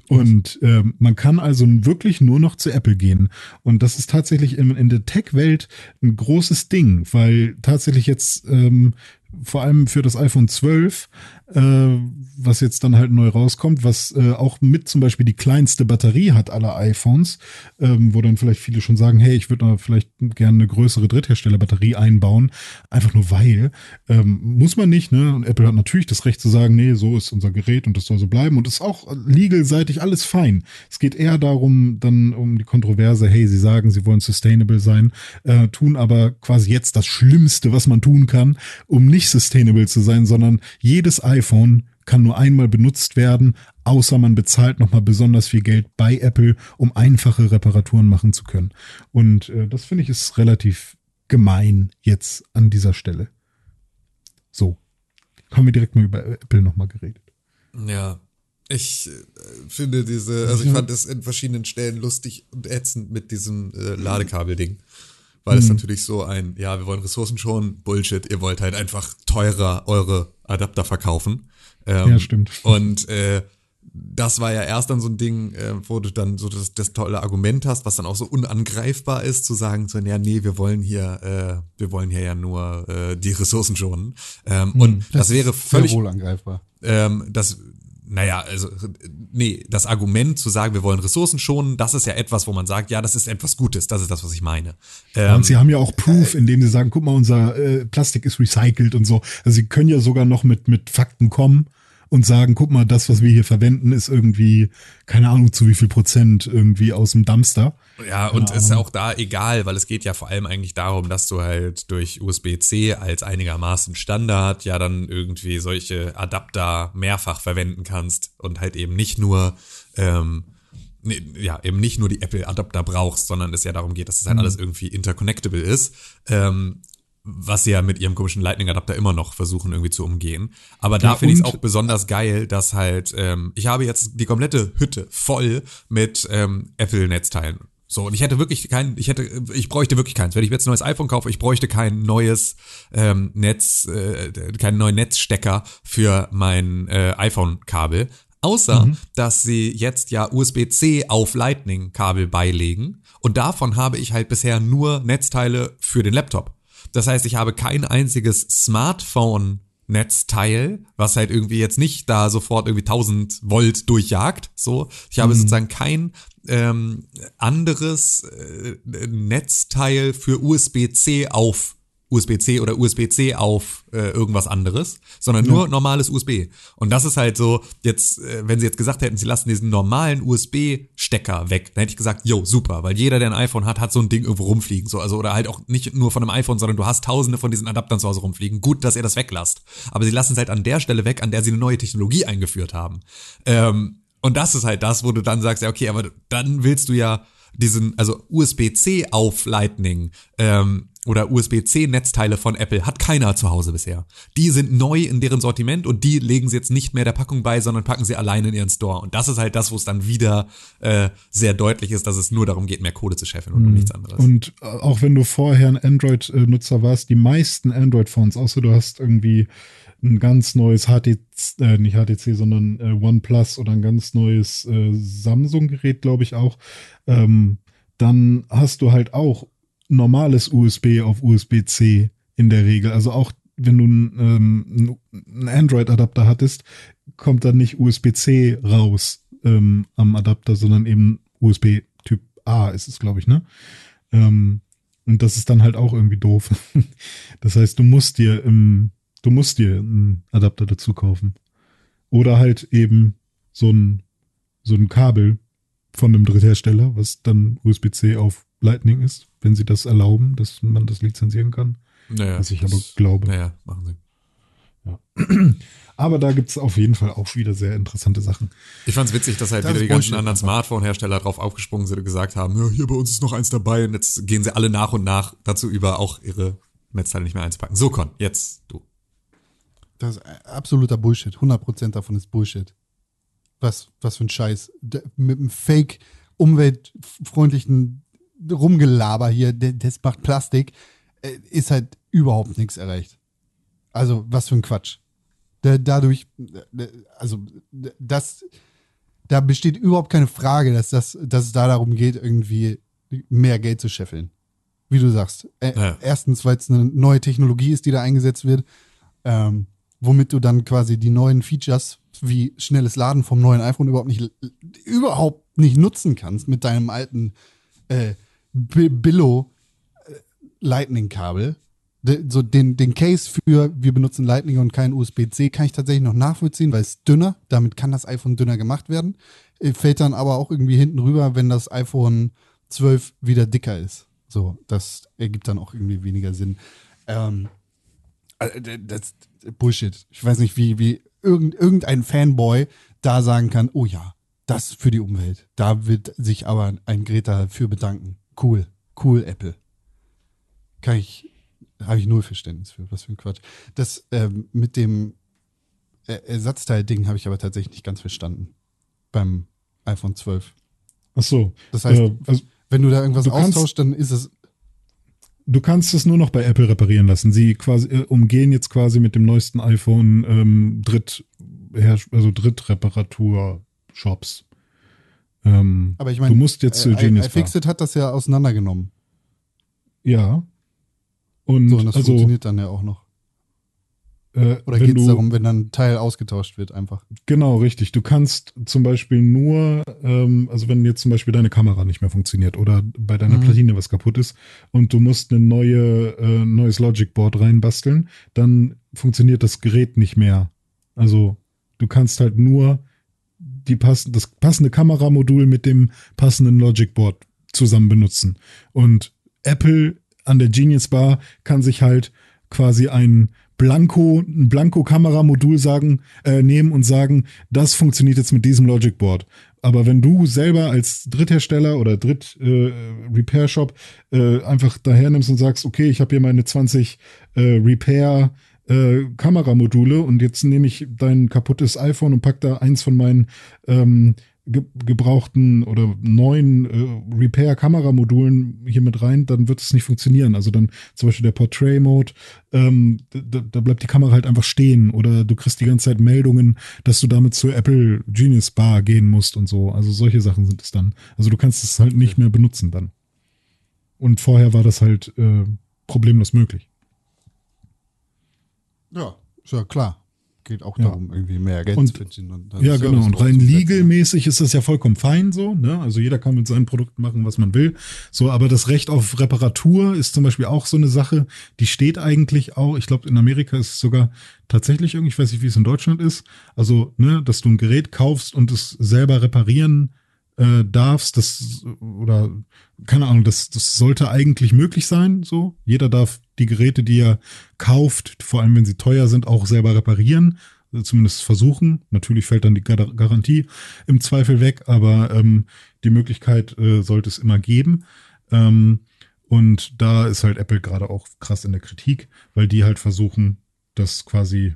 [SPEAKER 2] Und ähm, man kann also wirklich nur noch zu Apple gehen. Und das ist tatsächlich in, in der Tech-Welt ein großes Ding, weil tatsächlich jetzt ähm, vor allem für das iPhone 12 äh, was jetzt dann halt neu rauskommt, was äh, auch mit zum Beispiel die kleinste Batterie hat aller iPhones, ähm, wo dann vielleicht viele schon sagen, hey, ich würde da vielleicht gerne eine größere Drittherstellerbatterie einbauen, einfach nur weil. Ähm, muss man nicht, ne? Und Apple hat natürlich das Recht zu sagen, nee, so ist unser Gerät und das soll so bleiben und ist auch legal-seitig alles fein. Es geht eher darum, dann um die Kontroverse, hey, sie sagen, sie wollen sustainable sein, äh, tun aber quasi jetzt das Schlimmste, was man tun kann, um nicht sustainable zu sein, sondern jedes iPhone iPhone kann nur einmal benutzt werden, außer man bezahlt nochmal besonders viel Geld bei Apple, um einfache Reparaturen machen zu können. Und äh, das finde ich ist relativ gemein jetzt an dieser Stelle. So, haben wir direkt mal über Apple nochmal geredet.
[SPEAKER 3] Ja, ich äh, finde diese, also ich fand es in verschiedenen Stellen lustig und ätzend mit diesem äh, Ladekabelding. Weil mhm. es natürlich so ein, ja, wir wollen Ressourcen schon, Bullshit, ihr wollt halt einfach teurer eure Adapter verkaufen.
[SPEAKER 2] Ähm, ja, stimmt.
[SPEAKER 3] Und äh, das war ja erst dann so ein Ding, äh, wo du dann so das, das tolle Argument hast, was dann auch so unangreifbar ist, zu sagen, so, ja, nee, wir wollen hier, äh, wir wollen hier ja nur äh, die Ressourcen schonen. Ähm, hm, und das, das wäre völlig.
[SPEAKER 1] Wohl angreifbar.
[SPEAKER 3] Ähm, das naja, also, nee, das Argument zu sagen, wir wollen Ressourcen schonen, das ist ja etwas, wo man sagt, ja, das ist etwas Gutes, das ist das, was ich meine.
[SPEAKER 2] Ähm, und sie haben ja auch Proof, indem sie sagen, guck mal, unser äh, Plastik ist recycelt und so. Also sie können ja sogar noch mit, mit Fakten kommen und sagen, guck mal, das, was wir hier verwenden, ist irgendwie, keine Ahnung, zu wie viel Prozent irgendwie aus dem Dumpster.
[SPEAKER 3] Ja, und ist ja auch da egal, weil es geht ja vor allem eigentlich darum, dass du halt durch USB-C als einigermaßen Standard ja dann irgendwie solche Adapter mehrfach verwenden kannst und halt eben nicht nur ähm, nee, ja, eben nicht nur die Apple-Adapter brauchst, sondern es ja darum geht, dass es halt mhm. alles irgendwie interconnectable ist. Ähm, was sie ja mit ihrem komischen Lightning-Adapter immer noch versuchen irgendwie zu umgehen. Aber da ja, finde ich es auch besonders geil, dass halt, ähm, ich habe jetzt die komplette Hütte voll mit ähm, Apple-Netzteilen. So, und ich hätte wirklich kein, ich hätte, ich bräuchte wirklich keins. Wenn ich jetzt ein neues iPhone kaufe, ich bräuchte kein neues ähm, Netz, äh, keinen neuen Netzstecker für mein äh, iPhone-Kabel. Außer, mhm. dass sie jetzt ja USB-C auf Lightning-Kabel beilegen. Und davon habe ich halt bisher nur Netzteile für den Laptop. Das heißt, ich habe kein einziges Smartphone Netzteil, was halt irgendwie jetzt nicht da sofort irgendwie 1000 Volt durchjagt. So, ich habe mhm. sozusagen kein ähm, anderes äh, Netzteil für USB-C auf USB-C oder USB-C auf äh, irgendwas anderes, sondern nur ja. normales USB. Und das ist halt so, jetzt, äh, wenn sie jetzt gesagt hätten, sie lassen diesen normalen USB-Stecker weg, dann hätte ich gesagt, yo, super, weil jeder, der ein iPhone hat, hat so ein Ding irgendwo rumfliegen. So, also, oder halt auch nicht nur von einem iPhone, sondern du hast tausende von diesen Adaptern zu Hause rumfliegen. Gut, dass ihr das weglasst. Aber sie lassen es halt an der Stelle weg, an der sie eine neue Technologie eingeführt haben. Ähm, und das ist halt das, wo du dann sagst, ja, okay, aber dann willst du ja diesen, also USB-C auf Lightning, ähm, oder USB-C-Netzteile von Apple hat keiner zu Hause bisher. Die sind neu in deren Sortiment und die legen sie jetzt nicht mehr der Packung bei, sondern packen sie alleine in ihren Store. Und das ist halt das, wo es dann wieder äh, sehr deutlich ist, dass es nur darum geht, mehr Kohle zu scheffeln und um nichts anderes.
[SPEAKER 2] Und äh, auch wenn du vorher ein Android-Nutzer warst, die meisten Android-Phones, außer du hast irgendwie ein ganz neues HTC, äh, nicht HTC, sondern äh, OnePlus oder ein ganz neues äh, Samsung-Gerät, glaube ich auch, ähm, dann hast du halt auch normales USB auf USB-C in der Regel. Also auch wenn du ähm, einen Android-Adapter hattest, kommt dann nicht USB-C raus ähm, am Adapter, sondern eben USB Typ A ist es, glaube ich, ne? Ähm, und das ist dann halt auch irgendwie doof. das heißt, du musst dir im, du musst dir einen Adapter dazu kaufen. Oder halt eben so ein, so ein Kabel von einem Dritthersteller, was dann USB-C auf Lightning ist, wenn sie das erlauben, dass man das lizenzieren kann. Naja, was ich aber glaube.
[SPEAKER 3] Naja, machen sie.
[SPEAKER 2] Ja. Aber da gibt es auf jeden Fall auch wieder sehr interessante Sachen.
[SPEAKER 3] Ich fand es witzig, dass halt das wieder die ganzen anderen Smartphone-Hersteller drauf aufgesprungen sind und gesagt haben, ja, hier bei uns ist noch eins dabei und jetzt gehen sie alle nach und nach dazu über, auch ihre Netzteile nicht mehr einzupacken. So, Con, jetzt du.
[SPEAKER 1] Das ist absoluter Bullshit. 100% davon ist Bullshit. Was, was für ein Scheiß. Mit einem fake umweltfreundlichen Rumgelaber hier, das macht Plastik, äh, ist halt überhaupt nichts erreicht. Also, was für ein Quatsch. Dadurch, also, das, Da besteht überhaupt keine Frage, dass, das, dass es da darum geht, irgendwie mehr Geld zu scheffeln. Wie du sagst. Äh,
[SPEAKER 3] Ja.
[SPEAKER 1] Erstens, weil es eine neue Technologie ist, die da eingesetzt wird, ähm, womit du dann quasi die neuen Features wie schnelles Laden vom neuen iPhone überhaupt nicht, überhaupt nicht nutzen kannst mit deinem alten äh, Billo äh, Lightning-Kabel. So den, den Case für wir benutzen Lightning und kein USB-C kann ich tatsächlich noch nachvollziehen, weil es dünner, damit kann das iPhone dünner gemacht werden. Äh, Fällt dann aber auch irgendwie hinten rüber, wenn das iPhone 12 wieder dicker ist. So, das ergibt dann auch irgendwie weniger Sinn. Ähm, äh, das Bullshit. Ich weiß nicht, wie, wie irgend, irgendein Fanboy da sagen kann, oh ja, das für die Umwelt. Da wird sich aber ein Greta für bedanken. Cool, cool, Apple. Kann ich, habe ich null Verständnis für. Was für ein Quatsch. Das ähm, mit dem Er- Ersatzteil-Ding habe ich aber tatsächlich nicht ganz verstanden. Beim iPhone 12.
[SPEAKER 2] Ach so.
[SPEAKER 1] Das heißt,
[SPEAKER 2] äh, also,
[SPEAKER 1] wenn du da irgendwas
[SPEAKER 2] du kannst-
[SPEAKER 1] austauschst, dann ist es.
[SPEAKER 2] du kannst es nur noch bei Apple reparieren lassen. Sie quasi äh, umgehen jetzt quasi mit dem neuesten iPhone ähm, Dritt, also Drittreparatur-Shops. Ähm,
[SPEAKER 1] Aber ich meine,
[SPEAKER 2] du musst jetzt zu
[SPEAKER 1] äh,
[SPEAKER 2] Genius Bar.
[SPEAKER 1] iFixit hat das ja auseinandergenommen.
[SPEAKER 2] Ja. Und,
[SPEAKER 1] So, und das
[SPEAKER 2] also,
[SPEAKER 1] funktioniert dann ja auch noch.
[SPEAKER 2] äh,
[SPEAKER 1] Oder geht es darum, wenn dann ein Teil ausgetauscht wird, einfach?
[SPEAKER 2] Genau, richtig. Du kannst zum Beispiel nur, ähm, also wenn jetzt zum Beispiel deine Kamera nicht mehr funktioniert oder bei deiner
[SPEAKER 1] Mhm.
[SPEAKER 2] Platine was kaputt ist und du musst ein neue, äh, neues Logic Board reinbasteln, dann funktioniert das Gerät nicht mehr. Also du kannst halt nur die pass das passende Kameramodul mit dem passenden Logic Board zusammen benutzen. Und Apple an der Genius Bar kann sich halt quasi ein Blanko, ein Blanko-Kameramodul sagen, äh, nehmen und sagen, das funktioniert jetzt mit diesem Logic Board. Aber wenn du selber als Dritthersteller oder Dritt-Repair-Shop äh, einfach daher nimmst und sagst, okay, ich habe hier meine 20 äh, Repair äh, Kameramodule und jetzt nehme ich dein kaputtes iPhone und pack da eins von meinen ähm, ge gebrauchten oder neuen äh, Repair-Kameramodulen hier mit rein, dann wird es nicht funktionieren. Also dann zum Beispiel der Portrait-Mode, ähm, da, da bleibt die Kamera halt einfach stehen oder du kriegst die ganze Zeit Meldungen, dass du damit zur Apple Genius Bar gehen musst und so. Also solche Sachen sind es dann. Also du kannst es halt nicht mehr benutzen dann. Und vorher war das halt äh, problemlos möglich.
[SPEAKER 1] Ja, ist ja klar. Geht auch
[SPEAKER 2] Ja.
[SPEAKER 1] darum, irgendwie mehr Geld
[SPEAKER 2] Und-
[SPEAKER 1] zu verdienen.
[SPEAKER 2] Ja,
[SPEAKER 1] Service
[SPEAKER 2] genau. Und rein legalmäßig ist das ja vollkommen fein so. Ne? Also jeder kann mit seinen Produkten machen, was man will. So, aber das Recht auf Reparatur ist zum Beispiel auch so eine Sache, die steht eigentlich auch, ich glaube, in Amerika ist es sogar tatsächlich irgendwie, ich weiß nicht, wie es in Deutschland ist. Also, ne, dass du ein Gerät kaufst und es selber reparieren äh, darfst, das oder keine Ahnung, das, das sollte eigentlich möglich sein. So, jeder darf die Geräte, die er kauft, vor allem wenn sie teuer sind, auch selber reparieren, also zumindest versuchen. Natürlich fällt dann die Gar Garantie im Zweifel weg, aber ähm, die Möglichkeit äh, sollte es immer geben. Ähm, und da ist halt Apple gerade auch krass in der Kritik, weil die halt versuchen, das quasi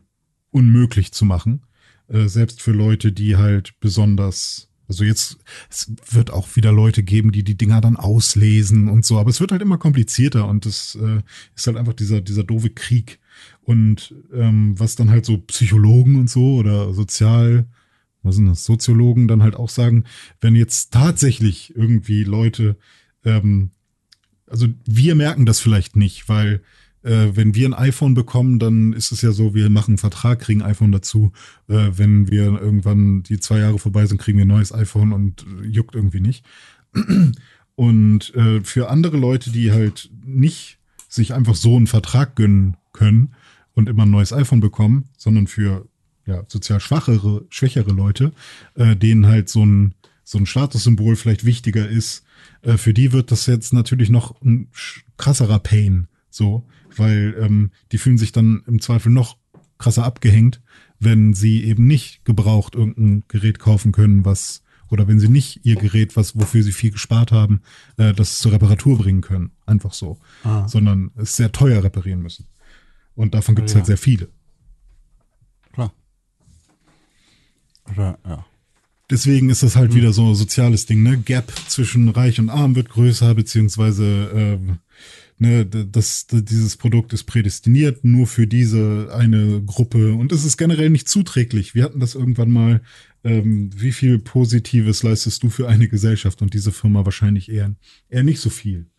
[SPEAKER 2] unmöglich zu machen. Äh, selbst für Leute, die halt besonders, also jetzt, es wird auch wieder Leute geben, die die Dinger dann auslesen und so, aber es wird halt immer komplizierter und es äh, ist halt einfach dieser, dieser doofe Krieg. Und ähm, was dann halt so Psychologen und so oder Sozial, was sind das, Soziologen dann halt auch sagen, wenn jetzt tatsächlich irgendwie Leute, ähm, also wir merken das vielleicht nicht, weil äh, wenn wir ein iPhone bekommen, dann ist es ja so, wir machen einen Vertrag, kriegen ein iPhone dazu. Äh, wenn wir irgendwann die zwei Jahre vorbei sind, kriegen wir ein neues iPhone und juckt irgendwie nicht. Und äh, für andere Leute, die halt nicht sich einfach so einen Vertrag gönnen können und immer ein neues iPhone bekommen, sondern für ja, sozial schwachere, schwächere Leute, äh, denen halt so ein, so ein Statussymbol vielleicht wichtiger ist, äh, für die wird das jetzt natürlich noch ein krasserer Pain, so, weil ähm, die fühlen sich dann im Zweifel noch krasser abgehängt, wenn sie eben nicht gebraucht irgendein Gerät kaufen können, was oder wenn sie nicht ihr Gerät, was wofür sie viel gespart haben, äh, das zur Reparatur bringen können, einfach so,
[SPEAKER 1] Ah.
[SPEAKER 2] sondern es sehr teuer reparieren müssen. Und davon gibt es
[SPEAKER 1] Ja.
[SPEAKER 2] halt sehr viele.
[SPEAKER 1] Klar. Oder, ja.
[SPEAKER 2] Deswegen ist das halt wieder so ein soziales Ding, ne? Gap zwischen Reich und Arm wird größer, beziehungsweise ähm, ne, das, dieses Produkt ist prädestiniert nur für diese eine Gruppe und es ist generell nicht zuträglich. Wir hatten das irgendwann mal ähm, wie viel Positives leistest du für eine Gesellschaft und diese Firma wahrscheinlich eher, eher nicht so viel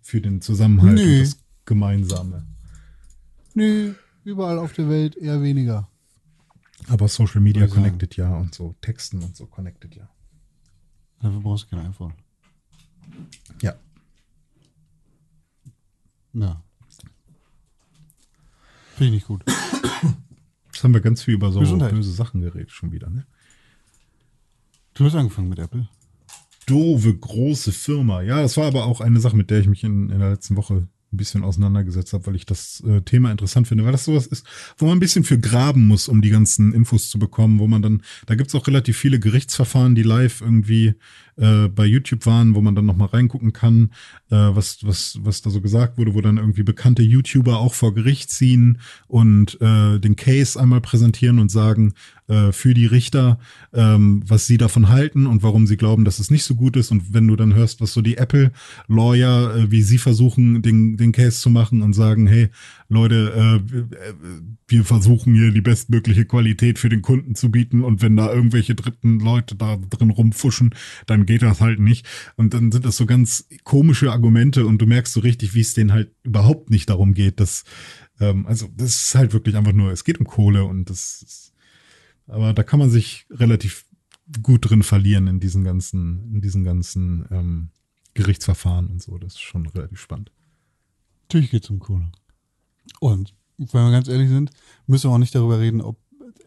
[SPEAKER 2] für den Zusammenhalt
[SPEAKER 1] Nö.
[SPEAKER 2] und das Gemeinsame.
[SPEAKER 1] Nö, überall auf der Welt eher weniger.
[SPEAKER 2] Aber Social Media
[SPEAKER 1] sagen.
[SPEAKER 2] connected ja und so, Texten und so connected ja.
[SPEAKER 1] Dafür brauchst du kein iPhone.
[SPEAKER 2] Ja.
[SPEAKER 1] Ja. Finde ich nicht gut.
[SPEAKER 2] Jetzt haben wir ganz viel über so
[SPEAKER 1] Gesundheit.
[SPEAKER 2] böse Sachen geredet schon wieder, ne?
[SPEAKER 1] Du hast angefangen mit Apple.
[SPEAKER 2] doofe große Firma. Ja, das war aber auch eine Sache, mit der ich mich in, in der letzten Woche ein bisschen auseinandergesetzt habe, weil ich das äh, Thema interessant finde, weil das sowas ist, wo man ein bisschen für graben muss, um die ganzen Infos zu bekommen, wo man dann, da gibt's auch relativ viele Gerichtsverfahren, die live irgendwie äh, bei YouTube waren, wo man dann nochmal reingucken kann, äh, was, was, was da so gesagt wurde, wo dann irgendwie bekannte YouTuber auch vor Gericht ziehen und äh, den Case einmal präsentieren und sagen, äh, für die Richter, ähm, was sie davon halten und warum sie glauben, dass es nicht so gut ist. Und wenn du dann hörst, was so die Apple-Lawyer, äh, wie sie versuchen, den, den Case zu machen und sagen, hey, Leute, äh, äh, wir versuchen hier die bestmögliche Qualität für den Kunden zu bieten und wenn da irgendwelche dritten Leute da drin rumfuschen, dann geht das halt nicht. Und dann sind das so ganz komische Argumente und du merkst so richtig, wie es denen halt überhaupt nicht darum geht, dass, ähm, also das ist halt wirklich einfach nur, es geht um Kohle und das ist, aber da kann man sich relativ gut drin verlieren in diesen ganzen, in diesen ganzen ähm, Gerichtsverfahren und so. Das ist schon relativ spannend.
[SPEAKER 1] Natürlich geht es um Kohle. Und wenn wir ganz ehrlich sind, müssen wir auch nicht darüber reden, ob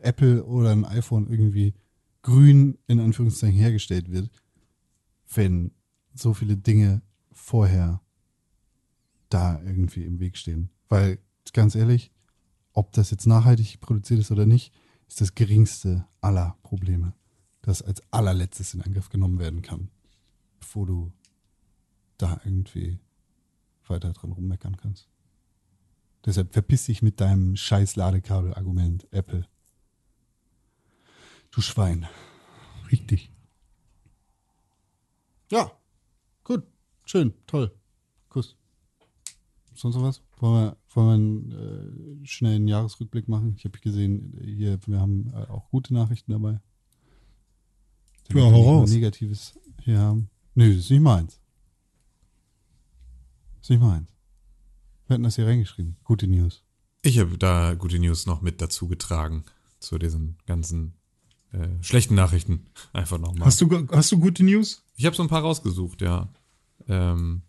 [SPEAKER 1] Apple oder ein iPhone irgendwie grün in Anführungszeichen hergestellt wird, wenn so viele Dinge vorher da irgendwie im Weg stehen. Weil, ganz ehrlich, ob das jetzt nachhaltig produziert ist oder nicht, ist das geringste aller Probleme, das als allerletztes in Angriff genommen werden kann, bevor du da irgendwie weiter dran rummeckern kannst. Deshalb verpiss dich mit deinem scheiß Ladekabel-Argument, Apple. Du Schwein.
[SPEAKER 2] Richtig.
[SPEAKER 1] Ja, gut, schön, toll. Kuss. Sonst noch was? Wollen wir, wollen wir einen äh, schnellen Jahresrückblick machen? Ich habe gesehen, hier, wir haben äh, auch gute Nachrichten dabei.
[SPEAKER 2] Ja, hau raus.
[SPEAKER 1] Negatives hier haben. Nö, das ist nicht meins. Das ist nicht meins. Wir hatten das hier reingeschrieben. Gute News.
[SPEAKER 3] Ich habe da gute News noch mit dazu getragen zu diesen ganzen äh, schlechten Nachrichten. Einfach nochmal.
[SPEAKER 2] Hast du, hast du gute News?
[SPEAKER 3] Ich habe so ein paar rausgesucht, ja. Ähm,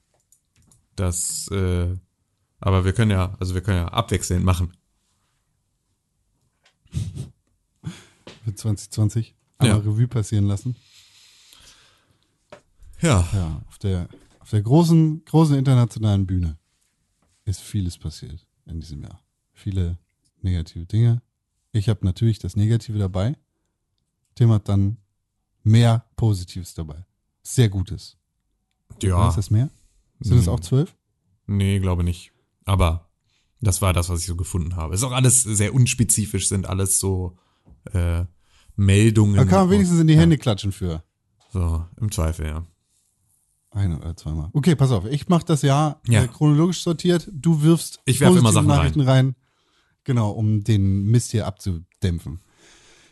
[SPEAKER 3] das, äh, aber wir können ja, also wir können ja abwechselnd machen.
[SPEAKER 1] Für 2020 einmal
[SPEAKER 3] Ja.
[SPEAKER 1] Revue passieren lassen.
[SPEAKER 3] Ja.
[SPEAKER 1] Ja, auf der, auf der großen, großen internationalen Bühne ist vieles passiert in diesem Jahr. Viele negative Dinge. Ich habe natürlich das Negative dabei. Tim hat dann mehr Positives dabei. Sehr Gutes. Oder
[SPEAKER 3] Ja.
[SPEAKER 1] Ist das mehr? Sind es
[SPEAKER 3] Hm.
[SPEAKER 1] auch zwölf?
[SPEAKER 3] Nee, glaube nicht. Aber das war das, was ich so gefunden habe. Ist auch alles sehr unspezifisch, sind alles so äh, Meldungen.
[SPEAKER 1] Da kann man wenigstens in die
[SPEAKER 3] Ja.
[SPEAKER 1] Hände klatschen für.
[SPEAKER 3] So, im Zweifel, ja.
[SPEAKER 1] Ein oder zweimal. Okay, pass auf. Ich mache das Jahr
[SPEAKER 3] Ja.
[SPEAKER 1] äh, chronologisch sortiert. Du wirfst
[SPEAKER 3] Ich werf immer Sachen rein.
[SPEAKER 1] Nachrichten rein. Genau, um den Mist hier abzudämpfen.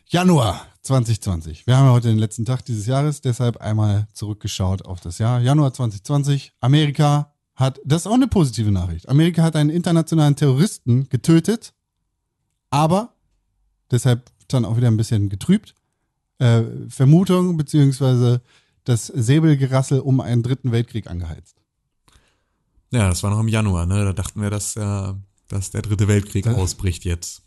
[SPEAKER 1] Januar 2020. Wir haben ja heute den letzten Tag dieses Jahres, deshalb einmal zurückgeschaut auf das Jahr. Januar 2020. Amerika hat, das ist auch eine positive Nachricht. Amerika hat einen internationalen Terroristen getötet, aber deshalb dann auch wieder ein bisschen getrübt. Äh, Vermutung beziehungsweise das Säbelgerassel um einen dritten Weltkrieg angeheizt.
[SPEAKER 3] Ja, das war noch im Januar, ne? Da dachten wir, dass, äh, dass der dritte Weltkrieg
[SPEAKER 1] Das-
[SPEAKER 3] ausbricht jetzt.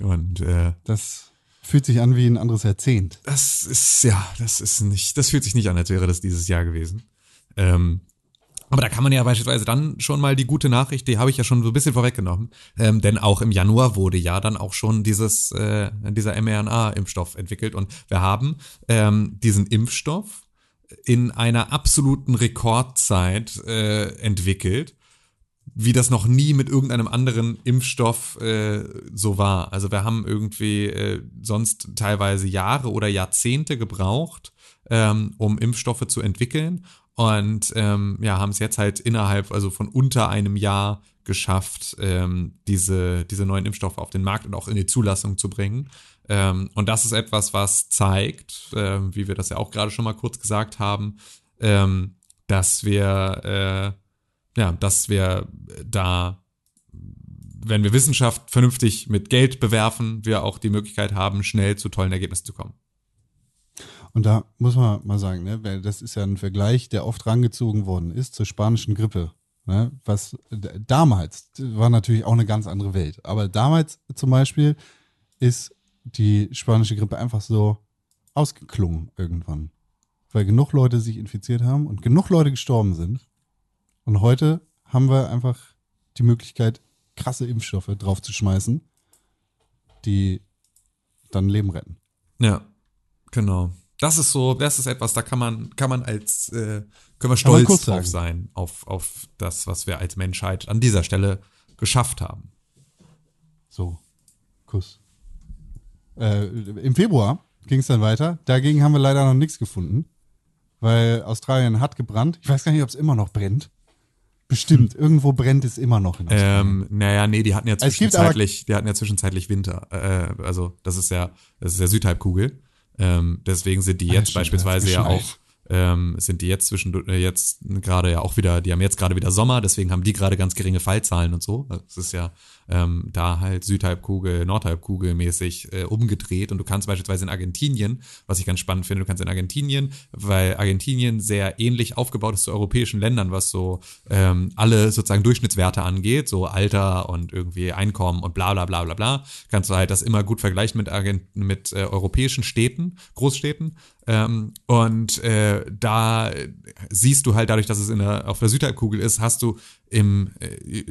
[SPEAKER 3] Und äh,
[SPEAKER 1] Das fühlt sich an wie ein anderes Jahrzehnt.
[SPEAKER 3] das ist, ja, das ist nicht, das fühlt sich nicht an, als wäre das dieses Jahr gewesen. Ähm, aber da kann man ja beispielsweise dann schon mal die gute Nachricht, die habe ich ja schon so ein bisschen vorweggenommen, ähm, denn auch im Januar wurde ja dann auch schon dieses, äh, dieser mRNA-Impfstoff entwickelt und wir haben ähm, diesen Impfstoff in einer absoluten Rekordzeit äh, entwickelt, wie das noch nie mit irgendeinem anderen Impfstoff äh, so war. Also wir haben irgendwie äh, sonst teilweise Jahre oder Jahrzehnte gebraucht, ähm, um Impfstoffe zu entwickeln. und ähm, ja, haben es jetzt halt innerhalb, also von unter einem Jahr geschafft, ähm, diese, diese neuen Impfstoffe auf den Markt und auch in die Zulassung zu bringen. Ähm, und das ist etwas, was zeigt, äh, wie wir das ja auch gerade schon mal kurz gesagt haben, ähm, dass wir, äh, ja, dass wir da, wenn wir Wissenschaft vernünftig mit Geld bewerfen, wir auch die Möglichkeit haben, schnell zu tollen Ergebnissen zu kommen.
[SPEAKER 1] Und da muss man mal sagen, ne, das ist ja ein Vergleich, der oft rangezogen worden ist zur spanischen Grippe. Ne, was damals war natürlich auch eine ganz andere Welt. Aber damals zum Beispiel ist die spanische Grippe einfach so ausgeklungen irgendwann. Weil genug Leute sich infiziert haben und genug Leute gestorben sind. Und heute haben wir einfach die Möglichkeit, krasse Impfstoffe draufzuschmeißen, die dann Leben retten.
[SPEAKER 3] Ja, genau. Das ist so, das ist etwas, da kann man, kann man als, äh, können wir stolz drauf
[SPEAKER 1] sagen.
[SPEAKER 3] sein, auf, auf das, was wir als Menschheit an dieser Stelle geschafft haben.
[SPEAKER 1] So, Kuss. Äh, Im Februar ging es dann weiter. Dagegen haben wir leider noch nichts gefunden, weil Australien hat gebrannt. Ich weiß gar nicht, ob es immer noch brennt. Bestimmt, irgendwo brennt es immer noch in Australien.
[SPEAKER 3] Ähm, naja, nee, die hatten ja zwischenzeitlich, die hatten ja zwischenzeitlich Winter. Äh, also das ist ja, das ist ja Südhalbkugel. Ähm, deswegen sind die jetzt
[SPEAKER 1] stimmt,
[SPEAKER 3] beispielsweise ja auch, ähm, sind die jetzt zwischen äh, jetzt gerade ja auch wieder, die haben jetzt gerade wieder Sommer, deswegen haben die gerade ganz geringe Fallzahlen und so. Das ist ja ähm, da halt Südhalbkugel, Nordhalbkugel mäßig äh, umgedreht und du kannst beispielsweise in Argentinien, was ich ganz spannend finde, du kannst in Argentinien, weil Argentinien sehr ähnlich aufgebaut ist zu europäischen Ländern, was so ähm, alle sozusagen Durchschnittswerte angeht, so Alter und irgendwie Einkommen und bla bla bla bla bla, kannst du halt das immer gut vergleichen mit, Argent mit äh, europäischen Städten, Großstädten. Ähm, und äh, da siehst du halt dadurch, dass es in der, auf der Südhalbkugel ist, hast du im, äh,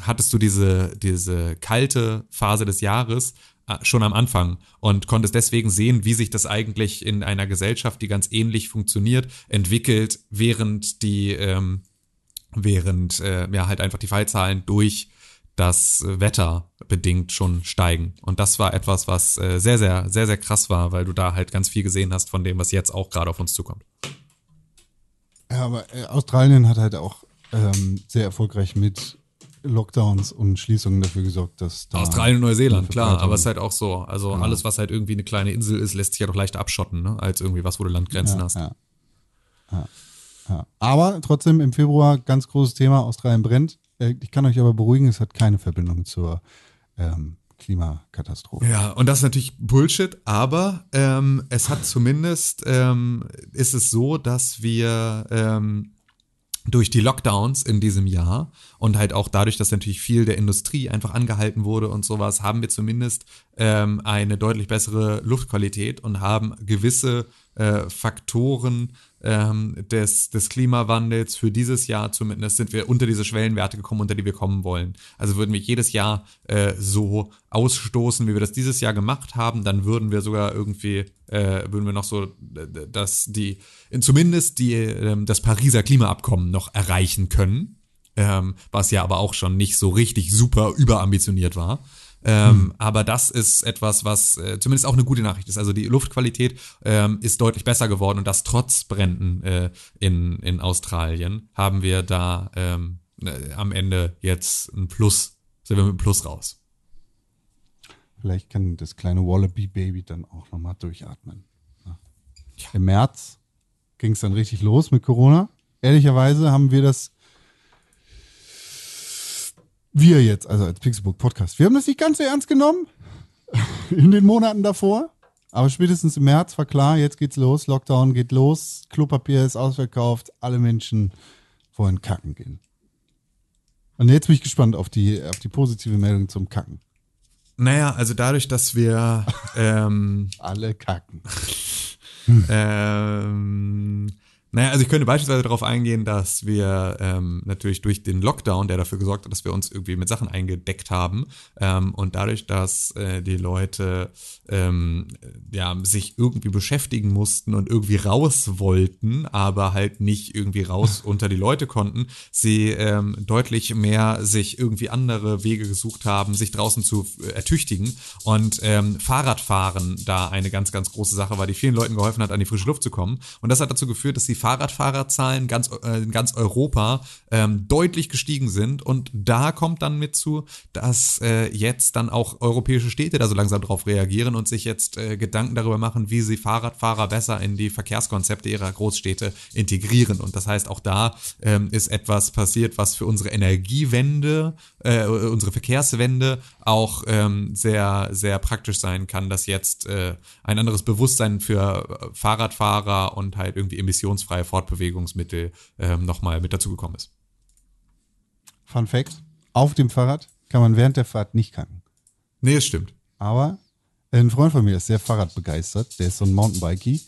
[SPEAKER 3] hattest du diese, diese kalte Phase des Jahres äh, schon am Anfang und konntest deswegen sehen, wie sich das eigentlich in einer Gesellschaft, die ganz ähnlich funktioniert, entwickelt, während die, ähm, während äh, ja halt einfach die Fallzahlen durch das Wetter bedingt schon steigen. Und das war etwas, was äh, sehr, sehr, sehr, sehr krass war, weil du da halt ganz viel gesehen hast von dem, was jetzt auch gerade auf uns zukommt.
[SPEAKER 1] Ja, aber äh, Australien hat halt auch ähm, sehr erfolgreich mit Lockdowns und Schließungen dafür gesorgt, dass da
[SPEAKER 3] Australien und Neuseeland, klar, aber es ist halt auch so. Also alles, was halt irgendwie eine kleine Insel ist, lässt sich ja doch leichter abschotten, ne? als irgendwie was, wo du Landgrenzen
[SPEAKER 1] ja,
[SPEAKER 3] hast.
[SPEAKER 1] Ja. Ja. Ja. Aber trotzdem im Februar ganz großes Thema, Australien brennt. Äh, Ich kann euch aber beruhigen, es hat keine Verbindung zur ähm, Klimakatastrophe.
[SPEAKER 3] Ja, und das ist natürlich Bullshit, aber ähm, es hat zumindest, ähm, ist es so, dass wir ähm, durch die Lockdowns in diesem Jahr und halt auch dadurch, dass natürlich viel der Industrie einfach angehalten wurde und sowas, haben wir zumindest ähm, eine deutlich bessere Luftqualität und haben gewisse äh, Faktoren ähm, des, des Klimawandels für dieses Jahr zumindest sind wir unter diese Schwellenwerte gekommen, unter die wir kommen wollen. Also würden wir jedes Jahr äh, so ausstoßen, wie wir das dieses Jahr gemacht haben, dann würden wir sogar irgendwie, äh, würden wir noch so, äh, dass die, zumindest die, ähm, das Pariser Klimaabkommen noch erreichen können, ähm, was ja aber auch schon nicht so richtig super überambitioniert war. Ähm, Aber das ist etwas, was äh, zumindest auch eine gute Nachricht ist. Also die Luftqualität ähm, ist deutlich besser geworden und das trotz Bränden äh, in, in Australien haben wir da ähm, äh, am Ende jetzt ein Plus, sind wir mit einem Plus raus.
[SPEAKER 1] Vielleicht kann das kleine Wallaby-Baby dann auch nochmal durchatmen. Ja. Im März ging es dann richtig los mit Corona. Ehrlicherweise haben wir das, wir jetzt, also als Pixelbook Podcast, wir haben das nicht ganz so ernst genommen in den Monaten davor. Aber spätestens im März war klar, jetzt geht's los, Lockdown geht los, Klopapier ist ausverkauft, alle Menschen wollen kacken gehen. Und jetzt bin ich gespannt auf die, auf die positive Meldung zum Kacken.
[SPEAKER 3] Naja, also dadurch, dass wir ähm,
[SPEAKER 1] Alle kacken.
[SPEAKER 3] Ähm, naja, also ich könnte beispielsweise darauf eingehen, dass wir ähm, natürlich durch den Lockdown, der dafür gesorgt hat, dass wir uns irgendwie mit Sachen eingedeckt haben ähm, und dadurch, dass äh, die Leute ähm, ja, sich irgendwie beschäftigen mussten und irgendwie raus wollten, aber halt nicht irgendwie raus unter die Leute konnten, sie ähm, deutlich mehr sich irgendwie andere Wege gesucht haben, sich draußen zu äh, ertüchtigen und ähm, Fahrradfahren da eine ganz, ganz große Sache war, die vielen Leuten geholfen hat, an die frische Luft zu kommen. Und das hat dazu geführt, dass sie Fahrradfahrerzahlen ganz, äh, in ganz Europa ähm, deutlich gestiegen sind. Und da kommt dann mit zu, dass äh, jetzt dann auch europäische Städte da so langsam drauf reagieren und sich jetzt äh, Gedanken darüber machen, wie sie Fahrradfahrer besser in die Verkehrskonzepte ihrer Großstädte integrieren. Und das heißt, auch da ähm, ist etwas passiert, was für unsere Energiewende, äh, unsere Verkehrswende auch ähm, sehr, sehr praktisch sein kann, dass jetzt äh, ein anderes Bewusstsein für Fahrradfahrer und halt irgendwie emissionsfreie Fortbewegungsmittel ähm, nochmal mit dazugekommen ist.
[SPEAKER 1] Fun Fact: Auf dem Fahrrad kann man während der Fahrt nicht kacken.
[SPEAKER 3] Nee, es stimmt.
[SPEAKER 1] Aber ein Freund von mir ist sehr Fahrradbegeistert. Der ist so ein Mountainbikie.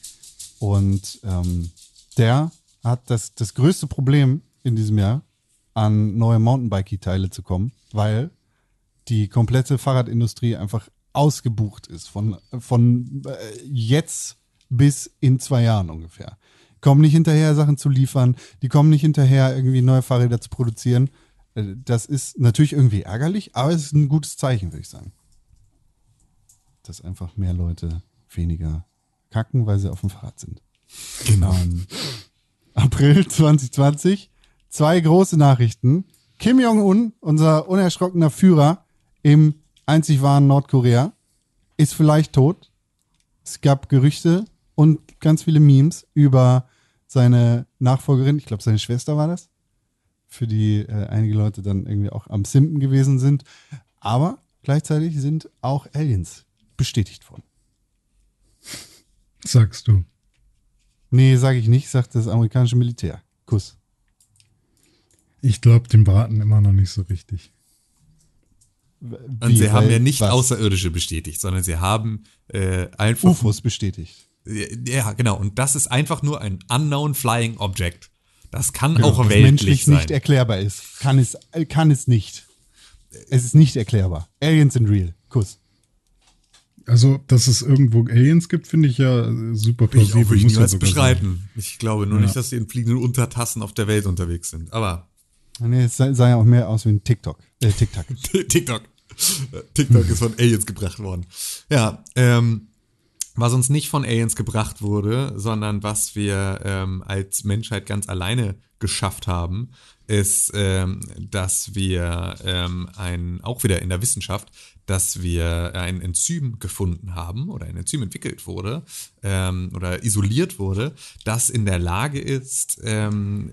[SPEAKER 1] Und ähm, der hat das, das größte Problem in diesem Jahr, an neue Mountainbike-Teile zu kommen, weil die komplette Fahrradindustrie einfach ausgebucht ist. Von, von äh, jetzt bis in zwei Jahren ungefähr. Kommen nicht hinterher, Sachen zu liefern. Die kommen nicht hinterher, irgendwie neue Fahrräder zu produzieren. Äh, Das ist natürlich irgendwie ärgerlich, aber es ist ein gutes Zeichen, würde ich sagen. Dass einfach mehr Leute weniger kacken, weil sie auf dem Fahrrad sind.
[SPEAKER 3] Genau.
[SPEAKER 1] Ähm, April 2020. Zwei große Nachrichten. Kim Jong-un, unser unerschrockener Führer im einzig wahren Nordkorea, ist vielleicht tot. Es gab Gerüchte und ganz viele Memes über seine Nachfolgerin. Ich glaube, seine Schwester war das. Für die äh, einige Leute dann irgendwie auch am Simpen gewesen sind. Aber gleichzeitig sind auch Aliens bestätigt worden.
[SPEAKER 2] Sagst du.
[SPEAKER 1] Nee, sage ich nicht, sagt das amerikanische Militär. Kuss.
[SPEAKER 2] Ich glaube dem Braten immer noch nicht so richtig.
[SPEAKER 3] Und sie haben ja nicht Außerirdische bestätigt, sondern sie haben äh, einfach.
[SPEAKER 1] UFOs bestätigt.
[SPEAKER 3] Ja, genau. Und das ist einfach nur ein unknown flying object. Das kann
[SPEAKER 1] Genau,
[SPEAKER 3] auch
[SPEAKER 1] das
[SPEAKER 3] weltlich
[SPEAKER 1] menschlich
[SPEAKER 3] sein.
[SPEAKER 1] nicht erklärbar ist. Kann es, kann es nicht. Es ist nicht erklärbar. Aliens sind real. Kuss.
[SPEAKER 2] Also, dass es irgendwo Aliens gibt, finde ich ja super
[SPEAKER 3] Will ich auch
[SPEAKER 2] plausibel.
[SPEAKER 3] würde ich
[SPEAKER 2] Muss ja
[SPEAKER 3] niemals bestreiten. Ich glaube nur
[SPEAKER 2] Ja.
[SPEAKER 3] nicht, dass sie in fliegenden Untertassen auf der Welt unterwegs sind. Aber
[SPEAKER 1] Nee, es sah, sah ja auch mehr aus wie ein TikTok. Äh, TikTok.
[SPEAKER 3] TikTok. TikTok ist von Aliens gebracht worden. Ja, ähm, was uns nicht von Aliens gebracht wurde, sondern was wir ähm, als Menschheit ganz alleine geschafft haben, ist, ähm, dass wir ähm, ein, auch wieder in der Wissenschaft, dass wir ein Enzym gefunden haben oder ein Enzym entwickelt wurde ähm, oder isoliert wurde, das in der Lage ist, ähm,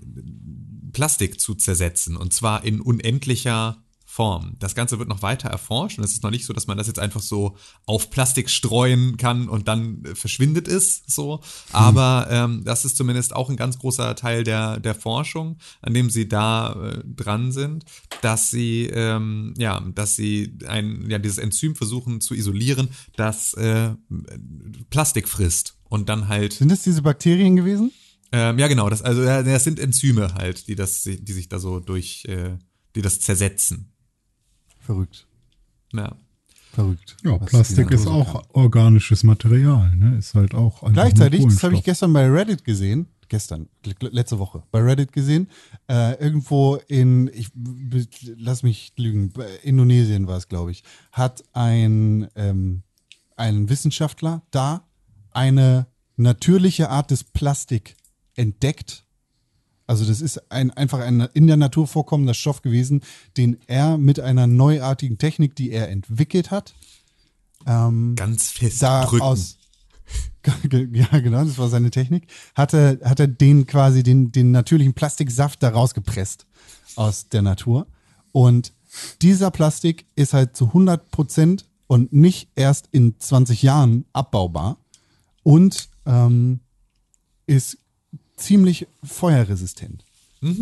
[SPEAKER 3] Plastik zu zersetzen. Und zwar in unendlicher Form. Das Ganze wird noch weiter erforscht und es ist noch nicht so, dass man das jetzt einfach so auf Plastik streuen kann und dann äh, verschwindet es so. Aber ähm, das ist zumindest auch ein ganz großer Teil der, der Forschung, an dem sie da äh, dran sind, dass sie ähm, ja, dass sie ein ja dieses Enzym versuchen zu isolieren, das äh, Plastik frisst und dann halt
[SPEAKER 1] Sind das diese Bakterien gewesen?
[SPEAKER 3] ähm, ja, genau. Das, also das sind Enzyme halt, die das, die sich da so durch, äh, die das zersetzen.
[SPEAKER 1] Verrückt.
[SPEAKER 3] Ja.
[SPEAKER 1] Verrückt.
[SPEAKER 2] Ja, Plastik ist auch
[SPEAKER 1] kann.
[SPEAKER 2] organisches Material, ne? Ist halt auch
[SPEAKER 1] Gleichzeitig, das habe ich gestern bei Reddit gesehen, gestern, letzte Woche, bei Reddit gesehen, äh, irgendwo in, ich lass mich lügen, Indonesien war es, glaube ich, hat ein, ähm, ein Wissenschaftler da eine natürliche Art des Plastik entdeckt. Also das ist ein, einfach ein in der Natur vorkommender Stoff gewesen, den er mit einer neuartigen Technik, die er entwickelt hat, ähm,
[SPEAKER 3] Ganz fest
[SPEAKER 1] da
[SPEAKER 3] drücken.
[SPEAKER 1] aus. Ja, genau, das war seine Technik. Hat er, hat er den quasi, den, den natürlichen Plastiksaft da rausgepresst aus der Natur. Und dieser Plastik ist halt zu 100 Prozent und nicht erst in 20 Jahren abbaubar und ähm, ist ziemlich feuerresistent.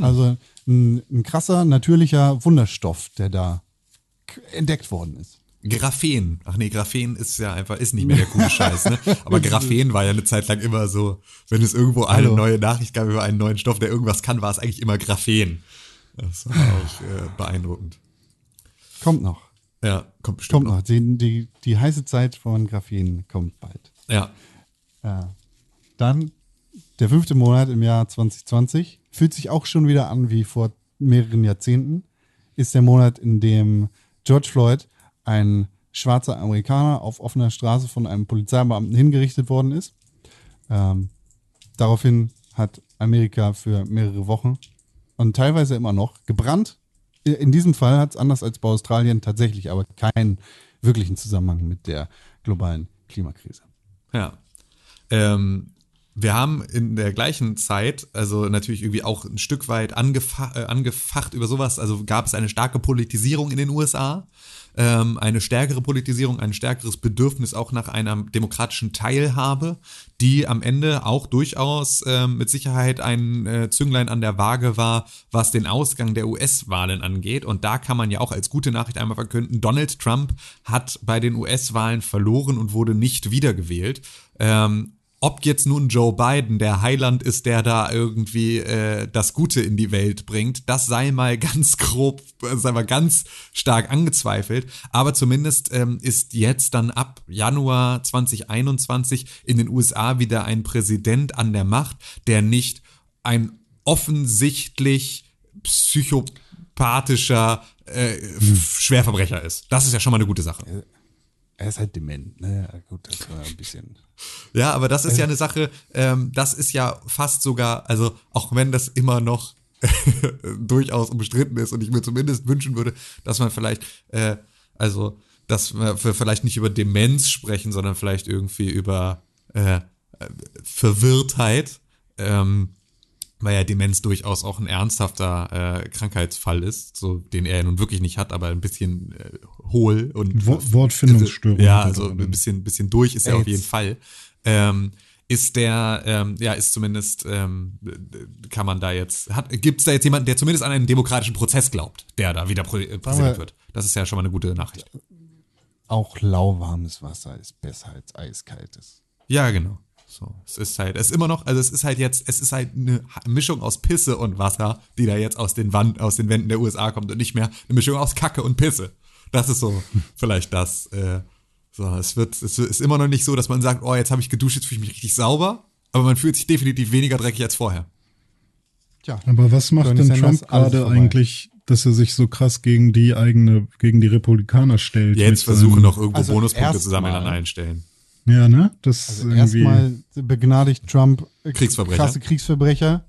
[SPEAKER 1] Also ein, ein krasser, natürlicher Wunderstoff, der da entdeckt worden ist.
[SPEAKER 3] Graphen. Ach nee, Graphen ist ja einfach, ist nicht mehr der coole Scheiß, ne? Aber Graphen war ja eine Zeit lang immer so, wenn es irgendwo eine
[SPEAKER 1] Hallo.
[SPEAKER 3] neue Nachricht gab über einen neuen Stoff, der irgendwas kann, war es eigentlich immer Graphen. Das war auch äh, beeindruckend.
[SPEAKER 1] Kommt noch.
[SPEAKER 3] Ja, kommt bestimmt
[SPEAKER 1] Kommt noch. Die, die, die heiße Zeit von Graphen kommt bald.
[SPEAKER 3] Ja.
[SPEAKER 1] Ja. Dann der fünfte Monat im Jahr 2020. Fühlt sich auch schon wieder an wie vor mehreren Jahrzehnten. Ist der Monat, in dem George Floyd, ein schwarzer Amerikaner, auf offener Straße von einem Polizeibeamten hingerichtet worden ist. Ähm, daraufhin hat Amerika für mehrere Wochen und teilweise immer noch gebrannt. In diesem Fall hat es anders als bei Australien tatsächlich aber keinen wirklichen Zusammenhang mit der globalen Klimakrise.
[SPEAKER 3] Ja. Ähm, wir haben in der gleichen Zeit, also natürlich irgendwie auch ein Stück weit angefa äh, angefacht über sowas, also gab es eine starke Politisierung in den USA, ähm, eine stärkere Politisierung, ein stärkeres Bedürfnis auch nach einer demokratischen Teilhabe, die am Ende auch durchaus ähm, mit Sicherheit ein äh, Zünglein an der Waage war, was den Ausgang der US-Wahlen angeht. Und da kann man ja auch als gute Nachricht einmal verkünden, Donald Trump hat bei den US-Wahlen verloren und wurde nicht wiedergewählt. Ähm, ob jetzt nun Joe Biden der Heiland ist, der da irgendwie äh, das Gute in die Welt bringt, das sei mal ganz grob, sei mal ganz stark angezweifelt. Aber zumindest ähm, ist jetzt dann ab Januar 2021 in den USA wieder ein Präsident an der Macht, der nicht ein offensichtlich psychopathischer äh, Schwerverbrecher ist. Das ist ja schon mal eine gute Sache.
[SPEAKER 1] Er ist halt dement, ne? Ja, gut, das war ein bisschen.
[SPEAKER 3] Ja, aber das ist ja eine Sache, ähm, das ist ja fast sogar, also auch wenn das immer noch durchaus umstritten ist und ich mir zumindest wünschen würde, dass man vielleicht, äh, also, dass wir vielleicht nicht über Demenz sprechen, sondern vielleicht irgendwie über äh, Verwirrtheit. Ähm, weil ja Demenz durchaus auch ein ernsthafter äh, Krankheitsfall ist, so den er ja nun wirklich nicht hat, aber ein bisschen äh, hohl und
[SPEAKER 2] Wo Wortfindungsstörung.
[SPEAKER 3] Ja, also ein bisschen, bisschen durch ist er auf jeden Fall. Ähm, ist der, ähm, ja, ist zumindest, ähm, kann man da jetzt, hat, gibt es da jetzt jemanden, der zumindest an einen demokratischen Prozess glaubt, der da wieder Prä Präsident wird? Das ist ja schon mal eine gute Nachricht.
[SPEAKER 1] Auch lauwarmes Wasser ist besser als eiskaltes.
[SPEAKER 3] Ja, genau. So, es ist halt, es ist immer noch, also es ist halt jetzt, es ist halt eine Mischung aus Pisse und Wasser, die da jetzt aus den Wand, aus den Wänden der USA kommt und nicht mehr eine Mischung aus Kacke und Pisse. Das ist so vielleicht das. Äh, so, es wird, es ist immer noch nicht so, dass man sagt, oh, jetzt habe ich geduscht, jetzt fühle ich mich richtig sauber, aber man fühlt sich definitiv weniger dreckig als vorher.
[SPEAKER 2] Tja. Aber was macht denn Trump gerade eigentlich, dass er sich so krass gegen die eigene, gegen die Republikaner stellt?
[SPEAKER 3] Jetzt versuchen noch irgendwo also Bonuspunkte zu sammeln an allen Stellen.
[SPEAKER 2] Ja, ne? Das
[SPEAKER 1] also erstmal begnadigt Trump
[SPEAKER 3] Kriegsverbrecher.
[SPEAKER 1] krasse Kriegsverbrecher,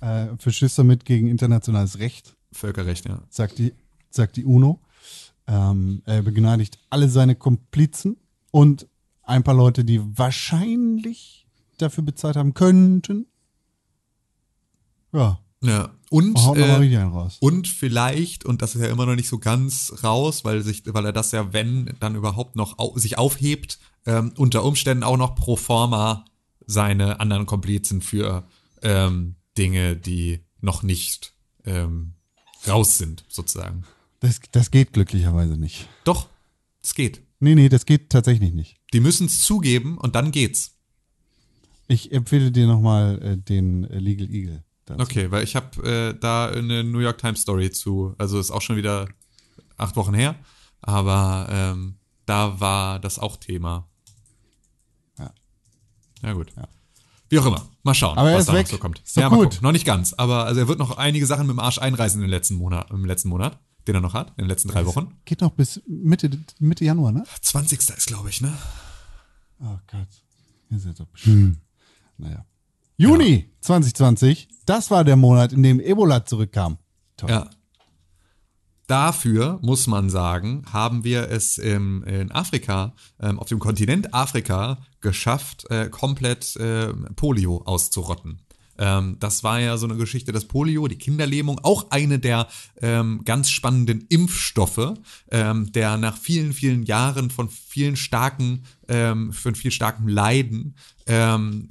[SPEAKER 1] äh, verstößt damit gegen internationales Recht.
[SPEAKER 3] Völkerrecht, ja.
[SPEAKER 1] Sagt die, sagt die UNO. Ähm, er begnadigt alle seine Komplizen und ein paar Leute, die wahrscheinlich dafür bezahlt haben könnten. Ja.
[SPEAKER 3] Ja. Und, äh, und vielleicht, und das ist ja immer noch nicht so ganz raus, weil sich, weil er das ja, wenn, dann überhaupt noch au sich aufhebt, ähm, unter Umständen auch noch pro forma seine anderen Komplizen für ähm, Dinge, die noch nicht ähm, raus sind, sozusagen.
[SPEAKER 1] Das, das geht glücklicherweise nicht.
[SPEAKER 3] Doch, es geht.
[SPEAKER 1] Nee, nee, das geht tatsächlich nicht.
[SPEAKER 3] Die müssen es zugeben und dann geht's.
[SPEAKER 1] Ich empfehle dir nochmal äh, den Legal Eagle. dazu.
[SPEAKER 3] Okay, weil ich habe äh, da eine New York Times Story zu, also ist auch schon wieder acht Wochen her, aber ähm, da war das auch Thema.
[SPEAKER 1] Ja.
[SPEAKER 3] Ja gut.
[SPEAKER 1] Ja.
[SPEAKER 3] Wie auch immer. Mal schauen,
[SPEAKER 1] Aber er
[SPEAKER 3] was
[SPEAKER 1] ist
[SPEAKER 3] da
[SPEAKER 1] weg.
[SPEAKER 3] noch so kommt.
[SPEAKER 1] Ist
[SPEAKER 3] ja,
[SPEAKER 1] gut.
[SPEAKER 3] Noch nicht ganz, aber also er wird noch einige Sachen mit dem Arsch einreisen im letzten Monat, im letzten Monat, den er noch hat, in den letzten drei Wochen.
[SPEAKER 1] Geht noch bis Mitte, Mitte Januar, ne?
[SPEAKER 3] 20. ist, glaube ich, ne?
[SPEAKER 1] Oh Gott. Ihr seid doch bestimmt. Naja. Juni 2020, das war der Monat, in dem Ebola zurückkam. Toll.
[SPEAKER 3] Ja. Dafür muss man sagen, haben wir es im, in Afrika, ähm, auf dem Kontinent Afrika geschafft, äh, komplett äh, Polio auszurotten. Ähm, das war ja so eine Geschichte, das Polio, die Kinderlähmung, auch eine der ähm, ganz spannenden Impfstoffe, ähm, der nach vielen, vielen Jahren von vielen starken, ähm, von viel starkem Leiden ähm,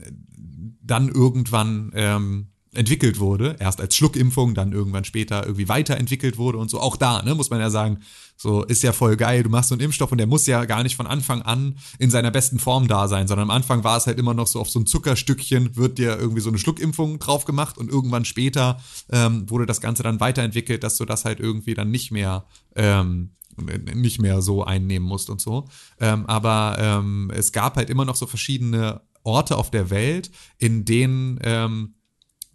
[SPEAKER 3] dann irgendwann ähm, entwickelt wurde, erst als Schluckimpfung, dann irgendwann später irgendwie weiterentwickelt wurde und so. Auch da, ne, muss man ja sagen, so ist ja voll geil, du machst so einen Impfstoff und der muss ja gar nicht von Anfang an in seiner besten Form da sein, sondern am Anfang war es halt immer noch so auf so ein Zuckerstückchen, wird dir irgendwie so eine Schluckimpfung drauf gemacht und irgendwann später ähm, wurde das Ganze dann weiterentwickelt, dass du das halt irgendwie dann nicht mehr ähm, nicht mehr so einnehmen musst und so. Ähm, aber ähm, es gab halt immer noch so verschiedene Orte auf der Welt, in denen ähm,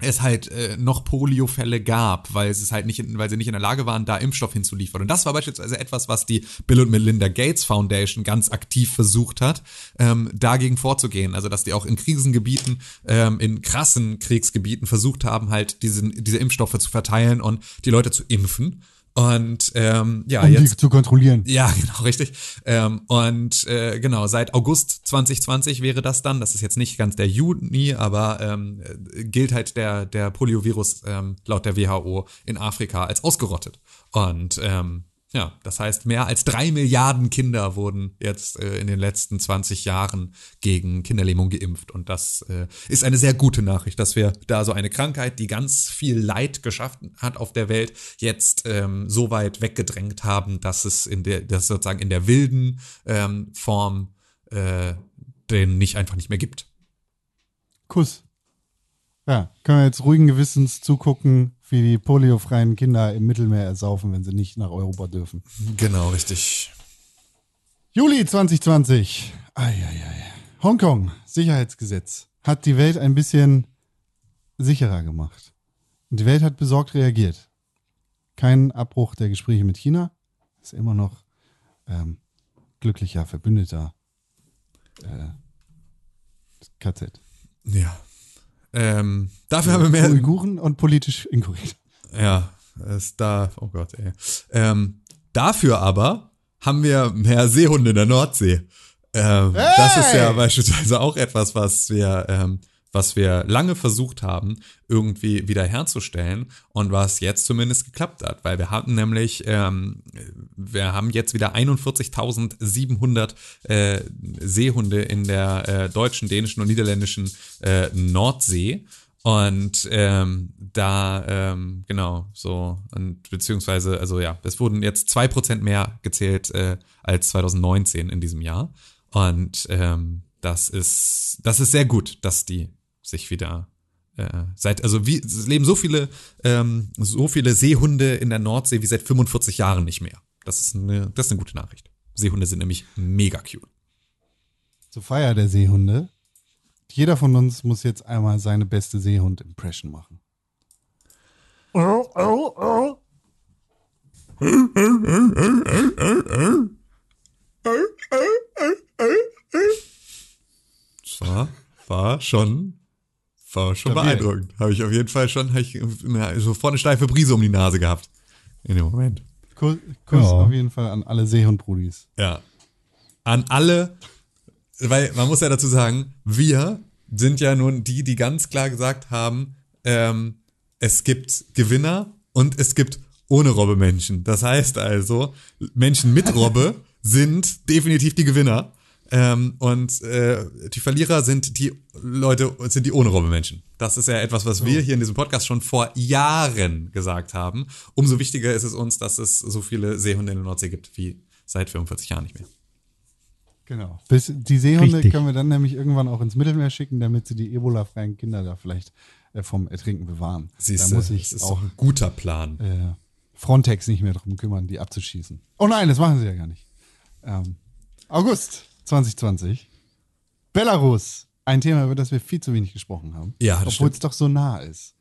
[SPEAKER 3] es halt äh, noch Poliofälle gab, weil es halt nicht, weil sie nicht in der Lage waren, da Impfstoff hinzuliefern. Und das war beispielsweise etwas, was die Bill und Melinda Gates Foundation ganz aktiv versucht hat, ähm, dagegen vorzugehen. Also dass die auch in Krisengebieten, ähm, in krassen Kriegsgebieten versucht haben, halt diesen, diese Impfstoffe zu verteilen und die Leute zu impfen. Und ähm, ja,
[SPEAKER 1] um
[SPEAKER 3] jetzt
[SPEAKER 1] die zu kontrollieren.
[SPEAKER 3] ja, genau, richtig. Ähm, und äh, genau, seit August 2020 wäre das dann, das ist jetzt nicht ganz der Juni, aber ähm, äh, gilt halt der, der Poliovirus ähm, laut der WHO in Afrika als ausgerottet. Und ähm, ja, das heißt, mehr als drei Milliarden Kinder wurden jetzt äh, in den letzten 20 Jahren gegen Kinderlähmung geimpft. Und das äh, ist eine sehr gute Nachricht, dass wir da so eine Krankheit, die ganz viel Leid geschaffen hat auf der Welt, jetzt ähm, so weit weggedrängt haben, dass es in der, dass sozusagen in der wilden ähm, Form äh, den nicht einfach nicht mehr gibt.
[SPEAKER 1] Kuss. Ja, können wir jetzt ruhigen Gewissens zugucken, wie die poliofreien Kinder im Mittelmeer ersaufen, wenn sie nicht nach Europa dürfen.
[SPEAKER 3] Genau, richtig.
[SPEAKER 1] Juli 2020. Eieiei. Hongkong, Sicherheitsgesetz, hat die Welt ein bisschen sicherer gemacht. Und die Welt hat besorgt reagiert. Kein Abbruch der Gespräche mit China. Ist immer noch ähm, glücklicher Verbündeter äh, KZ.
[SPEAKER 3] Ja. Ähm, dafür haben wir mehr.
[SPEAKER 1] Uiguren und politisch inkorrekt.
[SPEAKER 3] Ja, ist da, oh Gott, ey. Ähm, dafür aber haben wir mehr Seehunde in der Nordsee. Ähm, Das ist ja
[SPEAKER 1] Hey!
[SPEAKER 3] beispielsweise auch etwas, was wir, ähm, was wir lange versucht haben, irgendwie wiederherzustellen und was jetzt zumindest geklappt hat, weil wir hatten nämlich, ähm, wir haben jetzt wieder 41.700 äh, Seehunde in der äh, deutschen, dänischen und niederländischen äh, Nordsee. Und ähm, da, ähm, genau, so, und beziehungsweise, also ja, es wurden jetzt zwei Prozent mehr gezählt äh, als 2019 in diesem Jahr. Und ähm, das ist, das ist sehr gut, dass die sich wieder äh, seit, also wie, es leben so viele, ähm, so viele Seehunde in der Nordsee wie seit 45 Jahren nicht mehr. Das ist eine, das ist eine gute Nachricht. Seehunde sind nämlich mega cute.
[SPEAKER 1] Zur Feier der Seehunde. Jeder von uns muss jetzt einmal seine beste Seehund-Impression machen.
[SPEAKER 3] Das war, war schon, war schon
[SPEAKER 1] Stabil.
[SPEAKER 3] beeindruckend. Habe ich auf jeden Fall schon, habe ich na, sofort eine steife Brise um die Nase gehabt. In dem Moment.
[SPEAKER 1] Kuss, Kuss
[SPEAKER 2] Ja.
[SPEAKER 1] auf jeden Fall an alle Seehund-Brudis.
[SPEAKER 3] Ja. An alle, weil man muss ja dazu sagen, wir sind ja nun die, die ganz klar gesagt haben, ähm, es gibt Gewinner und es gibt ohne Robbe Menschen. Das heißt also, Menschen mit Robbe sind definitiv die Gewinner. Ähm, und äh, die Verlierer sind die Leute, sind die ohne Robbe Menschen. Das ist ja etwas, was wir hier in diesem Podcast schon vor Jahren gesagt haben. Umso wichtiger ist es uns, dass es so viele Seehunde in der Nordsee gibt wie seit 45 Jahren nicht mehr.
[SPEAKER 1] Genau. Bis, die Seehunde
[SPEAKER 2] Richtig.
[SPEAKER 1] können wir dann nämlich irgendwann auch ins Mittelmeer schicken, damit sie die Ebola-freien Kinder da vielleicht äh, vom Ertrinken bewahren.
[SPEAKER 3] Siehst
[SPEAKER 1] da muss
[SPEAKER 3] das
[SPEAKER 1] ich
[SPEAKER 3] ist
[SPEAKER 1] auch
[SPEAKER 3] ein guter Plan.
[SPEAKER 1] äh, Frontex nicht mehr drum kümmern, die abzuschießen. Oh nein, das machen sie ja gar nicht. Ähm, August 2020. Belarus. Ein Thema, über das wir viel zu wenig gesprochen haben.
[SPEAKER 3] Ja, das
[SPEAKER 1] Obwohl es doch so nah ist.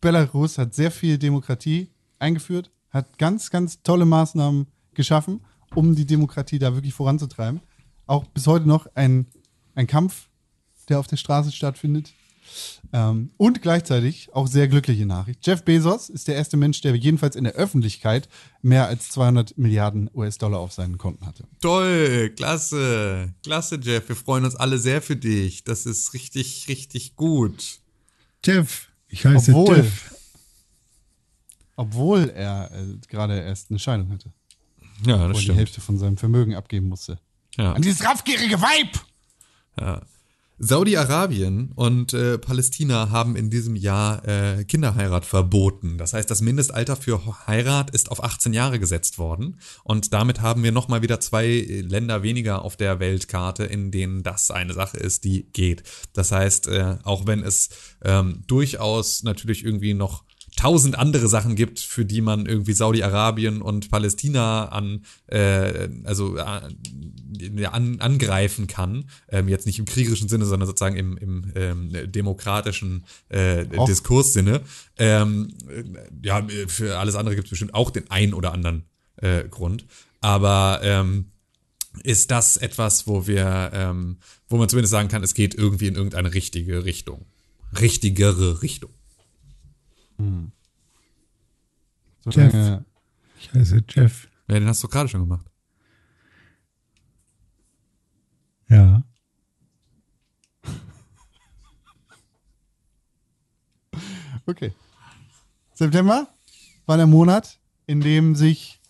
[SPEAKER 1] Belarus hat sehr viel Demokratie eingeführt, hat ganz, ganz tolle Maßnahmen geschaffen, um die Demokratie da wirklich voranzutreiben. Auch bis heute noch ein, ein Kampf, der auf der Straße stattfindet. Ähm, und gleichzeitig auch sehr glückliche Nachricht. Jeff Bezos ist der erste Mensch, der jedenfalls in der Öffentlichkeit mehr als 200 Milliarden US-Dollar auf seinen Konten hatte.
[SPEAKER 3] Toll, klasse, klasse, Jeff. Wir freuen uns alle sehr für dich. Das ist richtig, richtig gut.
[SPEAKER 2] Jeff, ich heiße
[SPEAKER 1] Obwohl,
[SPEAKER 2] Jeff.
[SPEAKER 1] obwohl er äh, gerade erst eine Scheidung hatte,
[SPEAKER 3] Ja,
[SPEAKER 1] er
[SPEAKER 3] das
[SPEAKER 1] die
[SPEAKER 3] stimmt.
[SPEAKER 1] Hälfte von seinem Vermögen abgeben musste.
[SPEAKER 3] Ja.
[SPEAKER 1] An dieses raffgierige Weib!
[SPEAKER 3] Ja. Saudi-Arabien und äh, Palästina haben in diesem Jahr äh, Kinderheirat verboten. Das heißt, das Mindestalter für Heirat ist auf 18 Jahre gesetzt worden. Und damit haben wir nochmal wieder zwei Länder weniger auf der Weltkarte, in denen das eine Sache ist, die geht. Das heißt, äh, auch wenn es ähm, durchaus natürlich irgendwie noch tausend andere Sachen gibt, für die man irgendwie Saudi-Arabien und Palästina an, äh, also äh, an, angreifen kann. Ähm, jetzt nicht im kriegerischen Sinne, sondern sozusagen im, im ähm, demokratischen äh, Diskurssinne. Ähm, ja, für alles andere gibt es bestimmt auch den einen oder anderen äh, Grund. Aber ähm, ist das etwas, wo wir, ähm, wo man zumindest sagen kann, es geht irgendwie in irgendeine richtige Richtung. Richtigere Richtung.
[SPEAKER 1] Hm.
[SPEAKER 2] Jeff. Ich heiße Jeff.
[SPEAKER 3] Ja, den hast du gerade schon gemacht.
[SPEAKER 2] Ja.
[SPEAKER 1] Okay. September war der Monat, in dem sich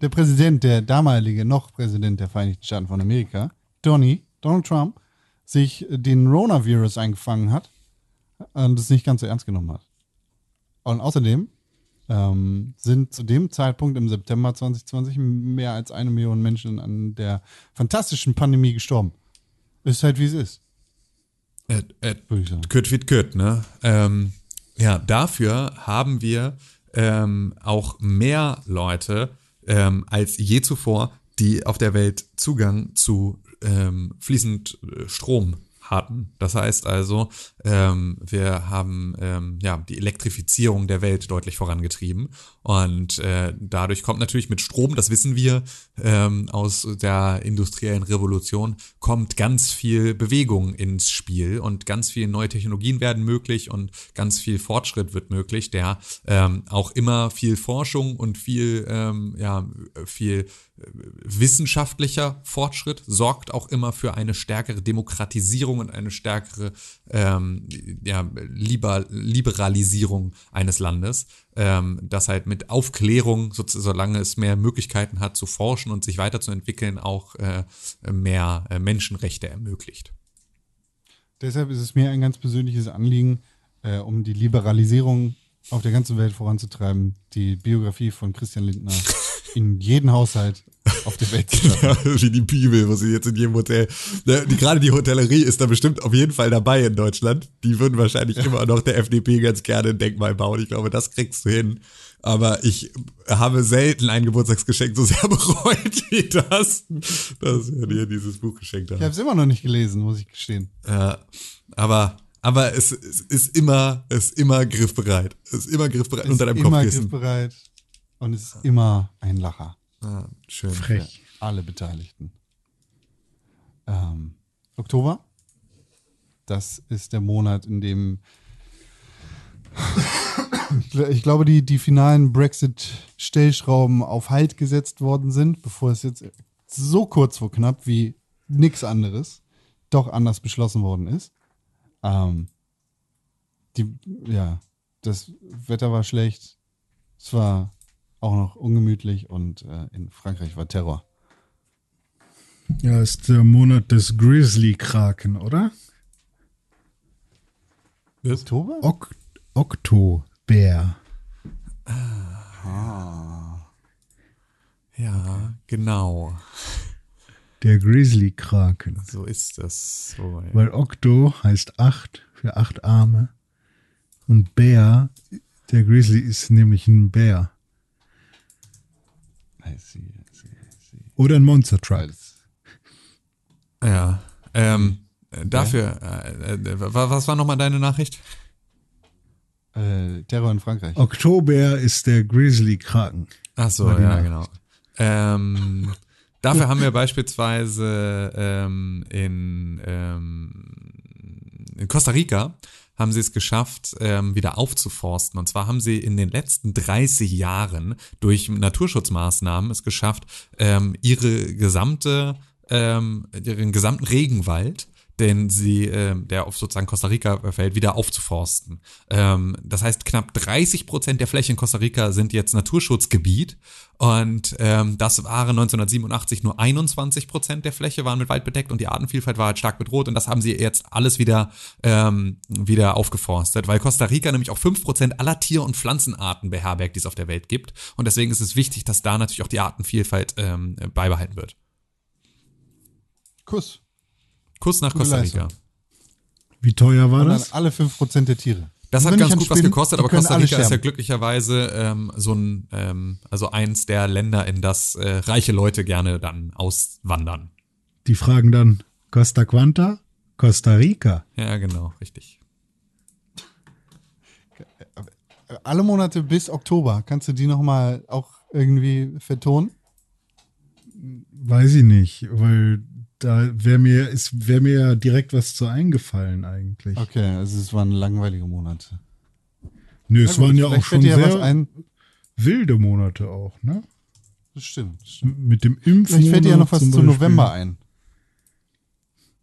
[SPEAKER 1] der Präsident, der damalige noch Präsident der Vereinigten Staaten von Amerika, Donny, Donald Trump, sich den Rona-Virus eingefangen hat und es nicht ganz so ernst genommen hat. Und außerdem ähm, sind zu dem Zeitpunkt im September 2020 mehr als eine Million Menschen an der fantastischen Pandemie gestorben. Ist halt wie es ist.
[SPEAKER 3] Äh, äh, Kürt wie Kürt, ne? Ähm, ja, dafür haben wir ähm, auch mehr Leute ähm, als je zuvor, die auf der Welt Zugang zu ähm, fließend äh, Strom hatten. Das heißt also, ähm, wir haben ähm, ja die Elektrifizierung der Welt deutlich vorangetrieben und äh, dadurch kommt natürlich mit Strom, das wissen wir ähm, aus der industriellen Revolution, kommt ganz viel Bewegung ins Spiel und ganz viele neue Technologien werden möglich und ganz viel Fortschritt wird möglich, der ähm, auch immer viel Forschung und viel ähm, ja viel wissenschaftlicher Fortschritt sorgt auch immer für eine stärkere Demokratisierung und eine stärkere ähm, ja, Liber Liberalisierung eines Landes, ähm, das halt mit Aufklärung, so, solange es mehr Möglichkeiten hat zu forschen und sich weiterzuentwickeln, auch äh, mehr äh, Menschenrechte ermöglicht.
[SPEAKER 1] Deshalb ist es mir ein ganz persönliches Anliegen, äh, um die Liberalisierung auf der ganzen Welt voranzutreiben, die Biografie von Christian Lindner in jeden Haushalt auf der Welt
[SPEAKER 3] ja, Wie die Bibel, wo sie jetzt in jedem Hotel. Ne, die, gerade die Hotellerie ist da bestimmt auf jeden Fall dabei in Deutschland. Die würden wahrscheinlich ja. immer noch der FDP ganz gerne ein Denkmal bauen. Ich glaube, das kriegst du hin. Aber ich habe selten ein Geburtstagsgeschenk so sehr bereut wie das, dass wir dir dieses Buch geschenkt haben.
[SPEAKER 1] Ich habe es immer noch nicht gelesen, muss ich gestehen.
[SPEAKER 3] Ja, aber aber es, es, ist immer, es ist immer griffbereit. Es ist immer griffbereit es unter deinem Kopfkissen.
[SPEAKER 1] Immer griffbereit und es ist immer ein Lacher.
[SPEAKER 3] Ah, schön.
[SPEAKER 1] Frech. Für alle Beteiligten. Ähm, Oktober. Das ist der Monat, in dem ich glaube, die, die finalen Brexit-Stellschrauben auf Halt gesetzt worden sind, bevor es jetzt so kurz vor knapp wie nichts anderes doch anders beschlossen worden ist. Ähm, die, ja, das Wetter war schlecht. Es war auch noch ungemütlich und äh, in Frankreich war Terror.
[SPEAKER 2] Ja, ist der Monat des Grizzly-Kraken, oder?
[SPEAKER 1] Oktober?
[SPEAKER 2] Ok Oktobär.
[SPEAKER 3] Ah. Ja, genau.
[SPEAKER 2] Der Grizzly-Kraken.
[SPEAKER 3] So ist das. So,
[SPEAKER 2] ja. Weil Okto heißt acht für acht Arme. Und Bär, der Grizzly ist nämlich ein Bär.
[SPEAKER 1] I see, I see, I see.
[SPEAKER 2] Oder ein Monster Truck.
[SPEAKER 3] Ja. Ähm, dafür, äh, äh, was war nochmal deine Nachricht?
[SPEAKER 1] Äh, Terror in Frankreich.
[SPEAKER 2] Oktober ist der Grizzly-Kraken.
[SPEAKER 3] Ach so, ja, genau. Ähm, dafür haben wir beispielsweise ähm, in, ähm, in Costa Rica haben sie es geschafft, ähm, wieder aufzuforsten. Und zwar haben sie in den letzten 30 Jahren durch Naturschutzmaßnahmen es geschafft, ähm, ihre gesamte, ähm, ihren gesamten Regenwald den sie, äh, der auf sozusagen Costa Rica fällt, wieder aufzuforsten. Ähm, das heißt, knapp 30 Prozent der Fläche in Costa Rica sind jetzt Naturschutzgebiet und ähm, das waren 1987 nur 21 Prozent der Fläche waren mit Wald bedeckt und die Artenvielfalt war halt stark bedroht und das haben sie jetzt alles wieder, ähm, wieder aufgeforstet, weil Costa Rica nämlich auch 5 Prozent aller Tier- und Pflanzenarten beherbergt, die es auf der Welt gibt und deswegen ist es wichtig, dass da natürlich auch die Artenvielfalt ähm, beibehalten wird.
[SPEAKER 1] Kuss.
[SPEAKER 3] Kuss nach Costa Rica.
[SPEAKER 2] Wie teuer war
[SPEAKER 1] Und
[SPEAKER 2] das?
[SPEAKER 1] alle 5% der Tiere.
[SPEAKER 3] Das hat ganz gut was gekostet, aber Costa Rica ist ja glücklicherweise ähm, so ein, ähm, also eins der Länder, in das äh, reiche Leute gerne dann auswandern.
[SPEAKER 2] Die fragen dann, Costa Quanta? Costa Rica.
[SPEAKER 3] Ja, genau, richtig.
[SPEAKER 1] Alle Monate bis Oktober. Kannst du die nochmal auch irgendwie vertonen?
[SPEAKER 2] Weiß ich nicht, weil da wäre mir, wäre mir ja direkt was zu eingefallen eigentlich.
[SPEAKER 1] Okay, also es waren langweilige Monate.
[SPEAKER 2] Nö, es
[SPEAKER 1] gut,
[SPEAKER 2] waren ja auch schon
[SPEAKER 1] ja
[SPEAKER 2] sehr wilde Monate auch, ne?
[SPEAKER 1] Das stimmt. das stimmt.
[SPEAKER 2] Mit dem Impfmonat
[SPEAKER 1] Vielleicht fällt dir ja noch was zu. November ein.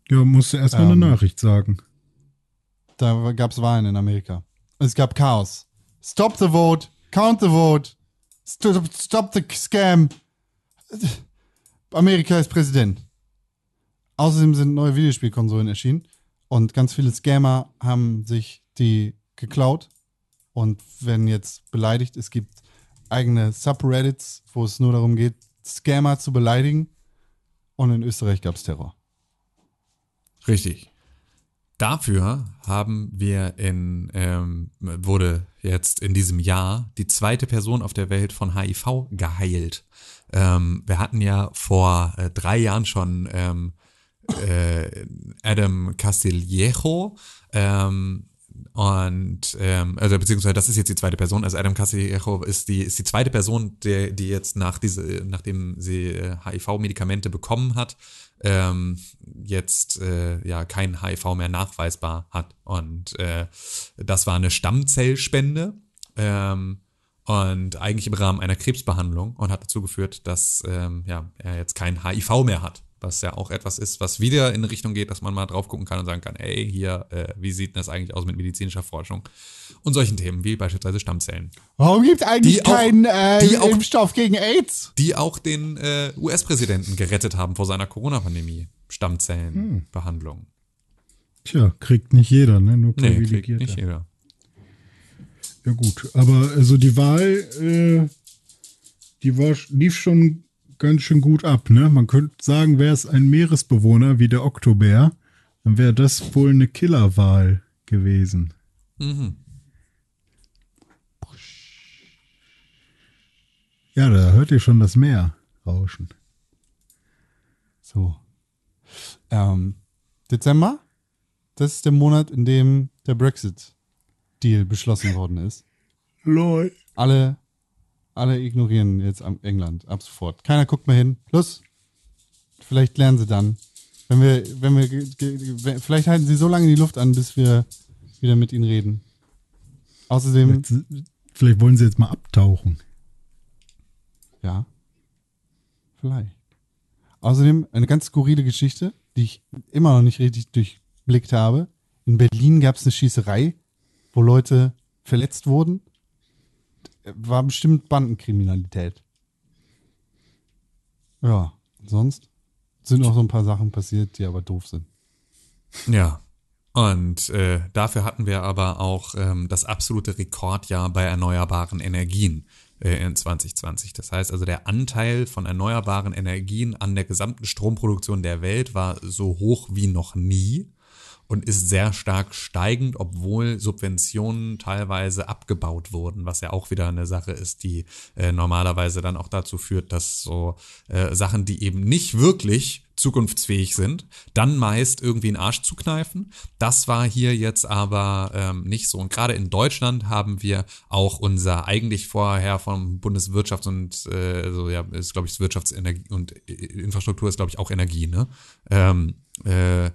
[SPEAKER 2] Ja, musst du erstmal
[SPEAKER 1] Ähm.
[SPEAKER 2] eine Nachricht sagen.
[SPEAKER 1] Da gab es Wahlen in Amerika. Es gab Chaos. Stop the vote. Count the vote. Stop, stop the scam. Amerika ist Präsident. Außerdem sind neue Videospielkonsolen erschienen und ganz viele Scammer haben sich die geklaut und werden jetzt beleidigt. Es gibt eigene Subreddits, wo es nur darum geht, Scammer zu beleidigen. Und in Österreich gab es Terror.
[SPEAKER 3] Richtig. Dafür haben wir in, ähm, wurde jetzt in diesem Jahr die zweite Person auf der Welt von HIV geheilt. Ähm, wir hatten ja vor äh, drei Jahren schon ähm, äh, Adam Castillejo, ähm, und ähm, also beziehungsweise das ist jetzt die zweite Person, also Adam Castillejo ist die ist die zweite Person, der die jetzt nach diese nachdem sie äh, HIV-Medikamente bekommen hat, ähm, jetzt äh, ja kein HIV mehr nachweisbar hat und äh, das war eine Stammzellspende ähm, und eigentlich im Rahmen einer Krebsbehandlung und hat dazu geführt, dass ähm, ja, er jetzt kein HIV mehr hat. Was ja auch etwas ist, was wieder in Richtung geht, dass man mal drauf gucken kann und sagen kann, ey, hier, äh, wie sieht denn das eigentlich aus mit medizinischer Forschung und solchen Themen wie beispielsweise Stammzellen,
[SPEAKER 1] Warum gibt es eigentlich
[SPEAKER 3] Die auch-
[SPEAKER 1] keinen äh,
[SPEAKER 3] die auch-
[SPEAKER 1] Impfstoff gegen AIDS?
[SPEAKER 3] die auch den äh, US-Präsidenten gerettet haben vor seiner Corona-Pandemie. Stammzellenbehandlung.
[SPEAKER 2] Tja, kriegt nicht jeder, ne? Nur
[SPEAKER 3] Nee, kriegt nicht jeder.
[SPEAKER 2] Ja gut, aber also die Wahl, äh, die war, lief schon ganz schön gut ab, ne? Man könnte sagen, wäre es ein Meeresbewohner wie der Oktobär, dann wäre das wohl eine Killerwahl gewesen.
[SPEAKER 3] Mhm.
[SPEAKER 2] Ja, da hört ihr schon das Meer rauschen.
[SPEAKER 1] So. Ähm, Dezember, das ist der Monat, in dem der Brexit-Deal beschlossen worden ist.
[SPEAKER 2] Lol.
[SPEAKER 1] Alle, alle ignorieren jetzt am- England ab sofort. Keiner guckt mehr hin. Los. Vielleicht lernen sie dann. Wenn wir, wenn wir, vielleicht halten sie so lange die Luft an, bis wir wieder mit ihnen reden. Außerdem,
[SPEAKER 2] Vielleicht, vielleicht wollen sie jetzt mal abtauchen.
[SPEAKER 1] Ja. Vielleicht. Außerdem eine ganz skurrile Geschichte, die ich immer noch nicht richtig durchblickt habe. In Berlin gab es eine Schießerei, wo Leute verletzt wurden. War bestimmt Bandenkriminalität. Ja, sonst sind noch so ein paar Sachen passiert, die aber doof sind.
[SPEAKER 3] Ja. Und äh, dafür hatten wir aber auch ähm, das absolute Rekordjahr bei erneuerbaren Energien äh, in 2020. Das heißt also, der Anteil von erneuerbaren Energien an der gesamten Stromproduktion der Welt war so hoch wie noch nie und ist sehr stark steigend, obwohl Subventionen teilweise abgebaut wurden, was ja auch wieder eine Sache ist, die äh, normalerweise dann auch dazu führt, dass so äh, Sachen, die eben nicht wirklich zukunftsfähig sind, dann meist irgendwie einen Arsch zu kneifen. Das war hier jetzt aber ähm, nicht so. Und gerade in Deutschland haben wir auch unser eigentlich vorher vom Bundeswirtschafts- und äh, so ja ist glaube ich Wirtschaftsenergie und Infrastruktur ist glaube ich auch Energie, ne? Ähm, äh,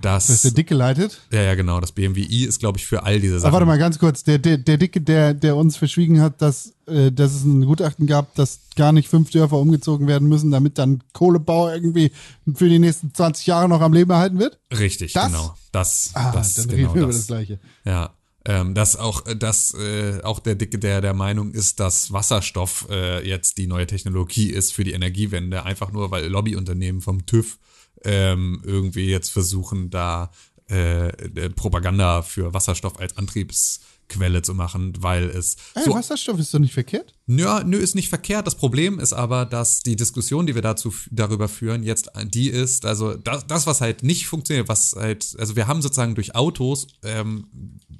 [SPEAKER 3] das,
[SPEAKER 1] Das ist der Dicke leitet.
[SPEAKER 3] ja, ja, genau. Das BMWI ist, glaube ich, für all diese
[SPEAKER 1] Aber
[SPEAKER 3] Sachen.
[SPEAKER 1] warte mal ganz kurz. Der, der, der Dicke, der, der uns verschwiegen hat, dass, äh, dass es ein Gutachten gab, dass gar nicht fünf Dörfer umgezogen werden müssen, damit dann Kohlebau irgendwie für die nächsten 20 Jahre noch am Leben erhalten wird?
[SPEAKER 3] Richtig,
[SPEAKER 1] Das?
[SPEAKER 3] genau. Das,
[SPEAKER 1] Ah,
[SPEAKER 3] das
[SPEAKER 1] dann
[SPEAKER 3] genau
[SPEAKER 1] reden wir über
[SPEAKER 3] das.
[SPEAKER 1] das Gleiche.
[SPEAKER 3] Ja. Ähm, dass auch, äh, dass äh, auch der Dicke, der der Meinung ist, dass Wasserstoff äh, jetzt die neue Technologie ist für die Energiewende, einfach nur weil Lobbyunternehmen vom TÜV ähm, irgendwie jetzt versuchen, da äh, äh, Propaganda für Wasserstoff als Antriebsquelle zu machen, weil es
[SPEAKER 1] Ey,
[SPEAKER 3] so
[SPEAKER 1] Wasserstoff ist doch nicht verkehrt.
[SPEAKER 3] Ja, nö, ist nicht verkehrt. Das Problem ist aber, dass die Diskussion, die wir dazu darüber führen, jetzt die ist, also das, das, was halt nicht funktioniert, was halt, also wir haben sozusagen durch Autos ähm,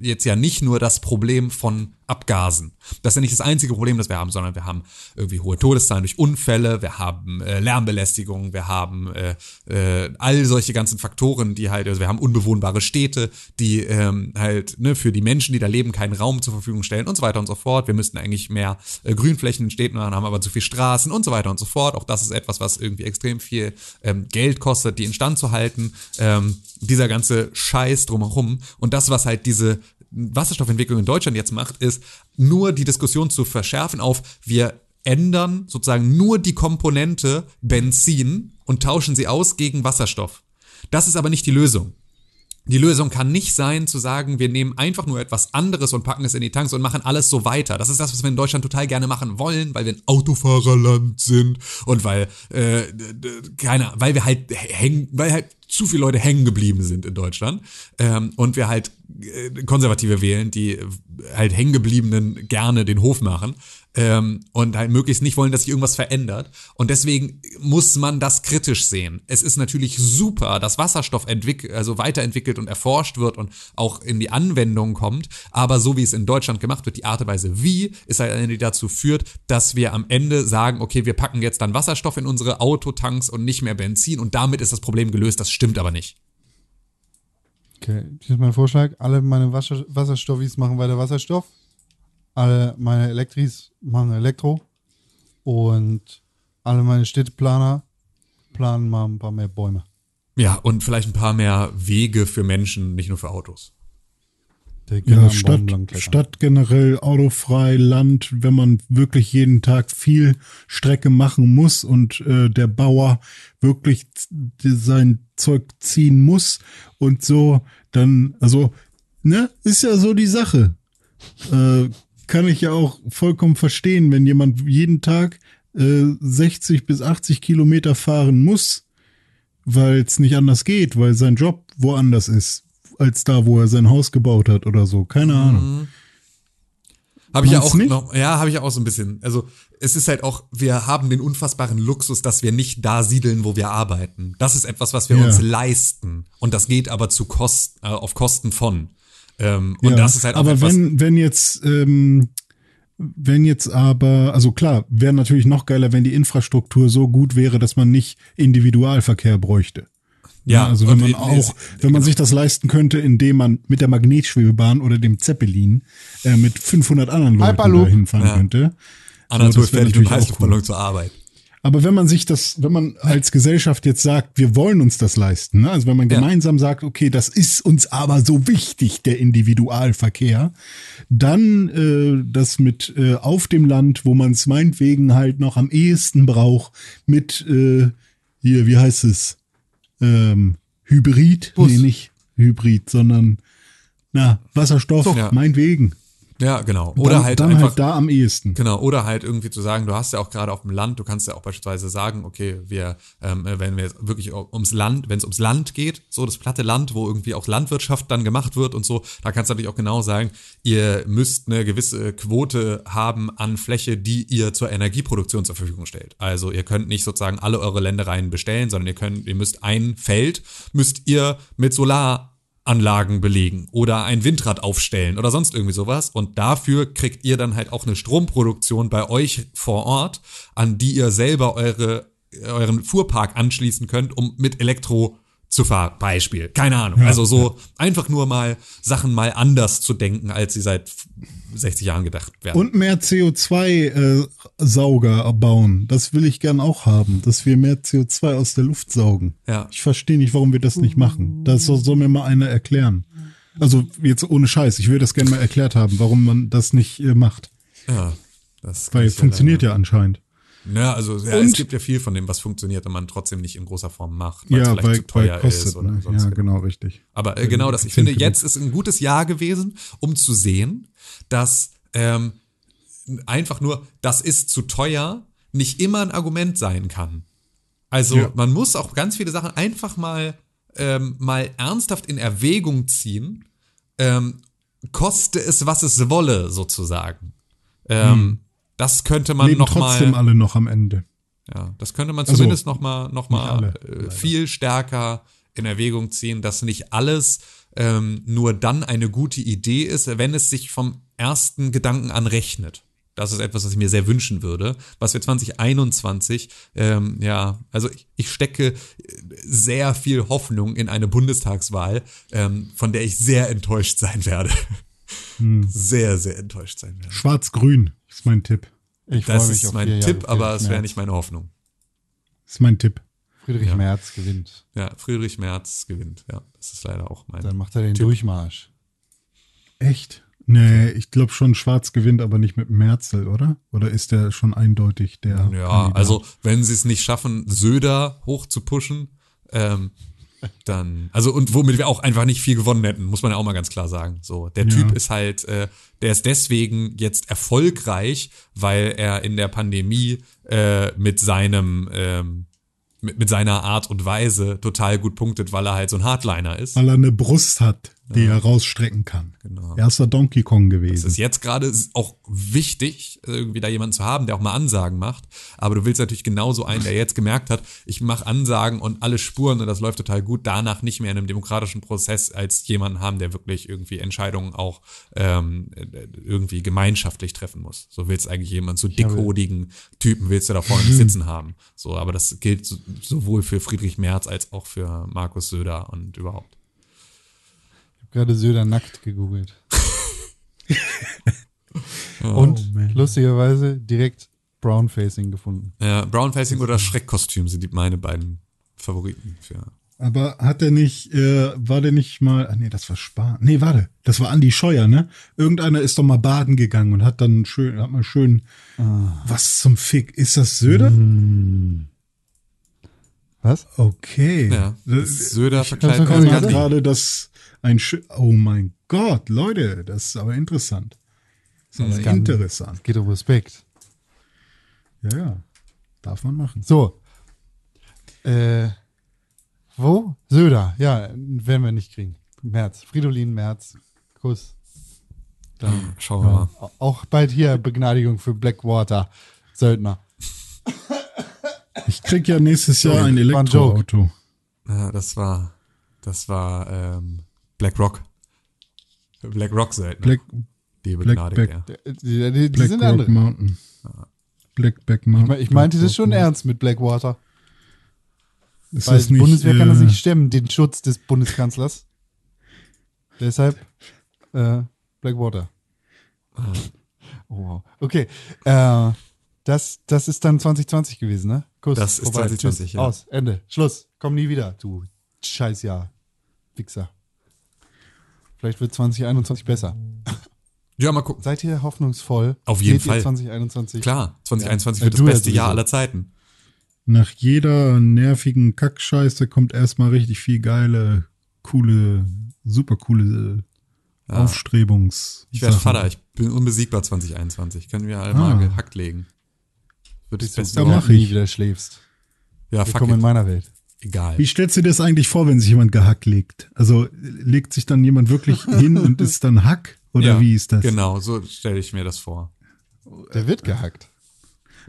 [SPEAKER 3] jetzt ja nicht nur das Problem von Abgasen. Das ist ja nicht das einzige Problem, das wir haben, sondern wir haben irgendwie hohe Todeszahlen durch Unfälle, wir haben äh, Lärmbelästigung, wir haben äh, äh, all solche ganzen Faktoren, die halt, also wir haben unbewohnbare Städte, die ähm, halt ne, für die Menschen, die da leben, keinen Raum zur Verfügung stellen und so weiter und so fort. Wir müssten eigentlich mehr äh, Grünflächen in Städten haben, aber zu viel Straßen und so weiter und so fort. Auch das ist etwas, was irgendwie extrem viel ähm, Geld kostet, die instand zu halten. Ähm, dieser ganze Scheiß drumherum und das, was halt diese Wasserstoffentwicklung in Deutschland jetzt macht, ist nur die Diskussion zu verschärfen auf, wir ändern sozusagen nur die Komponente Benzin und tauschen sie aus gegen Wasserstoff. Das ist aber nicht die Lösung. Die Lösung kann nicht sein, zu sagen, wir nehmen einfach nur etwas anderes und packen es in die Tanks und machen alles so weiter. Das ist das, was wir in Deutschland total gerne machen wollen, weil wir ein Autofahrerland sind und weil, äh, keine, weil wir halt hängen, weil halt zu viele Leute hängen geblieben sind in Deutschland ähm, und wir halt äh, Konservative wählen, die halt hängengebliebenen gerne den Hof machen ähm, und halt möglichst nicht wollen, dass sich irgendwas verändert. Und deswegen muss man das kritisch sehen. Es ist natürlich super, dass Wasserstoff entwickelt, also weiterentwickelt und erforscht wird und auch in die Anwendung kommt. Aber so wie es in Deutschland gemacht wird, die Art und Weise wie, ist halt eine, die dazu führt, dass wir am Ende sagen, okay, wir packen jetzt dann Wasserstoff in unsere Autotanks und nicht mehr Benzin und damit ist das Problem gelöst. Das stimmt aber nicht.
[SPEAKER 1] Okay, hier ist mein Vorschlag. Alle meine Wasser Wasserstoffis machen weiter Wasserstoff. Alle meine Elektris machen Elektro. Und alle meine Städteplaner planen mal ein paar mehr Bäume.
[SPEAKER 3] Ja, und vielleicht ein paar mehr Wege für Menschen, nicht nur für Autos.
[SPEAKER 2] Ja, Stadt, Stadt generell autofrei, Land, wenn man wirklich jeden Tag viel Strecke machen muss und äh, der Bauer wirklich sein Zeug ziehen muss und so, dann, also, ne, ist ja so die Sache. Äh, kann ich ja auch vollkommen verstehen, wenn jemand jeden Tag äh, 60 bis 80 Kilometer fahren muss, weil es nicht anders geht, weil sein Job woanders ist als da, wo er sein Haus gebaut hat oder so. Keine mhm. Ahnung.
[SPEAKER 3] Habe ich ja auch nicht? noch, ja, habe ich auch so ein bisschen. Also es ist halt auch, wir haben den unfassbaren Luxus, dass wir nicht da siedeln, wo wir arbeiten. Das ist etwas, was wir ja. uns leisten. Und das geht aber zu Kosten, äh, auf Kosten von. Ähm, und
[SPEAKER 2] ja,
[SPEAKER 3] das ist halt auch
[SPEAKER 2] aber
[SPEAKER 3] etwas,
[SPEAKER 2] wenn, wenn jetzt, ähm, wenn jetzt aber, also klar, wäre natürlich noch geiler, wenn die Infrastruktur so gut wäre, dass man nicht Individualverkehr bräuchte. Ja, also wenn man auch, wenn man genau. sich das leisten könnte, indem man mit der Magnetschwebebahn oder dem Zeppelin äh, mit 500 anderen Leuten Hyperloop. dahin fahren ja. könnte.
[SPEAKER 3] Anatol so, fährt mit dem Heißluftballon cool. zur Arbeit.
[SPEAKER 2] Aber wenn man sich das, wenn man als Gesellschaft jetzt sagt, wir wollen uns das leisten, ne? also wenn man ja. gemeinsam sagt, okay, das ist uns aber so wichtig, der Individualverkehr, dann äh, das mit äh, auf dem Land, wo man es meinetwegen halt noch am ehesten braucht, mit äh, hier, wie heißt es? ähm, Hybrid, Bus. nee, nicht Hybrid, sondern na, Wasserstoff, so, ja. meinetwegen.
[SPEAKER 3] Ja, genau. Oder
[SPEAKER 2] dann,
[SPEAKER 3] halt
[SPEAKER 2] dann einfach halt da am ehesten.
[SPEAKER 3] Genau. Oder halt irgendwie zu sagen, du hast ja auch gerade auf dem Land, du kannst ja auch beispielsweise sagen, okay, wir, ähm, wenn wir wirklich ums Land, wenn es ums Land geht, so das platte Land, wo irgendwie auch Landwirtschaft dann gemacht wird und so, da kannst du natürlich auch genau sagen, ihr müsst eine gewisse Quote haben an Fläche, die ihr zur Energieproduktion zur Verfügung stellt. Also ihr könnt nicht sozusagen alle eure Ländereien bestellen, sondern ihr könnt, ihr müsst ein Feld, müsst ihr mit Solar Anlagen belegen oder ein Windrad aufstellen oder sonst irgendwie sowas. Und dafür kriegt ihr dann halt auch eine Stromproduktion bei euch vor Ort, an die ihr selber eure, euren Fuhrpark anschließen könnt, um mit Elektro zu fahren. Beispiel. Keine Ahnung. Ja, also so ja. einfach nur mal Sachen mal anders zu denken, als sie seit 60 Jahren gedacht werden.
[SPEAKER 2] Und mehr CO2-Sauger äh, bauen. Das will ich gern auch haben, dass wir mehr CO2 aus der Luft saugen.
[SPEAKER 3] Ja.
[SPEAKER 2] Ich verstehe nicht, warum wir das nicht machen. Das soll, mir mal einer erklären. Also jetzt ohne Scheiß. Ich will das gerne mal erklärt haben, warum man das nicht äh, macht.
[SPEAKER 3] Ja. Das
[SPEAKER 2] Weil funktioniert ja anscheinend.
[SPEAKER 3] Ja, also ja, es gibt ja viel von dem, was funktioniert und man trotzdem nicht in großer Form macht, weil ja, es vielleicht weil, zu teuer kostet, ist oder
[SPEAKER 2] ne? sonst. Ja, genau, richtig.
[SPEAKER 3] Aber äh, genau das. Ich finde, jetzt ist ein gutes Jahr gewesen, um zu sehen, dass ähm, einfach nur, das ist zu teuer, nicht immer ein Argument sein kann. Also ja. man muss auch ganz viele Sachen einfach mal, ähm, mal ernsthaft in Erwägung ziehen, ähm, koste es, was es wolle, sozusagen. Ähm, hm Das könnte man
[SPEAKER 2] Leben
[SPEAKER 3] noch
[SPEAKER 2] trotzdem
[SPEAKER 3] mal,
[SPEAKER 2] alle noch am Ende.
[SPEAKER 3] ja, das könnte man
[SPEAKER 2] Also,
[SPEAKER 3] zumindest noch mal, noch mal
[SPEAKER 2] alle,
[SPEAKER 3] äh, viel stärker in Erwägung ziehen, dass nicht alles ähm, nur dann eine gute Idee ist, wenn es sich vom ersten Gedanken an rechnet. Das ist etwas, was ich mir sehr wünschen würde, was wir 2021, ähm, ja, also ich, ich stecke sehr viel Hoffnung in eine Bundestagswahl, ähm, von der ich sehr enttäuscht sein werde.
[SPEAKER 2] Hm.
[SPEAKER 3] Sehr, sehr enttäuscht sein werde.
[SPEAKER 2] Schwarz-Grün ist mein Tipp.
[SPEAKER 1] Ich
[SPEAKER 3] Das ist
[SPEAKER 1] auf
[SPEAKER 3] mein Tipp,
[SPEAKER 1] Jahre
[SPEAKER 3] aber
[SPEAKER 1] Friedrich
[SPEAKER 3] es wäre nicht meine Hoffnung.
[SPEAKER 2] ist mein Tipp.
[SPEAKER 1] Friedrich
[SPEAKER 3] Ja.
[SPEAKER 1] Merz gewinnt.
[SPEAKER 3] Ja, Friedrich Merz gewinnt. Ja, das ist leider auch mein.
[SPEAKER 1] Dann macht er den
[SPEAKER 3] Tipp.
[SPEAKER 1] Durchmarsch.
[SPEAKER 2] Echt? Nee, ich glaube schon, Schwarz gewinnt, aber nicht mit Merzel, oder? Oder ist der schon eindeutig der?
[SPEAKER 3] Ja,
[SPEAKER 2] Kandidat?
[SPEAKER 3] also wenn sie es nicht schaffen, Söder hoch zu pushen, ähm, dann, also und womit wir auch einfach nicht viel gewonnen hätten, muss man ja auch mal ganz klar sagen. So, der
[SPEAKER 2] Ja.
[SPEAKER 3] Typ ist halt, äh, der ist deswegen jetzt erfolgreich, weil er in der Pandemie äh, mit seinem ähm, mit, mit seiner Art und Weise total gut punktet, weil er halt so ein Hardliner ist.
[SPEAKER 2] Weil er eine Brust hat, die er rausstrecken kann.
[SPEAKER 3] Genau.
[SPEAKER 2] Erster Donkey Kong
[SPEAKER 3] Es
[SPEAKER 2] gewesen.
[SPEAKER 3] ist jetzt gerade auch wichtig, irgendwie da jemanden zu haben, der auch mal Ansagen macht. Aber du willst natürlich genauso einen, der jetzt gemerkt hat, ich mache Ansagen und alle Spuren und das läuft total gut, danach nicht mehr in einem demokratischen Prozess als jemanden haben, der wirklich irgendwie Entscheidungen auch ähm, irgendwie gemeinschaftlich treffen muss. So willst eigentlich jemanden, so dickhodigen Typen willst du da vorne sitzen haben. So, aber das gilt so, sowohl für Friedrich Merz als auch für Markus Söder und überhaupt.
[SPEAKER 1] Gerade Söder nackt gegoogelt.
[SPEAKER 3] Oh,
[SPEAKER 1] Und
[SPEAKER 2] man.
[SPEAKER 1] lustigerweise direkt Brownfacing gefunden.
[SPEAKER 3] Ja, Brownfacing oder Schreckkostüm sind die meine beiden Favoriten für.
[SPEAKER 2] Aber hat er nicht, äh, war der nicht mal, ah, nee, das war Spahn. Nee, warte, das war Andi Scheuer, ne? Irgendeiner ist doch mal baden gegangen und hat dann schön, hat mal schön, was zum Fick, ist das Söder?
[SPEAKER 1] Was?
[SPEAKER 2] Okay.
[SPEAKER 3] Ja, Söder verkleidet
[SPEAKER 2] Ich gerade das ein Sch Oh mein Gott, Leute, das ist aber interessant. Das ist aber
[SPEAKER 1] kann-
[SPEAKER 2] interessant.
[SPEAKER 1] Geht um Respekt.
[SPEAKER 2] Ja, ja. Darf man machen.
[SPEAKER 1] So. Äh, wo? Söder. Ja, werden wir nicht kriegen. März. Fridolin März. Kuss. Dann
[SPEAKER 3] Schauen wir mal.
[SPEAKER 1] auch bald hier Begnadigung für Blackwater. Söldner.
[SPEAKER 2] Ich krieg ja nächstes Jahr ein. Elektroauto.
[SPEAKER 3] Ja, das war, das war ähm, Black Rock. Black Rock Söldner.
[SPEAKER 2] Black,
[SPEAKER 3] die
[SPEAKER 2] Black
[SPEAKER 3] begnadigt
[SPEAKER 2] Back.
[SPEAKER 3] er.
[SPEAKER 1] Die, die, die
[SPEAKER 2] Black
[SPEAKER 1] sind
[SPEAKER 2] Rock
[SPEAKER 1] andere.
[SPEAKER 2] Mountain. Blackback
[SPEAKER 1] Ich,
[SPEAKER 2] Mountain.
[SPEAKER 1] me- ich meinte das schon
[SPEAKER 2] Black Rock
[SPEAKER 1] ernst mit Blackwater.
[SPEAKER 2] Ist
[SPEAKER 1] Weil
[SPEAKER 2] das
[SPEAKER 1] die
[SPEAKER 2] nicht,
[SPEAKER 1] Bundeswehr kann
[SPEAKER 2] äh,
[SPEAKER 1] das nicht stemmen, den Schutz des Bundeskanzlers. Deshalb äh, Blackwater. Oh, wow. Okay. Äh, das, das ist dann 2020 gewesen, ne? Kuss.
[SPEAKER 3] Das ist 2020,
[SPEAKER 1] Tschüss.
[SPEAKER 3] ja.
[SPEAKER 1] Aus. Ende. Schluss. Komm nie wieder, du Scheißjahr. Wichser. Vielleicht wird 2021 besser.
[SPEAKER 3] Ja, mal gucken.
[SPEAKER 1] Seid ihr hoffnungsvoll?
[SPEAKER 3] Auf jeden Fall.
[SPEAKER 1] 2021?
[SPEAKER 3] Klar, 2021
[SPEAKER 1] Ja.
[SPEAKER 3] wird
[SPEAKER 1] Ja, du
[SPEAKER 3] das
[SPEAKER 1] ja
[SPEAKER 3] beste Jahr aller Zeiten.
[SPEAKER 2] Nach jeder nervigen Kackscheiße kommt erstmal richtig viel geile, coole, super coole äh,
[SPEAKER 3] Ja.
[SPEAKER 2] Aufstrebungs.
[SPEAKER 3] Ich werde. Vater, ich bin unbesiegbar 2021. Können wir alle
[SPEAKER 2] Ah.
[SPEAKER 3] mal gehackt legen. Wird das
[SPEAKER 1] du
[SPEAKER 3] beste
[SPEAKER 2] Ja,
[SPEAKER 3] Jahr.
[SPEAKER 2] mach
[SPEAKER 1] nie
[SPEAKER 2] ich.
[SPEAKER 1] wieder schläfst.
[SPEAKER 3] Ja, fuck
[SPEAKER 1] Willkommen in
[SPEAKER 3] it.
[SPEAKER 1] meiner Welt.
[SPEAKER 3] Egal.
[SPEAKER 2] Wie stellst du dir das eigentlich vor, wenn sich jemand gehackt legt? Also legt sich dann jemand wirklich hin und ist dann Hack? Oder
[SPEAKER 3] ja,
[SPEAKER 2] wie ist das?
[SPEAKER 3] Genau, so stelle ich mir das vor.
[SPEAKER 1] Der wird gehackt.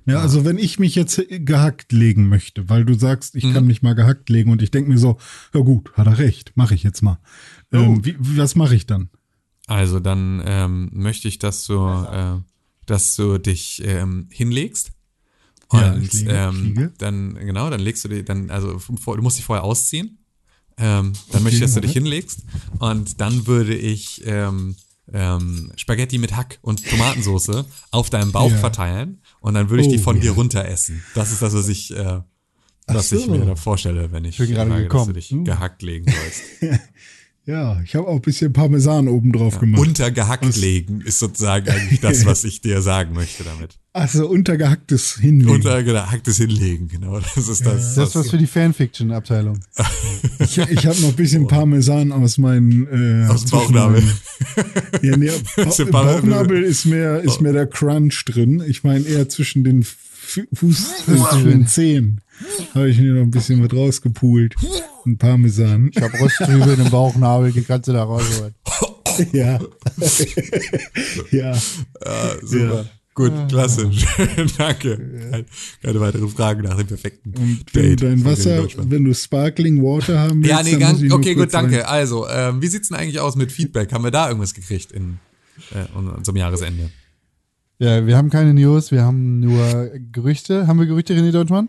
[SPEAKER 2] Ja, also wenn ich mich jetzt gehackt legen möchte, weil du sagst,
[SPEAKER 3] Mhm.
[SPEAKER 2] ich kann mich mal gehackt legen und ich denke mir so, ja gut, hat er recht, mache ich jetzt mal.
[SPEAKER 3] Oh.
[SPEAKER 2] Ähm, wie- was mache ich dann?
[SPEAKER 3] Also dann ähm, möchte ich, dass du, äh, dass du dich ähm, hinlegst.
[SPEAKER 2] Ja,
[SPEAKER 3] Und
[SPEAKER 2] ich liege,
[SPEAKER 3] ähm, dann, genau, dann legst du dich, dann, also du musst dich vorher ausziehen. Ähm, dann möchte ich, dass du dich hinlegst. Und dann würde ich ähm, ähm, Spaghetti mit Hack und Tomatensauce auf deinem Bauch
[SPEAKER 2] Ja.
[SPEAKER 3] verteilen und dann würde ich die
[SPEAKER 2] Oh,
[SPEAKER 3] von
[SPEAKER 2] ja.
[SPEAKER 3] dir runter essen. Das ist das, was ich, äh, was
[SPEAKER 2] so.
[SPEAKER 3] ich mir da vorstelle, wenn ich
[SPEAKER 1] bin gerade
[SPEAKER 3] sage, dass
[SPEAKER 1] gekommen.
[SPEAKER 3] du dich
[SPEAKER 1] Hm.
[SPEAKER 3] gehackt legen sollst.
[SPEAKER 2] Ja, ich habe auch ein bisschen Parmesan oben drauf gemacht.
[SPEAKER 3] Unter gehackt legen ist sozusagen eigentlich das, was ich dir sagen möchte damit.
[SPEAKER 2] Also untergehacktes Hinlegen.
[SPEAKER 3] Unter gehacktes Hinlegen, genau. Das ist das.
[SPEAKER 1] Das ist was für die Fanfiction-Abteilung.
[SPEAKER 2] ich ich habe noch ein bisschen Parmesan aus meinem äh,
[SPEAKER 3] Aus dem Bauchnabel.
[SPEAKER 2] meinen- Ja, nee,
[SPEAKER 3] Aus dem
[SPEAKER 2] Ba-
[SPEAKER 3] Bauch-
[SPEAKER 2] Bauchnabel ist mehr, ist mehr der Crunch drin. Ich meine eher zwischen den Fu- Fuß, zwischen den Zehen. Habe ich mir noch ein bisschen was rausgepult. Und Parmesan.
[SPEAKER 1] Ich habe Röstzwiebeln im Bauchnabel, die kannst du da rausholen.
[SPEAKER 2] Ja. ja.
[SPEAKER 3] Äh, super. Gut, klasse. Schön, danke. Keine, weiteren Fragen nach dem perfekten
[SPEAKER 2] Und wenn
[SPEAKER 3] Date
[SPEAKER 2] du dein Wasser, wenn du Sparkling Water haben willst,
[SPEAKER 3] Ja, nee,
[SPEAKER 2] dann
[SPEAKER 3] ganz,
[SPEAKER 2] muss ich nur
[SPEAKER 3] okay,
[SPEAKER 2] kurz
[SPEAKER 3] gut, danke.
[SPEAKER 2] rein.
[SPEAKER 3] Also, ähm, wie sieht's denn eigentlich aus mit Feedback? Haben wir da irgendwas gekriegt in äh, unserem Jahresende?
[SPEAKER 1] Ja, wir haben keine News, wir haben nur Gerüchte. Haben wir Gerüchte, René Deutschmann?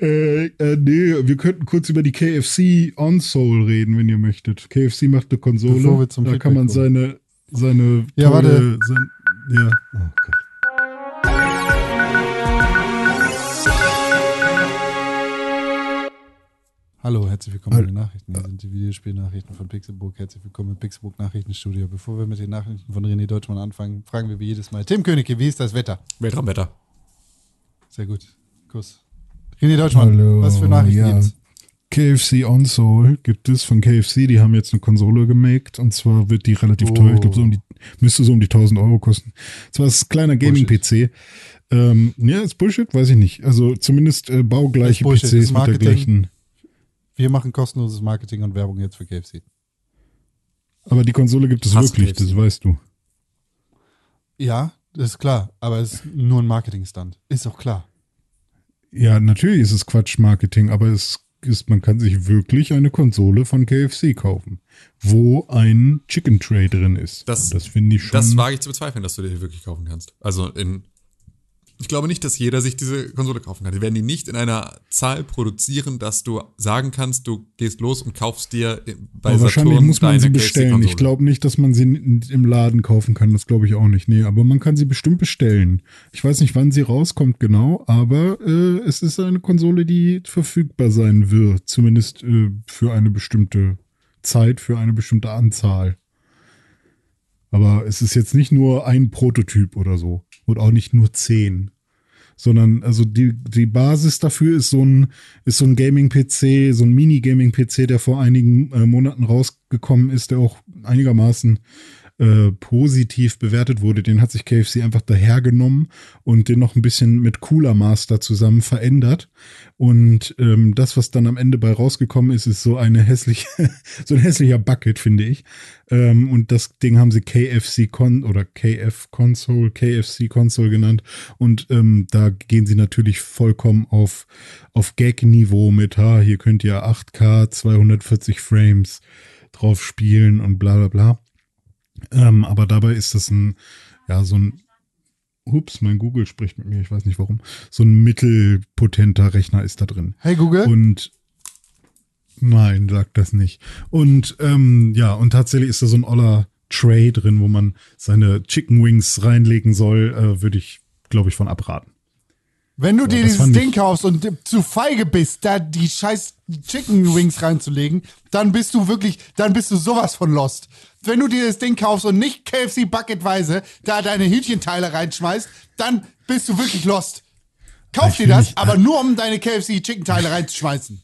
[SPEAKER 2] Äh, äh, nee, wir könnten kurz über die KFC On-Soul reden, wenn ihr möchtet. KFC macht eine Konsole.
[SPEAKER 1] Bevor wir zum
[SPEAKER 2] da
[SPEAKER 1] Feedback
[SPEAKER 2] kann man
[SPEAKER 1] kommen.
[SPEAKER 2] seine, seine
[SPEAKER 1] Ja,
[SPEAKER 2] tolle-
[SPEAKER 1] warte.
[SPEAKER 2] Sein, ja. Oh Gott.
[SPEAKER 1] Hallo, herzlich willkommen
[SPEAKER 2] Hallo.
[SPEAKER 1] bei den Nachrichten. Hier sind die Videospielnachrichten von Pixelburg. Herzlich willkommen im Pixelburg Nachrichtenstudio. Bevor wir mit den Nachrichten von René Deutschmann anfangen, fragen wir wie jedes Mal. Tim Königke, wie ist das Wetter?
[SPEAKER 3] Weltraumwetter.
[SPEAKER 1] Sehr gut. Kuss. René Deutschmann,
[SPEAKER 2] Hallo,
[SPEAKER 1] was für Nachrichten
[SPEAKER 2] ja.
[SPEAKER 1] gibt's?
[SPEAKER 2] KFC On-Soul gibt es von KFC. Die haben jetzt eine Konsole gemaked und zwar wird die relativ
[SPEAKER 1] Oh.
[SPEAKER 2] teuer. Ich glaube, so um die, müsste so um die 1000 Euro kosten. Zwar ist es ein kleiner Gaming-PC. Ähm, ja, ist Bullshit, weiß ich nicht. Also zumindest äh, baugleiche PCs mit der gleichen.
[SPEAKER 1] Wir machen kostenloses Marketing und Werbung jetzt für KFC.
[SPEAKER 2] Aber die Konsole gibt es
[SPEAKER 3] Hass
[SPEAKER 2] wirklich,
[SPEAKER 3] KFC.
[SPEAKER 2] das weißt du.
[SPEAKER 1] Ja, das ist klar, aber es ist nur ein Marketingstand. Ist auch klar.
[SPEAKER 2] Ja, natürlich ist es Quatsch-Marketing, aber es ist, man kann sich wirklich eine Konsole von KFC kaufen, wo ein Chicken Tray drin ist.
[SPEAKER 3] Das-
[SPEAKER 2] das finde ich schon.
[SPEAKER 3] Das wage ich zu bezweifeln, dass du dir wirklich kaufen kannst. Also in. Ich glaube nicht, dass jeder sich diese Konsole kaufen kann. Die werden die nicht in einer Zahl produzieren, dass du sagen kannst, du gehst los und kaufst dir bei
[SPEAKER 2] aber wahrscheinlich
[SPEAKER 3] Saturn
[SPEAKER 2] muss man sie bestellen. Ich glaube nicht, dass man sie im Laden kaufen kann. Das glaube ich auch nicht. Nee, aber man kann sie bestimmt bestellen. Ich weiß nicht, wann sie rauskommt genau, aber äh, es ist eine Konsole, die verfügbar sein wird. Zumindest äh, für eine bestimmte Zeit, für eine bestimmte Anzahl. Aber es ist jetzt nicht nur ein Prototyp oder so. Und auch nicht nur zehn. Sondern, also die, die Basis dafür ist so ein, so ein Gaming-PC, so ein Mini-Gaming-PC, der vor einigen äh, Monaten rausgekommen ist, der auch einigermaßen äh, positiv bewertet wurde. Den hat sich KFC einfach dahergenommen und den noch ein bisschen mit Cooler Master zusammen verändert. Und ähm, das, was dann am Ende bei rausgekommen ist, ist so eine hässliche, so ein hässlicher Bucket, finde ich. Ähm, und das Ding haben sie KFC Con oder KF Console, KFC Console genannt. Und ähm, da gehen sie natürlich vollkommen auf, auf Gag-Niveau mit, ha, hier könnt ihr 8K, 240 Frames drauf spielen und bla bla bla. Ähm, aber dabei ist das ein, ja, so ein, ups, mein Google spricht mit mir, ich weiß nicht warum, so ein mittelpotenter Rechner ist da drin.
[SPEAKER 1] Hey Google,
[SPEAKER 2] Und nein, sagt das nicht. Und ähm, ja, und tatsächlich ist da so ein oller Tray drin, wo man seine Chicken Wings reinlegen soll, äh, würde ich, glaube ich, von abraten.
[SPEAKER 1] Wenn du dir dieses Ding kaufst und zu feige bist, da die scheiß Chicken Wings reinzulegen, dann bist du wirklich, dann bist du sowas von lost. Wenn du dir das Ding kaufst und nicht KFC bucketweise da deine Hühnchenteile reinschmeißt, dann bist du wirklich lost. Kauf dir das,
[SPEAKER 2] nicht-
[SPEAKER 1] aber nur um deine KFC Chicken Teile reinzuschmeißen.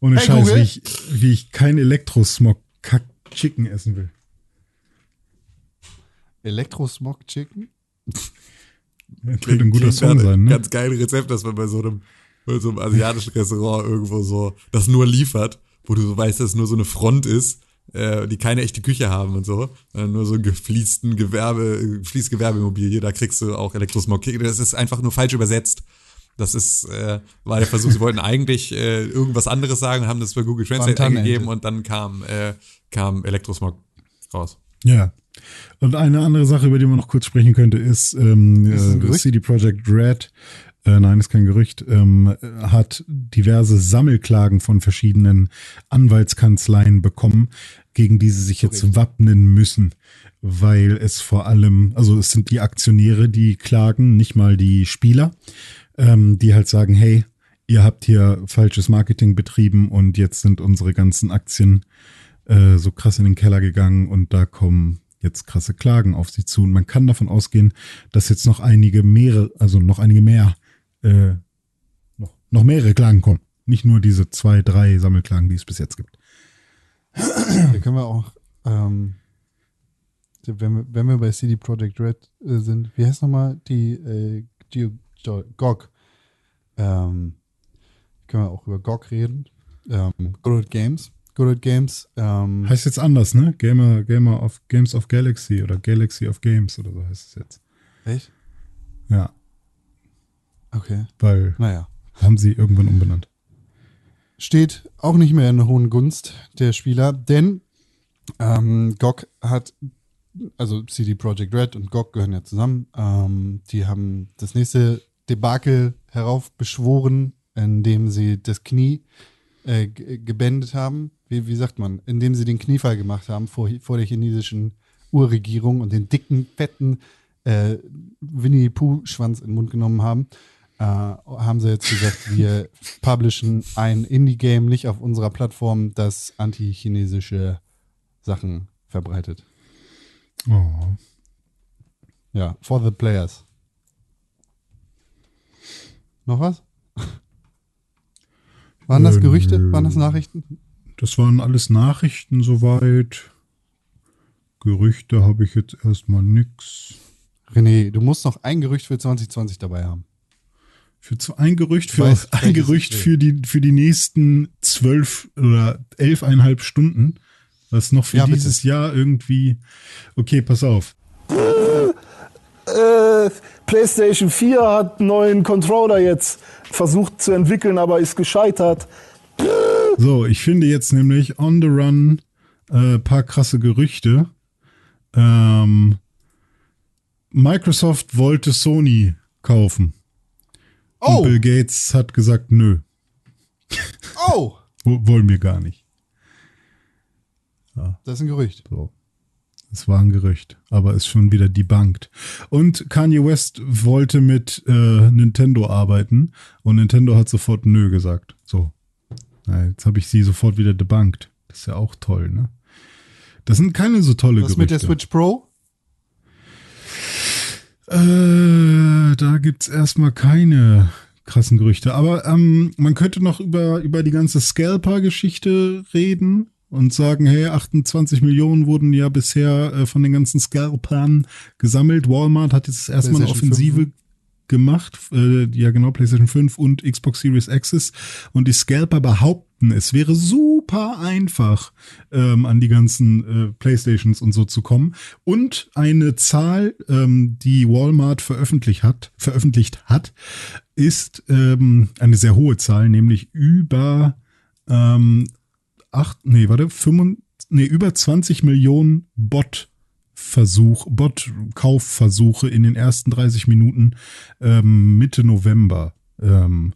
[SPEAKER 2] Ohne
[SPEAKER 1] Hey,
[SPEAKER 2] Scheiß, wie ich, wie ich kein Elektrosmog Kack Chicken essen will.
[SPEAKER 1] Elektrosmog Chicken?
[SPEAKER 2] Das könnte ein guter Song sein, ne?
[SPEAKER 3] Ganz geile Rezept, dass man bei so einem, bei so einem asiatischen Restaurant irgendwo so das nur liefert, wo du so weißt, dass es nur so eine Front ist, äh, die keine echte Küche haben und so, sondern nur so ein gefließten Gewerbe, gefließt Gewerbeimmobilie, da kriegst du auch Elektrosmog. Das ist einfach nur falsch übersetzt. Das ist, äh, war der Versuch, sie wollten eigentlich äh, irgendwas anderes sagen, haben das bei Google Translate eingegeben und dann kam, äh, kam Elektrosmog raus.
[SPEAKER 2] Ja. Und eine andere Sache, über die man noch kurz sprechen könnte, ist, ähm,
[SPEAKER 1] Ist
[SPEAKER 2] äh? CD Projekt Red, äh, nein, ist kein Gerücht, ähm, hat diverse Sammelklagen von verschiedenen Anwaltskanzleien bekommen, gegen die sie sich jetzt wappnen müssen, weil es vor allem, also es sind die Aktionäre, die klagen, nicht mal die Spieler, ähm, die halt sagen, hey, ihr habt hier falsches Marketing betrieben und jetzt sind unsere ganzen Aktien äh, so krass in den Keller gegangen und da kommen jetzt krasse Klagen auf sie zu. Und man kann davon ausgehen, dass jetzt noch einige mehrere, also noch einige mehr, äh, noch, noch mehrere Klagen kommen. Nicht nur diese zwei, drei Sammelklagen, die es bis jetzt gibt.
[SPEAKER 1] Da können wir auch, ähm, wenn wir, wenn wir bei CD Projekt Red äh, sind, wie heißt nochmal die äh, GOG? Ähm, können wir auch über GOG reden. Ähm, Good Games. Old Games. Ähm,
[SPEAKER 2] Heißt jetzt anders, ne? Gamer, Gamer of Games of Galaxy oder Galaxy of Games oder so heißt es jetzt.
[SPEAKER 1] Echt?
[SPEAKER 2] Ja,
[SPEAKER 1] Okay.
[SPEAKER 2] weil
[SPEAKER 1] Naja.
[SPEAKER 2] haben sie irgendwann umbenannt.
[SPEAKER 1] steht auch nicht mehr in der hohen Gunst der Spieler, denn ähm, GOG hat, also CD Projekt Red und GOG gehören ja zusammen, ähm, die haben das nächste Debakel heraufbeschworen, indem sie das Knie äh, gebändet haben. Wie, wie sagt man? Indem sie den Kniefall gemacht haben vor, vor der chinesischen Urregierung und den dicken, fetten äh, Winnie-Pooh-Schwanz in den Mund genommen haben, äh, haben sie jetzt gesagt, wir publishen ein Indie-Game nicht auf unserer Plattform, das anti-chinesische Sachen verbreitet.
[SPEAKER 2] Oh.
[SPEAKER 1] Ja, for the players. Noch was? Waren das Gerüchte? Waren das Nachrichten?
[SPEAKER 2] Das waren alles Nachrichten soweit. Gerüchte habe ich jetzt erstmal nix.
[SPEAKER 1] René, du musst noch ein Gerücht für 2020 dabei haben.
[SPEAKER 2] Für zu, ein Gerücht für
[SPEAKER 1] weiß,
[SPEAKER 2] ein Gerücht für die für die nächsten zwölf oder elfeinhalb Stunden, was noch für
[SPEAKER 1] Ja, bitte.
[SPEAKER 2] dieses Jahr irgendwie. Okay, pass auf.
[SPEAKER 4] Äh, PlayStation 4 hat einen neuen Controller jetzt versucht zu entwickeln, aber ist gescheitert.
[SPEAKER 2] So, ich finde jetzt nämlich on the run äh, paar krasse Gerüchte. Ähm, Microsoft wollte Sony kaufen. Und
[SPEAKER 1] Oh,
[SPEAKER 2] Bill Gates hat gesagt, nö,
[SPEAKER 1] oh,
[SPEAKER 2] wo- wollen wir gar nicht.
[SPEAKER 1] das ist ein Gerücht.
[SPEAKER 2] So. Es war ein Gerücht, aber ist schon wieder debunked. Und Kanye West wollte mit äh, Nintendo arbeiten und Nintendo hat sofort nö gesagt. So. Na, jetzt habe ich sie sofort wieder debunked. Das ist ja auch toll, ne? Das sind keine so tolle
[SPEAKER 1] Was
[SPEAKER 2] Gerüchte.
[SPEAKER 1] mit der Switch Pro?
[SPEAKER 2] Äh, da gibt's erstmal keine krassen Gerüchte. Aber ähm, man könnte noch über, über die ganze Scalper-Geschichte reden und sagen, hey, 28 Millionen wurden ja bisher äh, von den ganzen Scalpern gesammelt. Walmart hat jetzt erstmal eine
[SPEAKER 1] PlayStation
[SPEAKER 2] Offensive
[SPEAKER 1] 5.
[SPEAKER 2] gemacht. Äh, ja, genau, PlayStation 5 und Xbox Series Access. Und die Scalper behaupten, es wäre super einfach, ähm, an die ganzen äh, Playstations und so zu kommen. Und eine Zahl, ähm, die Walmart veröffentlicht hat, veröffentlicht hat, ist ähm, eine sehr hohe Zahl, nämlich über ähm, acht, nee, warte, 25, nee, über 20 Millionen Bot Versuch, Bot-Kaufversuche in den ersten 30 Minuten ähm, Mitte November, ähm,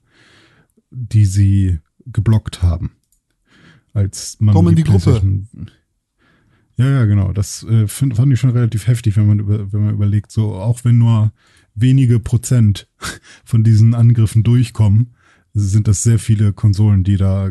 [SPEAKER 2] die sie geblockt haben. Als man
[SPEAKER 1] Komm in die Gruppe.
[SPEAKER 2] PlayStation- Ja, ja, genau. Das äh, find, fand ich schon relativ heftig, wenn man, über, wenn man überlegt, so auch wenn nur wenige Prozent von diesen Angriffen durchkommen, sind das sehr viele Konsolen, die da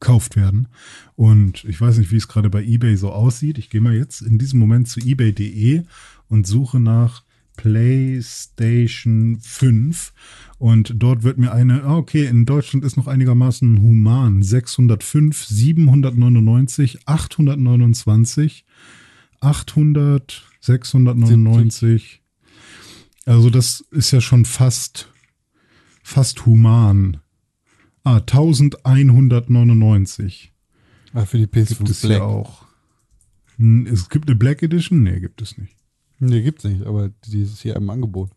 [SPEAKER 2] gekauft werden. Und ich weiß nicht, wie es gerade bei eBay so aussieht. Ich gehe mal jetzt in diesem Moment zu ebay.de und suche nach PlayStation 5 und dort wird mir eine, ah, okay, in Deutschland ist noch einigermaßen human, 605, 799, 829, 800, 699. Also das ist ja schon fast, fast human. Ah, 1199
[SPEAKER 1] Ah, für die PS5
[SPEAKER 2] gibt es ja auch. Es gibt eine Black Edition? Nee, gibt es nicht.
[SPEAKER 1] Nee, gibt's nicht, aber die ist hier im Angebot.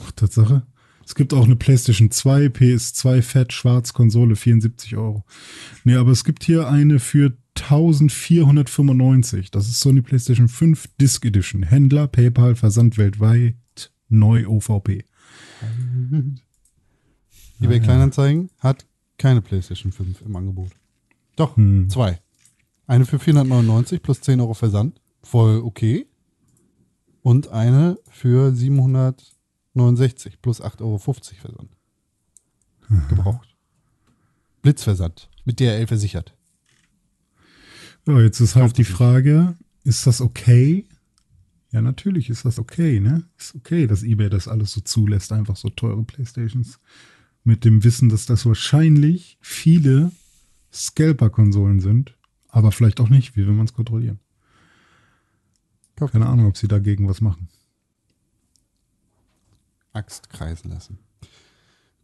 [SPEAKER 2] Ach, Tatsache. Es gibt auch eine PlayStation 2, PS2 Fett, Schwarz, Konsole, 74 Euro. Nee, aber es gibt hier eine für 1495. Das ist Sony PlayStation 5 Disc Edition. Händler, PayPal, Versand weltweit, neu OVP.
[SPEAKER 1] eBay Kleinanzeigen hat keine PlayStation 5 im Angebot. Doch,
[SPEAKER 2] Hm.
[SPEAKER 1] zwei. Eine für 499 plus 10 Euro Versand. Voll okay. Und eine für 769 plus 8,50 Euro Versand. Gebraucht. Blitzversand. Mit DRL versichert.
[SPEAKER 2] Ja, jetzt ist halt die. Frage, ist das okay? Ja, natürlich ist das okay, ne? Ist okay, dass eBay das alles so zulässt, einfach so teure Playstations. Mit dem Wissen, dass das wahrscheinlich viele Scalper-Konsolen sind, aber vielleicht auch nicht. Wie will man es kontrollieren? Keine Ahnung, ob sie dagegen was machen.
[SPEAKER 1] Axt kreisen lassen.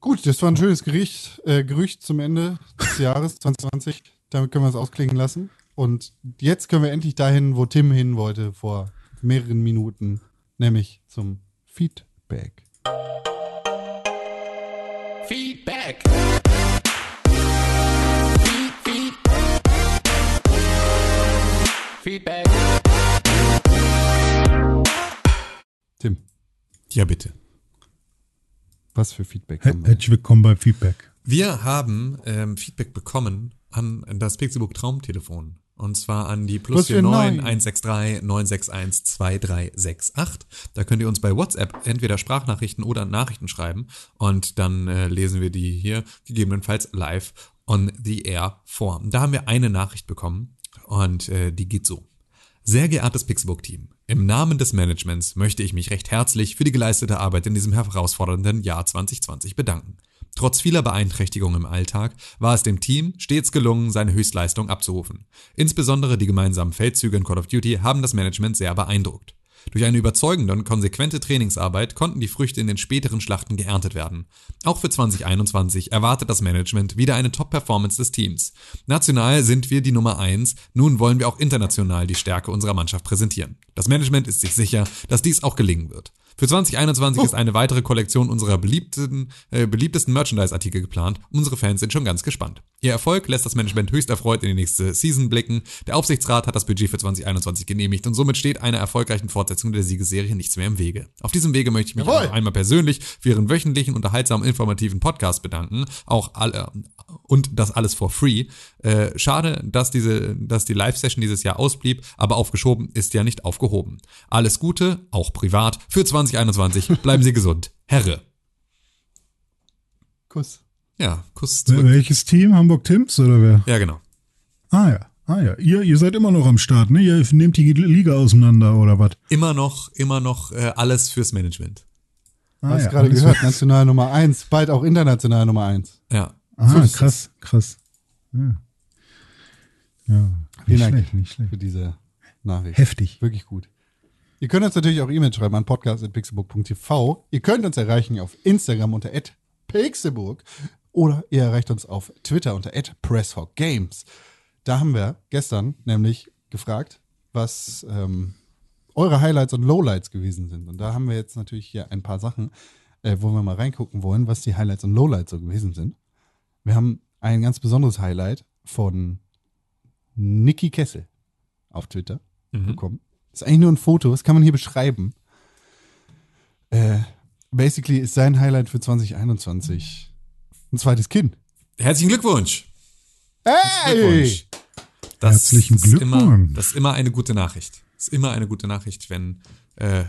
[SPEAKER 1] Gut, das war ein schönes Gericht, äh, Gerücht zum Ende des Jahres 2020. Damit können wir es ausklingen lassen. Und jetzt können wir endlich dahin, wo Tim hin wollte vor mehreren Minuten, nämlich zum Feedback.
[SPEAKER 5] Feedback. Feed, feed. Feedback.
[SPEAKER 1] Tim,
[SPEAKER 3] Ja, bitte.
[SPEAKER 1] was für Feedback
[SPEAKER 2] Her
[SPEAKER 1] haben wir?
[SPEAKER 2] herzlich willkommen bei Feedback.
[SPEAKER 3] Wir haben ähm, Feedback bekommen an das Pixelbook Traumtelefon. Und zwar an die plus
[SPEAKER 1] Was für
[SPEAKER 3] 49
[SPEAKER 1] neun?
[SPEAKER 3] 163 961 2368. Da könnt ihr uns bei WhatsApp entweder Sprachnachrichten oder Nachrichten schreiben. Und dann äh, lesen wir die hier gegebenenfalls live on the air vor. Da haben wir eine Nachricht bekommen und äh, die geht so. Sehr geehrtes Pixelbook-Team, im Namen des Managements möchte ich mich recht herzlich für die geleistete Arbeit in diesem herausfordernden Jahr 2020 bedanken. Trotz vieler Beeinträchtigungen im Alltag war es dem Team stets gelungen, seine Höchstleistung abzurufen. Insbesondere die gemeinsamen Feldzüge in Call of Duty haben das Management sehr beeindruckt. Durch eine überzeugende und konsequente Trainingsarbeit konnten die Früchte in den späteren Schlachten geerntet werden. Auch für 2021 erwartet das Management wieder eine Top-Performance des Teams. National sind wir die Nummer 1, nun wollen wir auch international die Stärke unserer Mannschaft präsentieren. Das Management ist sich sicher, dass dies auch gelingen wird. Für 2021 ist eine weitere Kollektion unserer beliebten, äh, beliebtesten Merchandise-Artikel geplant. Unsere Fans sind schon ganz gespannt. Ihr Erfolg lässt das Management höchst erfreut in die nächste Season blicken. Der Aufsichtsrat hat das Budget für 2021 genehmigt und somit steht einer erfolgreichen Fortsetzung der Siegesserie nichts mehr im Wege. Auf diesem Wege möchte ich mich
[SPEAKER 1] Jawohl.
[SPEAKER 3] auch einmal persönlich für Ihren wöchentlichen, unterhaltsamen, informativen Podcast bedanken. Auch alle, und das alles for free. Äh, schade, dass diese, dass die Live-Session dieses Jahr ausblieb, aber aufgeschoben ist ja nicht aufgehoben. Alles Gute, auch privat, für 2021. Bleiben Sie gesund. Herre.
[SPEAKER 1] Kuss.
[SPEAKER 3] Ja, Kuss zurück.
[SPEAKER 2] Welches Team? Hamburg Tims oder wer?
[SPEAKER 3] Ja, genau.
[SPEAKER 2] Ah ja, ah ja. Ihr, ihr seid immer noch am Start, ne? Ihr nehmt die Liga auseinander oder was?
[SPEAKER 3] Immer noch, immer noch äh, alles fürs Management.
[SPEAKER 2] Ah,
[SPEAKER 1] Hast
[SPEAKER 2] ja,
[SPEAKER 1] gerade gehört, national Nummer 1, bald auch international Nummer 1.
[SPEAKER 3] Ja.
[SPEAKER 2] Ah,
[SPEAKER 1] So
[SPEAKER 2] krass, krass. Ja. ja.
[SPEAKER 1] Vielen
[SPEAKER 2] Nicht
[SPEAKER 1] Dank
[SPEAKER 2] schlecht, nicht schlecht.
[SPEAKER 1] für diese Nachricht.
[SPEAKER 2] Heftig.
[SPEAKER 1] Wirklich gut. Ihr könnt uns natürlich auch E-Mail schreiben an podcast.pixelbook.tv. Ihr könnt uns erreichen auf Instagram unter @pixelbook oder ihr erreicht uns auf Twitter unter @pressforgames. Da haben wir gestern nämlich gefragt, was ähm, eure Highlights und Lowlights gewesen sind. Und da haben wir jetzt natürlich hier ein paar Sachen, äh, wo wir mal reingucken wollen, was die Highlights und Lowlights so gewesen sind. Wir haben ein ganz besonderes Highlight von Niki Kessel auf Twitter
[SPEAKER 3] Mhm.
[SPEAKER 1] bekommen. Das ist eigentlich nur ein Foto, das kann man hier beschreiben. Äh, basically ist sein Highlight für 2021 ein zweites Kind.
[SPEAKER 3] Herzlichen Glückwunsch.
[SPEAKER 1] Hey!
[SPEAKER 3] Glückwunsch. Das
[SPEAKER 2] Herzlichen
[SPEAKER 3] ist Immer,
[SPEAKER 2] Glückwunsch.
[SPEAKER 3] das ist immer eine gute Nachricht. Das ist immer eine gute Nachricht, wenn äh,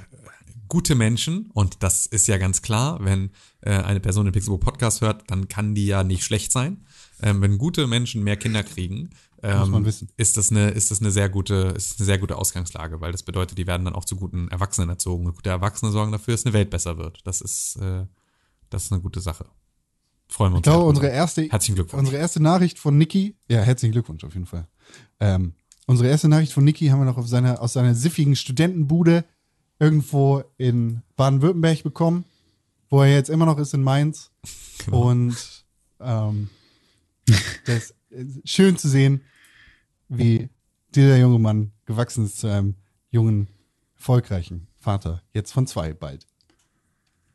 [SPEAKER 3] gute Menschen, und das ist ja ganz klar, wenn äh, eine Person den Pixelbook Podcast hört, dann kann die ja nicht schlecht sein. Ähm, wenn gute Menschen mehr Kinder kriegen, ähm,
[SPEAKER 1] man wissen.
[SPEAKER 3] ist das eine, ist das eine sehr gute, ist eine sehr gute Ausgangslage, weil das bedeutet, die werden dann auch zu guten Erwachsenen erzogen. Und gute Erwachsene sorgen dafür, dass eine Welt besser wird. Das ist, äh, das ist eine gute Sache. Freuen wir uns.
[SPEAKER 1] Ich glaube, unsere erste,
[SPEAKER 3] Herzlichen Glückwunsch.
[SPEAKER 1] unsere erste Nachricht von Niki, ja, herzlichen Glückwunsch auf jeden Fall. Ähm, unsere erste Nachricht von Niki haben wir noch auf seiner, aus seiner siffigen Studentenbude irgendwo in Baden-Württemberg bekommen, wo er jetzt immer noch ist in Mainz.
[SPEAKER 3] Genau.
[SPEAKER 1] Und ähm, das ist schön zu sehen, wie dieser junge Mann gewachsen ist zu einem jungen, erfolgreichen Vater. Jetzt von zwei bald.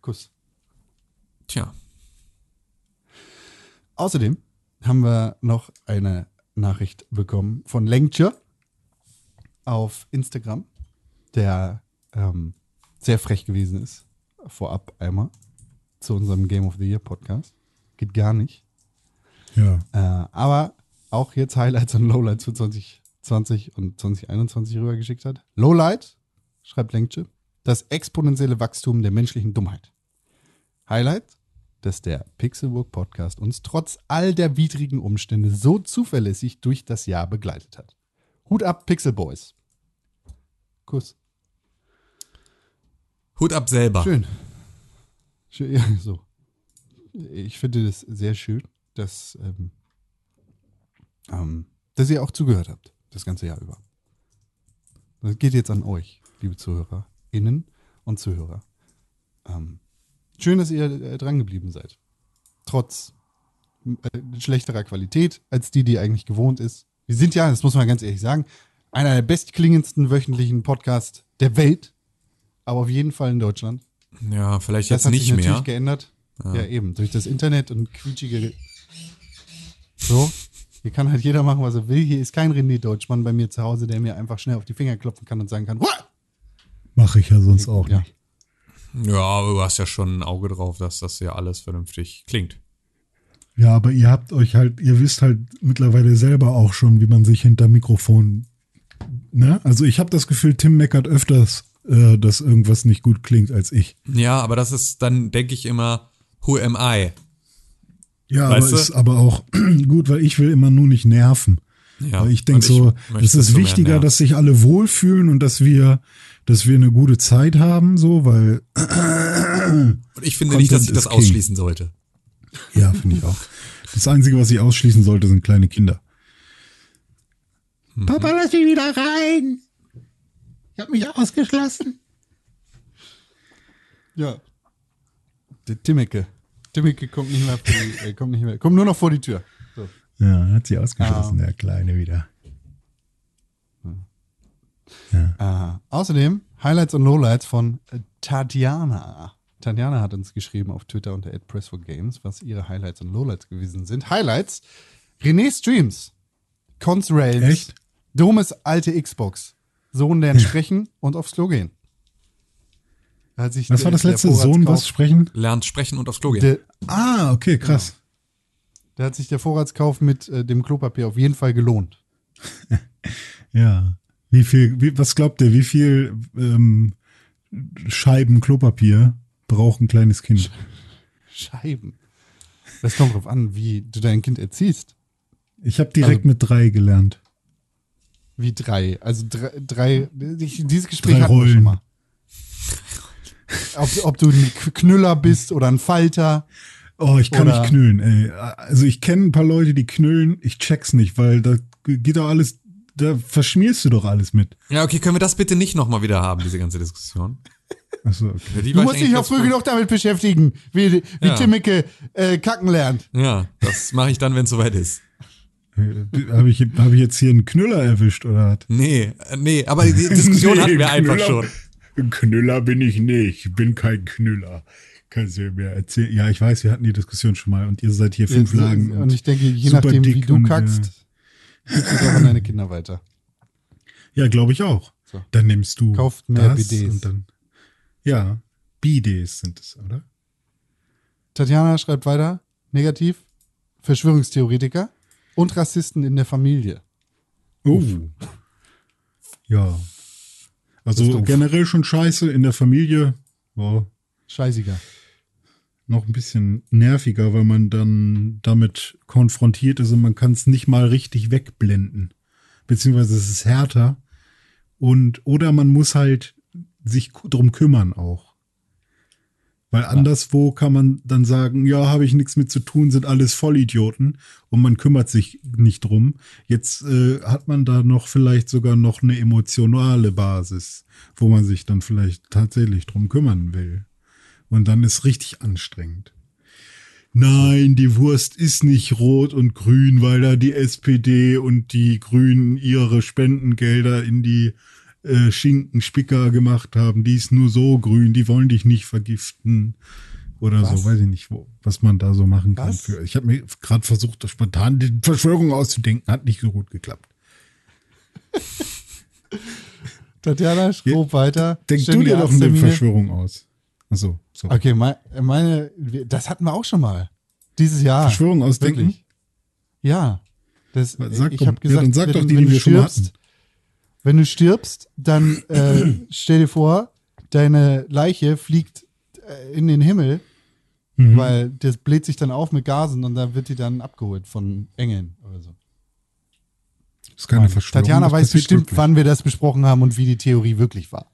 [SPEAKER 1] Kuss.
[SPEAKER 3] Tja.
[SPEAKER 1] Außerdem haben wir noch eine Nachricht bekommen von Lenkche auf Instagram, der ähm, sehr frech gewesen ist, vorab einmal zu unserem Game of the Year Podcast. Geht gar nicht.
[SPEAKER 2] Ja.
[SPEAKER 1] Äh, aber auch jetzt Highlights und Lowlights für 2020 und 2021 rübergeschickt hat. Lowlight, schreibt Lenkche, das exponentielle Wachstum der menschlichen Dummheit. Highlight, dass der Pixelburg Podcast uns trotz all der widrigen Umstände so zuverlässig durch das Jahr begleitet hat. Hut ab, Pixel Boys. Kuss.
[SPEAKER 3] Hut ab selber.
[SPEAKER 1] Schön. schön ja, so. Ich finde das sehr schön, dass, ähm, ähm, dass ihr auch zugehört habt, das ganze Jahr über. Das geht jetzt an euch, liebe ZuhörerInnen und Zuhörer. Ähm, schön, dass ihr äh, dran geblieben seid. Trotz äh, schlechterer Qualität als die, die eigentlich gewohnt ist. Wir sind ja, das muss man ganz ehrlich sagen, einer der bestklingendsten wöchentlichen Podcasts der Welt, aber auf jeden Fall in Deutschland.
[SPEAKER 3] Ja, vielleicht
[SPEAKER 1] Das
[SPEAKER 3] jetzt
[SPEAKER 1] hat sich
[SPEAKER 3] nicht
[SPEAKER 1] natürlich
[SPEAKER 3] mehr.
[SPEAKER 1] geändert. Ja. eben. Durch das Internet und quietschige. So. Hier kann halt jeder machen, was er will. Hier ist kein René Deutschmann bei mir zu Hause, der mir einfach schnell auf die Finger klopfen kann und sagen kann, What?
[SPEAKER 2] Mache ich ja sonst auch
[SPEAKER 1] Ja.
[SPEAKER 2] nicht.
[SPEAKER 3] Ja, aber du hast ja schon ein Auge drauf, dass das ja alles vernünftig klingt.
[SPEAKER 2] Ja, aber ihr habt euch halt, ihr wisst halt mittlerweile selber auch schon, wie man sich hinter Mikrofon. Ne? Also ich habe das Gefühl, Tim meckert öfters, äh, dass irgendwas nicht gut klingt als ich.
[SPEAKER 3] Ja, aber das ist dann, denke ich immer, who am I?
[SPEAKER 2] Ja,
[SPEAKER 3] Weißt
[SPEAKER 2] aber
[SPEAKER 3] du?
[SPEAKER 2] ist aber auch gut, weil ich will immer nur nicht nerven.
[SPEAKER 3] Ja,
[SPEAKER 2] weil ich denke so, es ist
[SPEAKER 3] mehr
[SPEAKER 2] wichtiger, dass sich alle wohlfühlen und dass wir, dass wir eine gute Zeit haben, so, weil
[SPEAKER 3] Und ich finde nicht, dass ich
[SPEAKER 2] Content
[SPEAKER 3] das
[SPEAKER 2] is king.
[SPEAKER 3] ausschließen sollte.
[SPEAKER 2] Ja, finde ich auch. Das Einzige, was ich ausschließen sollte, sind kleine Kinder.
[SPEAKER 3] Mhm.
[SPEAKER 2] Papa, lass mich wieder rein. Ich habe mich ausgeschlossen.
[SPEAKER 1] Ja. Der Timmeke. Timmeke kommt nicht mehr, die, äh, kommt nicht mehr, kommt nur noch vor die Tür. So.
[SPEAKER 2] Ja, hat sie ausgeschlossen,
[SPEAKER 1] Ah.
[SPEAKER 2] der Kleine wieder.
[SPEAKER 1] Äh, außerdem Highlights und Lowlights von äh, Tatjana. Tatjana hat uns geschrieben auf Twitter unter @press4games, was ihre Highlights und Lowlights gewesen sind. Highlights: René Streams, Cons
[SPEAKER 2] Echt?
[SPEAKER 1] Domes alte Xbox, Sohn lernt sprechen und aufs Klo gehen. Da hat sich
[SPEAKER 2] Was
[SPEAKER 1] der-
[SPEAKER 2] war das letzte? Sohn was sprechen?
[SPEAKER 3] Lernt sprechen und aufs Klo gehen.
[SPEAKER 1] Der,
[SPEAKER 2] Ah, okay, krass.
[SPEAKER 1] da hat sich der Vorratskauf mit äh, dem Klopapier auf jeden Fall gelohnt.
[SPEAKER 2] Ja. Wie viel, wie, was glaubt ihr, wie viel ähm, Scheiben Klopapier braucht ein kleines Kind?
[SPEAKER 1] Scheiben. Das kommt drauf an, wie du dein Kind erziehst.
[SPEAKER 2] Ich habe direkt
[SPEAKER 1] Also-
[SPEAKER 2] mit drei gelernt.
[SPEAKER 1] Wie drei. Also drei, drei ich- dieses Gespräch
[SPEAKER 2] Drei
[SPEAKER 1] hatten wir schon mal. Ob, ob du ein Knüller bist oder ein Falter.
[SPEAKER 2] Oh, ich kann
[SPEAKER 1] Oder-
[SPEAKER 2] nicht knüllen, ey. Also ich kenne ein paar Leute, die knüllen, ich check's nicht, weil da geht doch alles, da verschmierst du doch alles mit.
[SPEAKER 3] Ja, okay, können wir das bitte nicht nochmal wieder haben, diese ganze Diskussion?
[SPEAKER 2] Achso, okay.
[SPEAKER 1] Du musst
[SPEAKER 3] ich
[SPEAKER 1] dich auch früh
[SPEAKER 3] gut.
[SPEAKER 1] genug damit beschäftigen, wie, wie
[SPEAKER 3] Ja.
[SPEAKER 1] Timmeke äh, kacken lernt.
[SPEAKER 3] Ja, das mache ich dann, wenn es soweit ist.
[SPEAKER 2] Habe ich, hab ich jetzt hier einen Knüller erwischt oder was?
[SPEAKER 3] Nee, äh, nee, aber die Diskussion
[SPEAKER 2] Nee,
[SPEAKER 3] hatten wir einfach
[SPEAKER 2] Knüller-
[SPEAKER 3] schon.
[SPEAKER 2] Ein Knüller bin ich nicht. Ich bin kein Knüller. Kannst du mir erzählen? Ja, ich weiß, wir hatten die Diskussion schon mal und ihr seid hier fünf
[SPEAKER 1] Jetzt,
[SPEAKER 2] Lagen.
[SPEAKER 1] Und ich denke, je nachdem, wie du
[SPEAKER 2] und,
[SPEAKER 1] kackst, gibst du auch an deine Kinder weiter.
[SPEAKER 2] Ja, glaube ich auch.
[SPEAKER 1] So.
[SPEAKER 2] Dann nimmst du
[SPEAKER 1] Kauft mehr
[SPEAKER 2] das
[SPEAKER 1] Bidets.
[SPEAKER 2] und dann. Ja, Bidets sind es, oder?
[SPEAKER 1] Tatjana schreibt weiter, negativ, Verschwörungstheoretiker und Rassisten in der Familie.
[SPEAKER 2] Oh. Ja. Also generell schon scheiße in der Familie. Ja,
[SPEAKER 1] Scheißiger.
[SPEAKER 2] noch ein bisschen nerviger, weil man dann damit konfrontiert ist und man kann es nicht mal richtig wegblenden. Beziehungsweise es ist härter. Und, oder man muss halt sich drum kümmern auch. Weil anderswo kann man dann sagen, ja, habe ich nichts mit zu tun, sind alles Vollidioten und man kümmert sich nicht drum. Jetzt äh, hat man da noch vielleicht sogar noch eine emotionale Basis, wo man sich dann vielleicht tatsächlich drum kümmern will. Und dann ist richtig anstrengend. Nein, die Wurst ist nicht rot und grün, weil da die SPD und die Grünen ihre Spendengelder in die äh, Schinkenspicker gemacht haben. Die ist nur so grün, die wollen dich nicht vergiften. Oder
[SPEAKER 1] Was?
[SPEAKER 2] so, weiß ich nicht, wo, was man da so machen kann. Für. Ich habe mir gerade versucht, spontan die Verschwörung auszudenken, hat nicht so gut geklappt.
[SPEAKER 1] Tatjana, schrob weiter.
[SPEAKER 2] Denk du dir doch eine. Verschwörung aus. Achso, so.
[SPEAKER 1] Okay, mei- meine, das hatten wir auch schon mal. Dieses Jahr.
[SPEAKER 2] Verschwörung ausdenken?
[SPEAKER 1] Wirklich. Ja. Das,
[SPEAKER 2] Sag
[SPEAKER 1] ich
[SPEAKER 2] doch-
[SPEAKER 1] gesagt,
[SPEAKER 2] ja, dann sag doch
[SPEAKER 1] wenn,
[SPEAKER 2] die,
[SPEAKER 1] wenn
[SPEAKER 2] die
[SPEAKER 1] du
[SPEAKER 2] wir schon hatten.
[SPEAKER 1] Wenn du stirbst, dann äh, stell dir vor, deine Leiche fliegt äh, in den Himmel,
[SPEAKER 2] Mhm.
[SPEAKER 1] weil das bläht sich dann auf mit Gasen und dann wird die dann abgeholt von Engeln oder so.
[SPEAKER 2] Das ist keine Verschwörung.
[SPEAKER 1] Tatjana weiß bestimmt,
[SPEAKER 2] wirklich.
[SPEAKER 1] wann wir das besprochen haben und wie die Theorie wirklich war.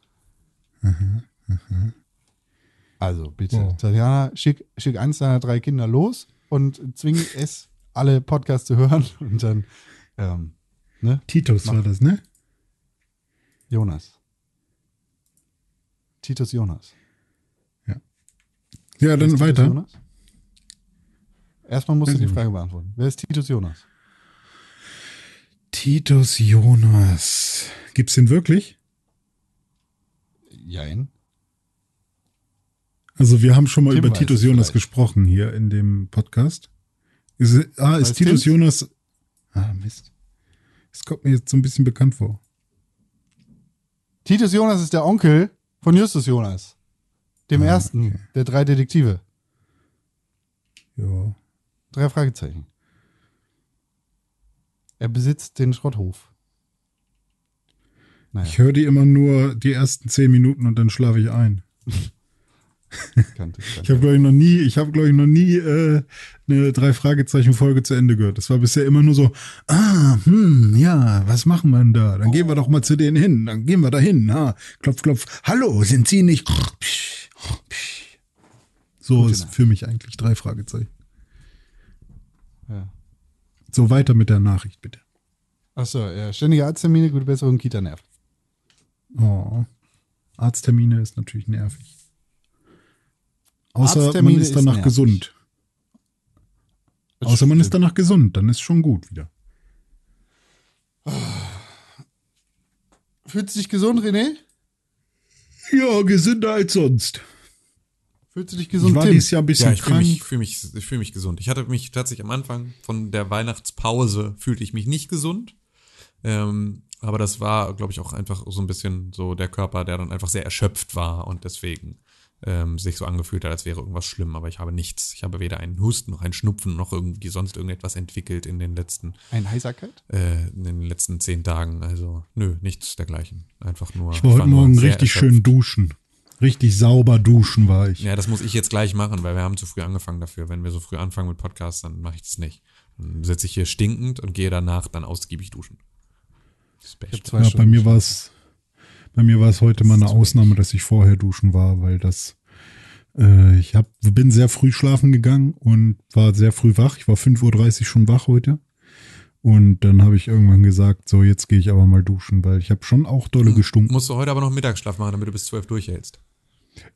[SPEAKER 1] Also bitte,
[SPEAKER 2] Wow.
[SPEAKER 1] Tatjana, schick, schick eins deiner drei Kinder los und zwing es, alle Podcasts zu hören und dann, ähm, ne,
[SPEAKER 2] Titus war das, ne?
[SPEAKER 1] Jonas. Titus Jonas.
[SPEAKER 2] Ja,
[SPEAKER 1] Wer
[SPEAKER 2] dann weiter.
[SPEAKER 1] Jonas? Erstmal musst du die Frage beantworten. Wer ist Titus Jonas?
[SPEAKER 2] Titus Jonas. Gibt's den wirklich?
[SPEAKER 1] Jein.
[SPEAKER 2] Also wir haben schon mal
[SPEAKER 1] Tim
[SPEAKER 2] über Titus
[SPEAKER 1] es
[SPEAKER 2] Jonas
[SPEAKER 1] vielleicht.
[SPEAKER 2] gesprochen hier in dem Podcast. Ist, es- ah, ist Titus
[SPEAKER 1] Tim's?
[SPEAKER 2] Jonas. Ah, Mist. Das kommt mir jetzt so ein bisschen bekannt vor.
[SPEAKER 1] Titus Jonas ist der Onkel von Justus Jonas. Dem
[SPEAKER 2] Ah,
[SPEAKER 1] ersten
[SPEAKER 2] okay.
[SPEAKER 1] der drei Detektive.
[SPEAKER 2] Ja.
[SPEAKER 1] Drei Fragezeichen. Er besitzt den Schrotthof. Naja,
[SPEAKER 2] Ich höre die immer nur die ersten zehn Minuten und dann schlafe ich ein.
[SPEAKER 1] kannte,
[SPEAKER 2] Ich habe glaube ich noch nie, ich habe glaube ich noch nie äh, eine drei Fragezeichen Folge zu Ende gehört. Das war bisher immer nur so, ah, hm, ja, was machen wir denn da? Dann gehen wir doch mal zu denen hin. Dann gehen wir da hin. Ah, klopf, klopf. Hallo, sind Sie nicht? So
[SPEAKER 1] Gute
[SPEAKER 2] ist
[SPEAKER 1] Nacht.
[SPEAKER 2] für mich eigentlich drei Fragezeichen.
[SPEAKER 1] Ja.
[SPEAKER 2] So weiter mit der Nachricht bitte.
[SPEAKER 1] Achso, ja. Ständige Arzttermine, gute Besserung, Kita nervt.
[SPEAKER 2] Oh. Arzttermine ist natürlich nervig. Außer man
[SPEAKER 1] Arzttermine
[SPEAKER 2] ist
[SPEAKER 1] ist
[SPEAKER 2] danach
[SPEAKER 1] nervig.
[SPEAKER 2] gesund.
[SPEAKER 1] Das
[SPEAKER 2] Außer man ist danach gesund, dann ist schon gut wieder.
[SPEAKER 1] Fühlst du dich gesund, René?
[SPEAKER 2] Ja, gesünder als sonst.
[SPEAKER 1] Fühlst du dich
[SPEAKER 2] Ich
[SPEAKER 1] gesund,
[SPEAKER 2] war
[SPEAKER 1] Tim?
[SPEAKER 2] dieses Jahr ein bisschen
[SPEAKER 3] Ja, ich fühle
[SPEAKER 2] krank.
[SPEAKER 3] mich, fühl mich, ich fühl mich gesund. Ich hatte mich tatsächlich am Anfang von der Weihnachtspause fühlte ich mich nicht gesund. Ähm, aber das war, glaube ich, auch einfach so ein bisschen so der Körper, der dann einfach sehr erschöpft war und deswegen ähm, sich so angefühlt hat, als wäre irgendwas schlimm. Aber ich habe nichts. Ich habe weder einen Husten noch einen Schnupfen noch irgendwie sonst irgendetwas entwickelt in den letzten,
[SPEAKER 1] Ein Heiserkeit?
[SPEAKER 3] äh, in den letzten zehn Tagen. Also, nö, nichts dergleichen. Einfach nur.
[SPEAKER 2] Ich war heute
[SPEAKER 3] nur
[SPEAKER 2] Morgen richtig
[SPEAKER 3] erschöpft.
[SPEAKER 2] schön duschen. Richtig sauber duschen war ich.
[SPEAKER 3] Ja, das muss ich jetzt gleich machen, weil wir haben zu früh angefangen dafür. Wenn wir so früh anfangen mit Podcasts, dann mache ich das nicht. Dann sitze ich hier stinkend und gehe danach dann ausgiebig duschen. Das
[SPEAKER 1] Ich hab zwei
[SPEAKER 2] Ja, bei mir war es, bei mir war es heute mal eine Ausnahme, dass ich vorher duschen war, weil das, äh, ich hab, bin sehr früh schlafen gegangen und war sehr früh wach. Ich war 5.30 Uhr schon wach heute. Und dann habe ich irgendwann gesagt, so jetzt gehe ich aber mal duschen, weil ich habe schon auch dolle gestunken.
[SPEAKER 3] Musst du heute aber noch Mittagsschlaf machen, damit du bis zwölf durchhältst.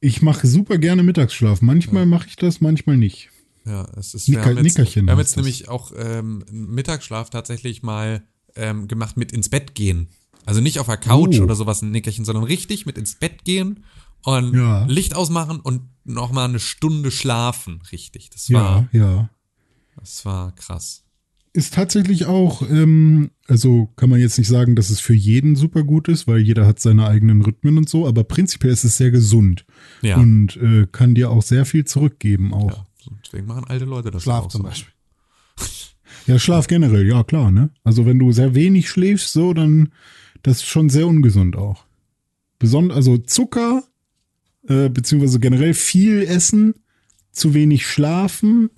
[SPEAKER 2] Ich mache super gerne Mittagsschlaf. Manchmal mache ich das, manchmal nicht.
[SPEAKER 3] Ja, es ist.
[SPEAKER 2] Nicka-
[SPEAKER 3] wir haben jetzt,
[SPEAKER 2] Nickerchen
[SPEAKER 3] wir haben jetzt nämlich auch ähm, Mittagsschlaf tatsächlich mal ähm, gemacht mit ins Bett gehen. Also nicht auf der Couch
[SPEAKER 2] Oh.
[SPEAKER 3] oder sowas ein Nickerchen, sondern richtig mit ins Bett gehen und
[SPEAKER 2] Ja.
[SPEAKER 3] Licht ausmachen und noch mal eine Stunde schlafen. Richtig. Das war,
[SPEAKER 2] Ja, ja.
[SPEAKER 3] das war krass.
[SPEAKER 2] Ist tatsächlich auch, ähm, also kann man jetzt nicht sagen, dass es für jeden super gut ist, weil jeder hat seine eigenen Rhythmen und so, aber prinzipiell ist es sehr gesund
[SPEAKER 3] Ja.
[SPEAKER 2] und äh, kann dir auch sehr viel zurückgeben auch.
[SPEAKER 3] ja. Deswegen machen alte Leute das
[SPEAKER 1] Schlaf
[SPEAKER 3] auch
[SPEAKER 1] zum. Beispiel.
[SPEAKER 2] Ja, Schlaf generell, ja klar, ne? Also wenn du sehr wenig schläfst, so, dann das ist schon sehr ungesund auch. Besonders, also Zucker, äh, beziehungsweise generell viel essen, zu wenig schlafen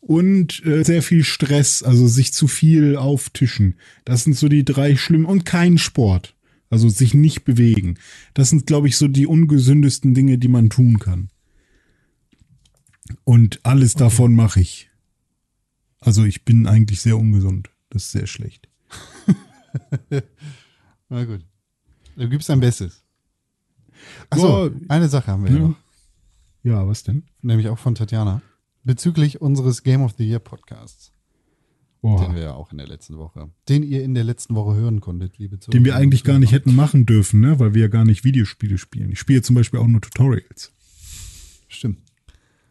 [SPEAKER 2] und äh, sehr viel Stress, also sich zu viel auftischen. Das sind so die drei schlimmen und kein Sport. Also sich nicht bewegen. Das sind, glaube ich, so die ungesündesten Dinge, die man tun kann. Und alles davon mache ich. Also ich bin eigentlich sehr ungesund. Das ist sehr schlecht.
[SPEAKER 1] Na gut. Du gibst dein Bestes. Achso,
[SPEAKER 2] Ja.
[SPEAKER 1] eine Sache haben wir ja noch.
[SPEAKER 2] Ja, was denn?
[SPEAKER 1] Nämlich auch von Tatjana. Bezüglich unseres Game of the Year Podcasts. Den
[SPEAKER 2] Oha.
[SPEAKER 1] wir ja auch in der letzten Woche. Den ihr in der letzten Woche hören konntet, liebe Zuhörer.
[SPEAKER 2] Den wir eigentlich gar nicht hätten machen dürfen, ne? Weil wir ja gar nicht Videospiele spielen. Ich spiele zum Beispiel auch nur Tutorials.
[SPEAKER 1] Stimmt.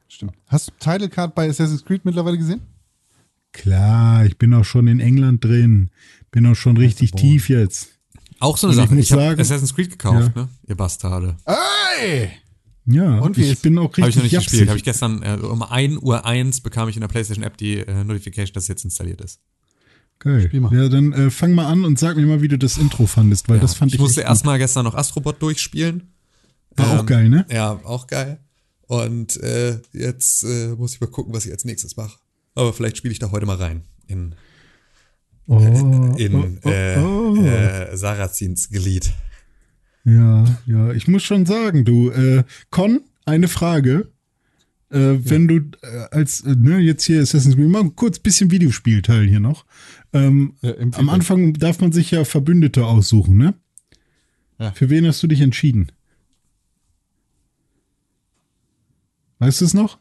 [SPEAKER 1] Stimmt. Hast du Title Card bei Assassin's Creed mittlerweile gesehen?
[SPEAKER 2] Klar, ich bin auch schon in England drin. Bin auch schon richtig
[SPEAKER 1] boah.
[SPEAKER 2] tief jetzt.
[SPEAKER 3] Auch so eine
[SPEAKER 2] ich
[SPEAKER 3] Sache.
[SPEAKER 2] muss
[SPEAKER 3] Ich, habe Assassin's Creed gekauft,
[SPEAKER 2] Ja.
[SPEAKER 3] ne? Ihr Bastarde.
[SPEAKER 1] Ey!
[SPEAKER 2] Ja,
[SPEAKER 1] Und
[SPEAKER 2] ich bin auch richtig
[SPEAKER 3] Habe ich noch nicht
[SPEAKER 2] japsig.
[SPEAKER 3] gespielt. Habe ich gestern äh, um 1 Uhr 1 bekam ich in der PlayStation App die äh, Notification, dass es jetzt installiert ist.
[SPEAKER 2] Geil. Ja, dann äh, fang mal an und sag mir mal, wie du das Intro fandest, weil
[SPEAKER 3] Ja,
[SPEAKER 2] das fand ich,
[SPEAKER 3] ich musste erstmal gestern noch Astrobot durchspielen.
[SPEAKER 2] War auch
[SPEAKER 3] ähm,
[SPEAKER 2] geil, ne?
[SPEAKER 3] Ja, auch geil. Und äh, jetzt äh, muss ich mal gucken, was ich als nächstes mache. Aber vielleicht spiele ich da heute mal rein. In,
[SPEAKER 2] Oh,
[SPEAKER 3] in
[SPEAKER 2] oh, oh,
[SPEAKER 3] äh,
[SPEAKER 2] oh.
[SPEAKER 3] Äh, Sarazins Glied.
[SPEAKER 2] Ja, ja, ich muss schon sagen, du, äh, Con, eine Frage. Äh, Wenn du äh, als, äh, ne, jetzt hier Assassin's Creed, mal kurz bisschen Videospielteil hier noch. Ähm,
[SPEAKER 1] Ja,
[SPEAKER 2] am. Anfang darf man sich ja Verbündete aussuchen, ne?
[SPEAKER 1] Ja.
[SPEAKER 2] Für wen hast du dich entschieden? Weißt du es noch?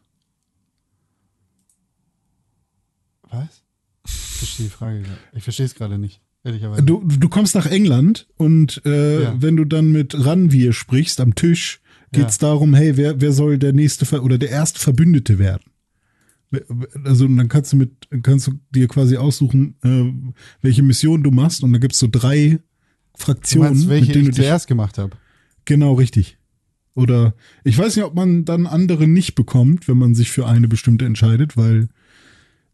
[SPEAKER 1] Was? Ich verstehe die Frage. Ich verstehe es gerade nicht. Ehrlicherweise.
[SPEAKER 2] Du, du kommst nach England und äh,
[SPEAKER 1] Ja.
[SPEAKER 2] wenn du dann mit Ranvir sprichst am Tisch, geht's darum, hey, wer, wer soll der nächste Ver oder der erste Verbündete werden? Wer- Also dann kannst du mit, kannst du dir quasi aussuchen, äh, welche Mission du machst und da gibt's so drei
[SPEAKER 1] Du
[SPEAKER 2] Fraktionen,
[SPEAKER 1] meinst, welche
[SPEAKER 2] mit denen
[SPEAKER 1] ich
[SPEAKER 2] du dich
[SPEAKER 1] zuerst gemacht habe?
[SPEAKER 2] Genau, richtig. Oder ich weiß nicht, ob man dann andere nicht bekommt, wenn man sich für eine bestimmte entscheidet, weil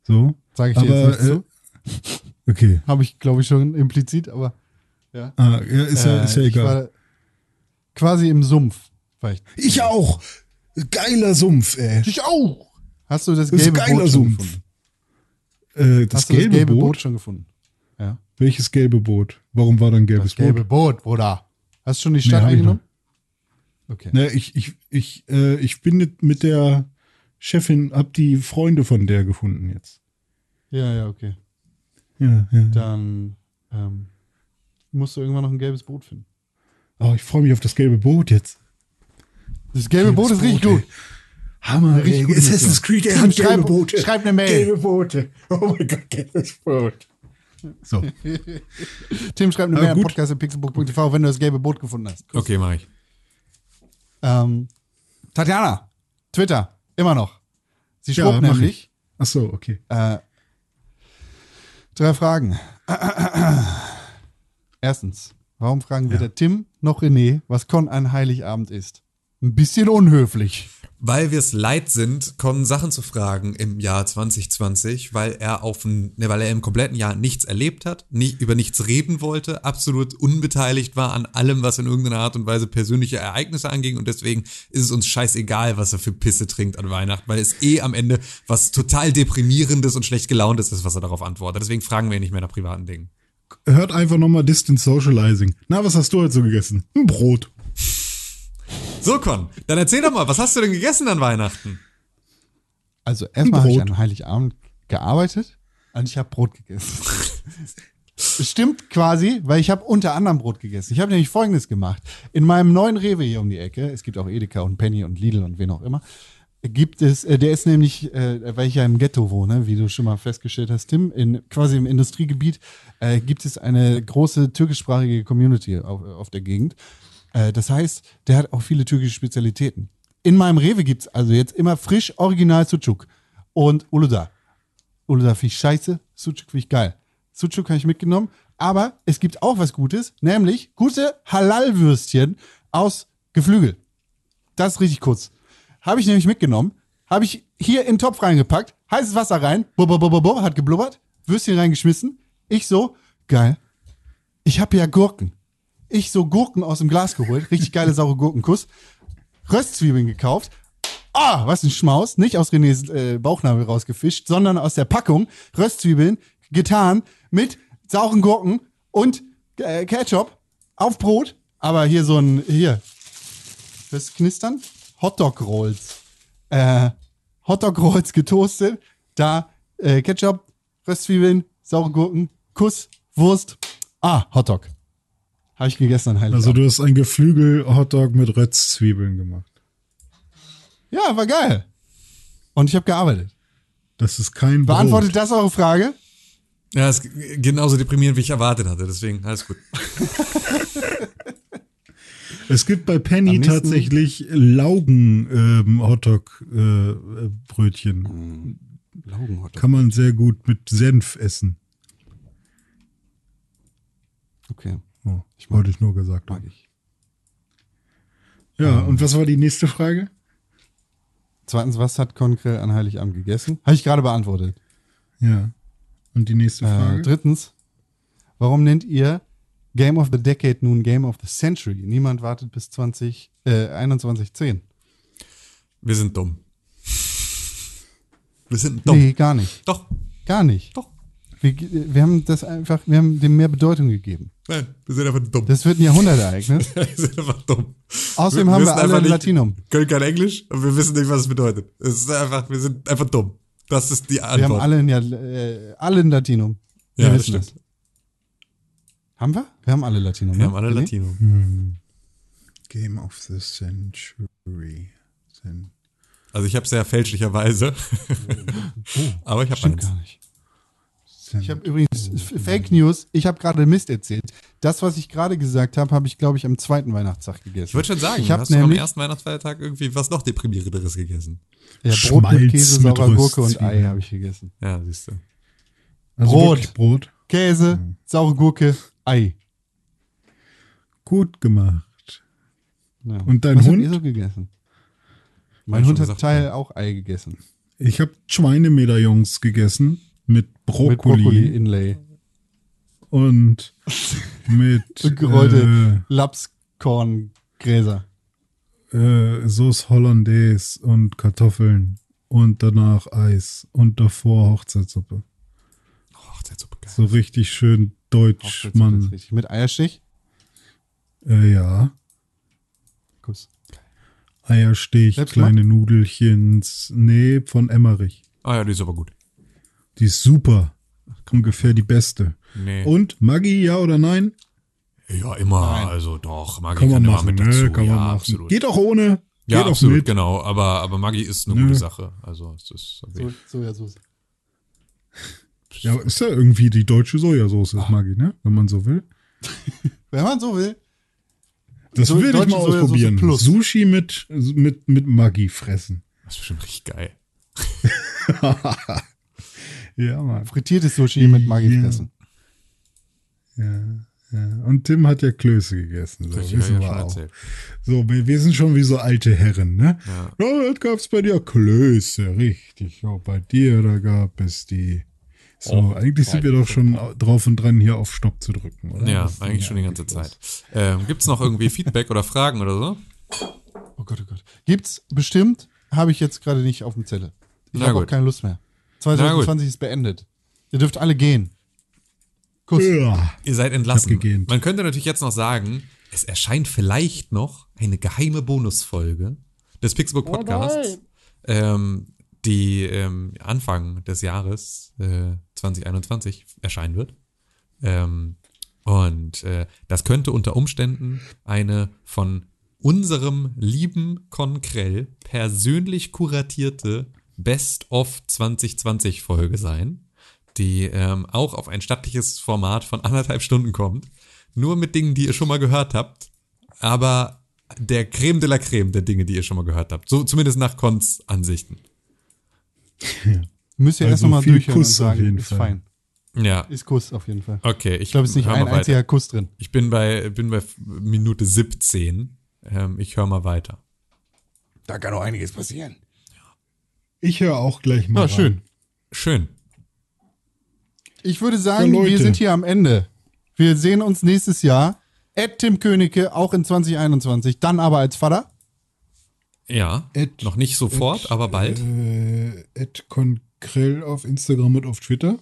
[SPEAKER 2] so.
[SPEAKER 1] Sag ich dir
[SPEAKER 2] Aber,
[SPEAKER 1] jetzt nicht zu.
[SPEAKER 2] Äh, Okay.
[SPEAKER 1] Habe ich, glaube ich, schon implizit, aber ja.
[SPEAKER 2] Ah, ja, ist ja,
[SPEAKER 1] Äh,
[SPEAKER 2] ist ja
[SPEAKER 1] ich
[SPEAKER 2] egal.
[SPEAKER 1] quasi im Sumpf. War ich.
[SPEAKER 2] Ich auch. Geiler Sumpf, ey.
[SPEAKER 1] Ich auch. Hast du das
[SPEAKER 2] Das
[SPEAKER 1] gelbe
[SPEAKER 2] geiler
[SPEAKER 1] Boot schon
[SPEAKER 2] Sumpf.
[SPEAKER 1] gefunden?
[SPEAKER 2] Äh, das,
[SPEAKER 1] Hast du
[SPEAKER 2] gelbe
[SPEAKER 1] das gelbe
[SPEAKER 2] Boot?
[SPEAKER 1] Boot? schon gefunden? Ja.
[SPEAKER 2] Welches gelbe Boot? Warum war da ein gelbes
[SPEAKER 1] Das gelbe
[SPEAKER 2] Boot?
[SPEAKER 1] Boot, Bruder. Hast du schon die Stadt
[SPEAKER 2] ich
[SPEAKER 1] eingenommen? Okay.
[SPEAKER 2] Ne, ich, ich, ich, äh, ich bin mit- mit der Chefin, hab die Freunde von der gefunden jetzt.
[SPEAKER 1] Ja, ja, okay.
[SPEAKER 2] Ja, ja.
[SPEAKER 1] Dann ähm, musst du irgendwann noch ein gelbes Boot finden.
[SPEAKER 2] Oh, ich freue mich auf das gelbe Boot jetzt.
[SPEAKER 1] Das gelbe Boot ist richtig gut.
[SPEAKER 2] Hammer,
[SPEAKER 1] Richtig
[SPEAKER 2] ey.
[SPEAKER 1] gute
[SPEAKER 2] Assassin's Creed, er hat
[SPEAKER 1] schreib-
[SPEAKER 2] gelbe Boote.
[SPEAKER 1] schreib eine Mail.
[SPEAKER 2] Gelbe Boote. Oh mein Gott, gelbes Boot. So.
[SPEAKER 1] Tim schreibt eine Mail an
[SPEAKER 2] gut.
[SPEAKER 1] podcast.pixelbook.tv, wenn du das gelbe Boot gefunden hast.
[SPEAKER 3] Okay, mach ich.
[SPEAKER 1] Ähm, Tatjana, Twitter, immer noch. Sie
[SPEAKER 2] Ja,
[SPEAKER 1] schrubt
[SPEAKER 2] mach
[SPEAKER 1] nämlich
[SPEAKER 2] Ach so, okay.
[SPEAKER 1] äh, drei Fragen. Erstens, warum fragen weder Tim noch René, was Con an Heiligabend ist? Ein bisschen unhöflich.
[SPEAKER 3] Weil wir es leid sind, Con Sachen zu fragen im Jahr 2020, weil er auf ne, weil er im kompletten Jahr nichts erlebt hat, nicht über nichts reden wollte, absolut unbeteiligt war an allem, was in irgendeiner Art und Weise persönliche Ereignisse anging und deswegen ist es uns scheißegal, was er für Pisse trinkt an Weihnachten, weil es eh am Ende was total deprimierendes und schlecht gelauntes ist, was er darauf antwortet. Deswegen fragen wir ihn nicht mehr nach privaten Dingen.
[SPEAKER 2] Hört einfach nochmal Distant Socializing. Na, was hast du heute so gegessen? Ein Brot.
[SPEAKER 3] So, Con, dann erzähl doch mal, was hast du denn gegessen an Weihnachten?
[SPEAKER 1] Also erstmal habe ich an Heiligabend gearbeitet und ich habe Brot gegessen. Es Stimmt quasi, weil ich habe unter anderem Brot gegessen. Ich habe nämlich Folgendes gemacht. In meinem neuen Rewe hier um die Ecke, es gibt auch Edeka und Penny und Lidl und wen auch immer, gibt es, äh, der ist nämlich, äh, weil ich ja im Ghetto wohne, wie du schon mal festgestellt hast, Tim, in quasi im Industriegebiet äh, gibt es eine große türkischsprachige Community auf, auf der Gegend. Äh, das heißt, der hat auch viele türkische Spezialitäten. In meinem Rewe gibt's also jetzt immer frisch Original Sucuk und Uludağ. Uludağ finde ich scheiße, Sucuk finde ich geil. Sucuk habe ich mitgenommen, aber es gibt auch was Gutes, nämlich gute Halal-Würstchen aus Geflügel. Das ist richtig kurz. Habe ich nämlich mitgenommen, habe ich hier in den Topf reingepackt, heißes Wasser rein, bub, bub, bub, hat geblubbert, Würstchen reingeschmissen. Ich so, geil. Ich habe ja Gurken. Ich so Gurken aus dem Glas geholt, richtig geile saure Gurkenkuss. Röstzwiebeln gekauft. Ah, was ein Schmaus. Nicht aus Renés äh, Bauchnabel rausgefischt, sondern aus der Packung. Röstzwiebeln getan mit sauren Gurken und äh, Ketchup auf Brot. Aber hier so ein, hier, das Knistern? Hotdog Rolls. Äh, Hotdog Rolls getoastet. Da äh, Ketchup, Röstzwiebeln, saure Gurken, Kuss, Wurst. Ah, Hotdog. Habe ich gegessen an Heiligabend.
[SPEAKER 2] Also du hast ein Geflügel-Hotdog mit Röstzwiebeln gemacht.
[SPEAKER 1] ja, war geil. Und ich habe gearbeitet.
[SPEAKER 2] Das ist kein
[SPEAKER 1] Beantwortet
[SPEAKER 2] Brot.
[SPEAKER 1] das eure Frage?
[SPEAKER 3] Ja, ist genauso deprimierend, wie ich erwartet hatte, deswegen alles gut.
[SPEAKER 2] Es gibt bei Penny tatsächlich Laugen-Hotdog-Brötchen.
[SPEAKER 1] Laugenhotdog.
[SPEAKER 2] Kann man sehr gut mit Senf essen.
[SPEAKER 1] Okay,
[SPEAKER 2] ich wollte ich nur gesagt
[SPEAKER 1] mag
[SPEAKER 2] haben.
[SPEAKER 1] ich.
[SPEAKER 2] Ja, und was war die nächste Frage?
[SPEAKER 1] Zweitens, was hat Konkrell an Heiligabend gegessen? Habe ich gerade beantwortet.
[SPEAKER 2] Ja. Und die nächste
[SPEAKER 1] Äh,
[SPEAKER 2] Frage?
[SPEAKER 1] drittens, warum nennt ihr Game of the Decade nun Game of the Century? Niemand wartet bis 20, äh, 2110.
[SPEAKER 3] Wir sind dumm. Wir sind dumm.
[SPEAKER 1] Nee, gar nicht.
[SPEAKER 3] Doch,
[SPEAKER 1] Gar nicht.
[SPEAKER 3] doch.
[SPEAKER 1] Wir, wir haben das einfach, wir haben dem mehr Bedeutung gegeben.
[SPEAKER 3] Nein, wir sind einfach dumm.
[SPEAKER 1] Das wird ein Jahrhundertereignis.
[SPEAKER 3] wir sind einfach dumm.
[SPEAKER 1] Außerdem
[SPEAKER 3] Wir
[SPEAKER 1] haben wir alle
[SPEAKER 3] einfach
[SPEAKER 1] ein
[SPEAKER 3] nicht-
[SPEAKER 1] Latinum.
[SPEAKER 3] Können kein Englisch und wir wissen nicht, was es bedeutet. Es ist einfach, wir sind einfach dumm. Das ist die Antwort.
[SPEAKER 1] Wir haben alle ein, Ja- äh, alle ein Latinum. Wir
[SPEAKER 3] ja, das
[SPEAKER 1] wissen
[SPEAKER 3] stimmt.
[SPEAKER 1] das. Haben wir? Wir haben alle Latinum.
[SPEAKER 3] Wir
[SPEAKER 1] ne?
[SPEAKER 3] haben alle
[SPEAKER 1] René?
[SPEAKER 3] Latino.
[SPEAKER 2] Game of the Century. Cen-
[SPEAKER 3] Also ich habe sehr fälschlicherweise. Aber ich habe
[SPEAKER 1] Stimmt
[SPEAKER 3] eins.
[SPEAKER 1] gar nicht.
[SPEAKER 2] Cen-
[SPEAKER 1] Ich habe übrigens F- Fake News, ich habe gerade Mist erzählt. Das, was ich gerade gesagt habe, habe ich, glaube ich, am zweiten Weihnachtstag gegessen.
[SPEAKER 3] Ich wollte schon sagen,
[SPEAKER 1] ich habe
[SPEAKER 3] am ersten Weihnachtsfeiertag irgendwie was noch deprimierenderes gegessen?
[SPEAKER 1] ja, Brot mit
[SPEAKER 2] Schmalz
[SPEAKER 1] Käse,
[SPEAKER 2] mit
[SPEAKER 1] saurer Gurke und. Ei habe ich gegessen.
[SPEAKER 3] Ja, siehst du.
[SPEAKER 2] Also
[SPEAKER 1] Brot.
[SPEAKER 2] Brot.
[SPEAKER 1] Käse, saure Gurke, Ei.
[SPEAKER 2] Gut gemacht.
[SPEAKER 1] Ja.
[SPEAKER 2] Und dein
[SPEAKER 1] was
[SPEAKER 2] Hund?
[SPEAKER 1] habt ihr so gegessen? Mein Hund hat Teil auch Ei gegessen.
[SPEAKER 2] Ich habe Schweinemedaillons gegessen mit Brokkoli,
[SPEAKER 1] Mit Brokkoli-Inlay.
[SPEAKER 2] und mit
[SPEAKER 1] Und gerollte Lapskorngräser.
[SPEAKER 2] äh, äh, Sauce Hollandaise und Kartoffeln und danach Eis und davor Hochzeitssuppe.
[SPEAKER 3] Oh, Hochzeitssuppe, geil.
[SPEAKER 2] So richtig schön deutsch, Mann.
[SPEAKER 1] richtig. Mit Eierstich?
[SPEAKER 2] Äh, ja.
[SPEAKER 1] Kuss.
[SPEAKER 2] Eierstich,
[SPEAKER 1] Selbst
[SPEAKER 2] kleine Nudelchens. Nee, von Emmerich.
[SPEAKER 3] Ah ja, die ist aber gut.
[SPEAKER 2] Die ist super. Ungefähr die beste.
[SPEAKER 3] Nee.
[SPEAKER 2] Und Maggi, ja oder nein?
[SPEAKER 3] ja, immer, also doch, Maggi
[SPEAKER 2] Kann
[SPEAKER 3] kann,
[SPEAKER 2] man
[SPEAKER 3] immer
[SPEAKER 2] machen,
[SPEAKER 3] mit
[SPEAKER 2] ne?
[SPEAKER 3] dazu.
[SPEAKER 2] Kann
[SPEAKER 3] ja,
[SPEAKER 2] man machen.
[SPEAKER 3] absolut.
[SPEAKER 2] Geht auch ohne.
[SPEAKER 3] ja,
[SPEAKER 2] Geht auch
[SPEAKER 3] absolut,
[SPEAKER 2] mit.
[SPEAKER 3] genau. Aber, aber Maggi ist eine
[SPEAKER 2] Nö.
[SPEAKER 3] gute Sache. Also, es ist
[SPEAKER 1] So, Sojasauce.
[SPEAKER 2] Ja, aber ist ja irgendwie die deutsche Sojasauce,
[SPEAKER 1] Ah.
[SPEAKER 2] ist Maggi, ne? Wenn man so will.
[SPEAKER 1] Wenn man so will.
[SPEAKER 2] Das
[SPEAKER 1] So-
[SPEAKER 2] will ich mal ausprobieren.
[SPEAKER 1] plus.
[SPEAKER 2] Sushi mit, mit, mit Maggi fressen.
[SPEAKER 3] Das ist bestimmt richtig geil.
[SPEAKER 2] Ja, Mann.
[SPEAKER 1] Frittiertes Sushi mit Maggi
[SPEAKER 2] Ja.
[SPEAKER 1] fressen.
[SPEAKER 2] Ja, ja. Und Tim hat ja Klöße gegessen. So,
[SPEAKER 3] ja
[SPEAKER 2] wissen wir auch.
[SPEAKER 3] erzählt.
[SPEAKER 2] So, wir, wir sind schon wie so alte Herren, ne?
[SPEAKER 3] Ja.
[SPEAKER 2] Ja, das gab's bei dir Klöße, richtig. Ja, bei dir, da gab es die. So,
[SPEAKER 3] Oh,
[SPEAKER 2] eigentlich sind wir doch schon drauf und dran, hier auf Stopp zu drücken, oder?
[SPEAKER 3] Ja, eigentlich schon die ganze? Zeit. Ähm, Gibt es noch irgendwie Feedback oder Fragen oder so?
[SPEAKER 1] Oh Gott, oh Gott. Gibt's bestimmt, habe ich jetzt gerade nicht auf dem Zettel. Ich habe auch keine Lust mehr. 2020 ist beendet. Ihr dürft alle gehen. Kuss.
[SPEAKER 2] Ja.
[SPEAKER 3] Ihr seid entlassen. Man könnte natürlich jetzt noch sagen, es erscheint vielleicht noch eine geheime Bonusfolge des Pixelbook Podcasts, ähm, die ähm, Anfang des Jahres äh, 2021 erscheinen wird. Ähm, und äh, das könnte unter Umständen eine von unserem lieben Konkrell persönlich kuratierte Best of 2020 Folge sein, die ähm, auch auf ein stattliches Format von anderthalb Stunden kommt. Nur mit Dingen, die ihr schon mal gehört habt, aber der Creme de la Creme der Dinge, die ihr schon mal gehört habt. So zumindest nach Cons Ansichten.
[SPEAKER 1] Müsst ihr
[SPEAKER 2] Also
[SPEAKER 1] erst nochmal durchhören
[SPEAKER 2] Kuss
[SPEAKER 1] und
[SPEAKER 2] auf
[SPEAKER 1] sagen, ist
[SPEAKER 2] Fall.
[SPEAKER 1] fein.
[SPEAKER 3] Ja,
[SPEAKER 1] Ist Kuss auf jeden Fall.
[SPEAKER 3] okay. Ich,
[SPEAKER 1] Ich glaube, es ist nicht ein einziger Kuss drin.
[SPEAKER 3] Ich bin bei, bin bei Minute 17. Ähm, ich höre mal weiter.
[SPEAKER 1] Da kann auch einiges passieren.
[SPEAKER 2] Ich höre auch gleich mal.
[SPEAKER 1] Ja,
[SPEAKER 2] rein.
[SPEAKER 1] schön.
[SPEAKER 3] Schön.
[SPEAKER 1] Ich würde sagen,
[SPEAKER 2] Ja,
[SPEAKER 1] wir sind hier am Ende. Wir sehen uns nächstes Jahr. Ed Tim Königke, auch in 2021, dann aber als Vater.
[SPEAKER 3] Ja,
[SPEAKER 2] Ed-
[SPEAKER 3] noch nicht sofort, aber bald.
[SPEAKER 2] Äh, Ed Konkrell auf Instagram und auf Twitter.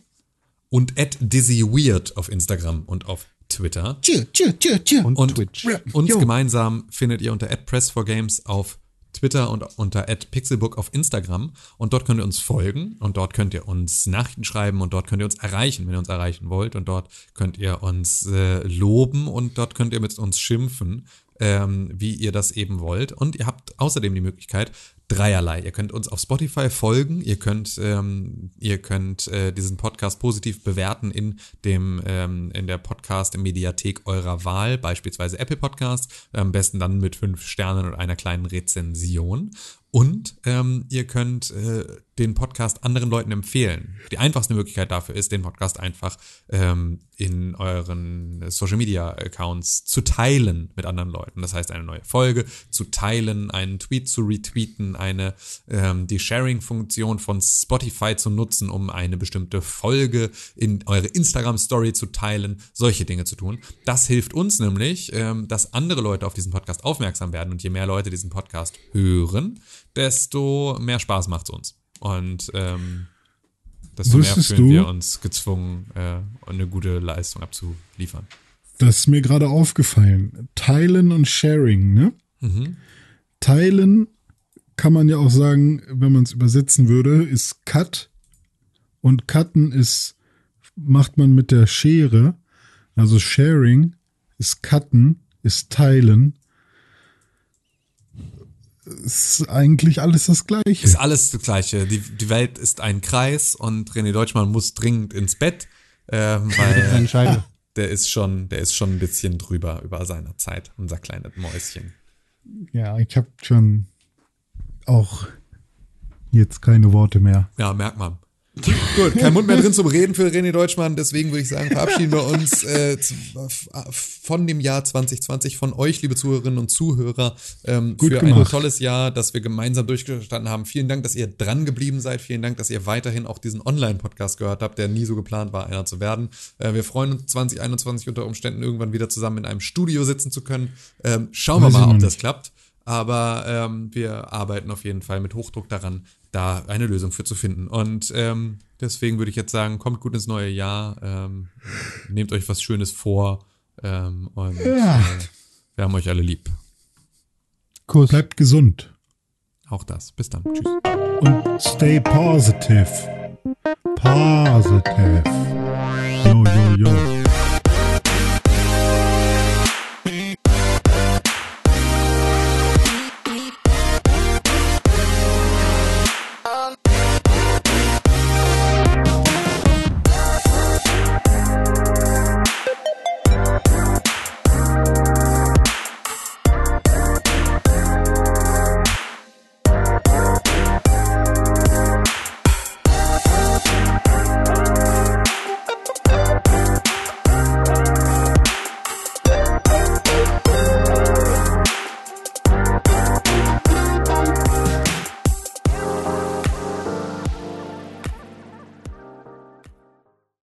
[SPEAKER 3] Und at dizzyweird auf Instagram und auf Twitter.
[SPEAKER 2] Tschö, tschö, tschö, tschö.
[SPEAKER 1] Und,
[SPEAKER 3] Und
[SPEAKER 1] Twitch.
[SPEAKER 3] uns
[SPEAKER 2] Jo.
[SPEAKER 3] gemeinsam findet ihr unter @press4games auf Twitter und unter @pixelbook auf Instagram. Und dort könnt ihr uns folgen. Und dort könnt ihr uns Nachrichten schreiben. Und dort könnt ihr uns erreichen, wenn ihr uns erreichen wollt. Und dort könnt ihr uns äh, loben. Und dort könnt ihr mit uns schimpfen, ähm, wie ihr das eben wollt. Und ihr habt außerdem die Möglichkeit dreierlei. Ihr könnt uns auf Spotify folgen, ihr könnt ähm, ihr könnt äh, diesen Podcast positiv bewerten in dem ähm, in der Podcast Mediathek eurer Wahl, beispielsweise Apple Podcast, am besten dann mit fünf Sternen und einer kleinen Rezension. Und ähm, ihr könnt äh, den Podcast anderen Leuten empfehlen. Die einfachste Möglichkeit dafür ist, den Podcast einfach ähm, in euren Social Media Accounts zu teilen mit anderen Leuten. Das heißt, eine neue Folge zu teilen, einen Tweet zu retweeten, eine ähm, die Sharing-Funktion von Spotify zu nutzen, um eine bestimmte Folge in eure Instagram-Story zu teilen, solche Dinge zu tun. Das hilft uns nämlich, ähm, dass andere Leute auf diesen Podcast aufmerksam werden. Und je mehr Leute diesen Podcast hören, desto mehr Spaß macht es uns. Und ähm, desto mehr
[SPEAKER 2] Wusstest
[SPEAKER 3] fühlen
[SPEAKER 2] du-
[SPEAKER 3] wir uns gezwungen, äh, eine gute Leistung abzuliefern.
[SPEAKER 2] Das ist mir gerade aufgefallen. Teilen und Sharing, ne?
[SPEAKER 3] Mhm.
[SPEAKER 2] Teilen kann man ja auch sagen, wenn man es übersetzen würde, ist Cut. Und Cutten ist, macht man mit der Schere. Also Sharing ist Cutten, ist Teilen. Ist eigentlich alles das Gleiche.
[SPEAKER 3] Ist alles das Gleiche. Die, die Welt ist ein Kreis und René Deutschmann muss dringend ins Bett.
[SPEAKER 1] Seine
[SPEAKER 3] weil der ist schon, der ist schon ein bisschen drüber über seiner Zeit, unser kleines Mäuschen.
[SPEAKER 2] Ja, ich habe schon auch jetzt keine Worte mehr.
[SPEAKER 3] Ja, merkt man. Gut, kein Mund mehr drin zum Reden für René Deutschmann, deswegen würde ich sagen, verabschieden wir uns äh, von dem Jahr 2020, von euch, liebe Zuhörerinnen und Zuhörer, ähm,
[SPEAKER 2] Gut
[SPEAKER 3] für ein
[SPEAKER 2] gemacht.
[SPEAKER 3] tolles Jahr, das wir gemeinsam durchgestanden haben. Vielen Dank, dass ihr dran geblieben seid. Vielen Dank, dass ihr weiterhin auch diesen Online-Podcast gehört habt, der nie so geplant war, einer zu werden. Äh, wir freuen uns 2021 unter Umständen irgendwann wieder zusammen in einem Studio sitzen zu können. Ähm, schauen
[SPEAKER 2] Weiß
[SPEAKER 3] wir mal, ob das klappt. Aber ähm, wir arbeiten auf jeden Fall mit Hochdruck daran, da eine Lösung für zu finden. Und ähm, deswegen würde ich jetzt sagen, kommt gut ins neue Jahr, ähm, nehmt euch was Schönes vor ähm, und
[SPEAKER 2] Ja.
[SPEAKER 3] äh, wir haben euch alle lieb.
[SPEAKER 1] Kuss.
[SPEAKER 2] Bleibt gesund
[SPEAKER 3] Auch das. Bis dann. Tschüss.
[SPEAKER 2] und stay positive. Positive. Yo, yo, yo.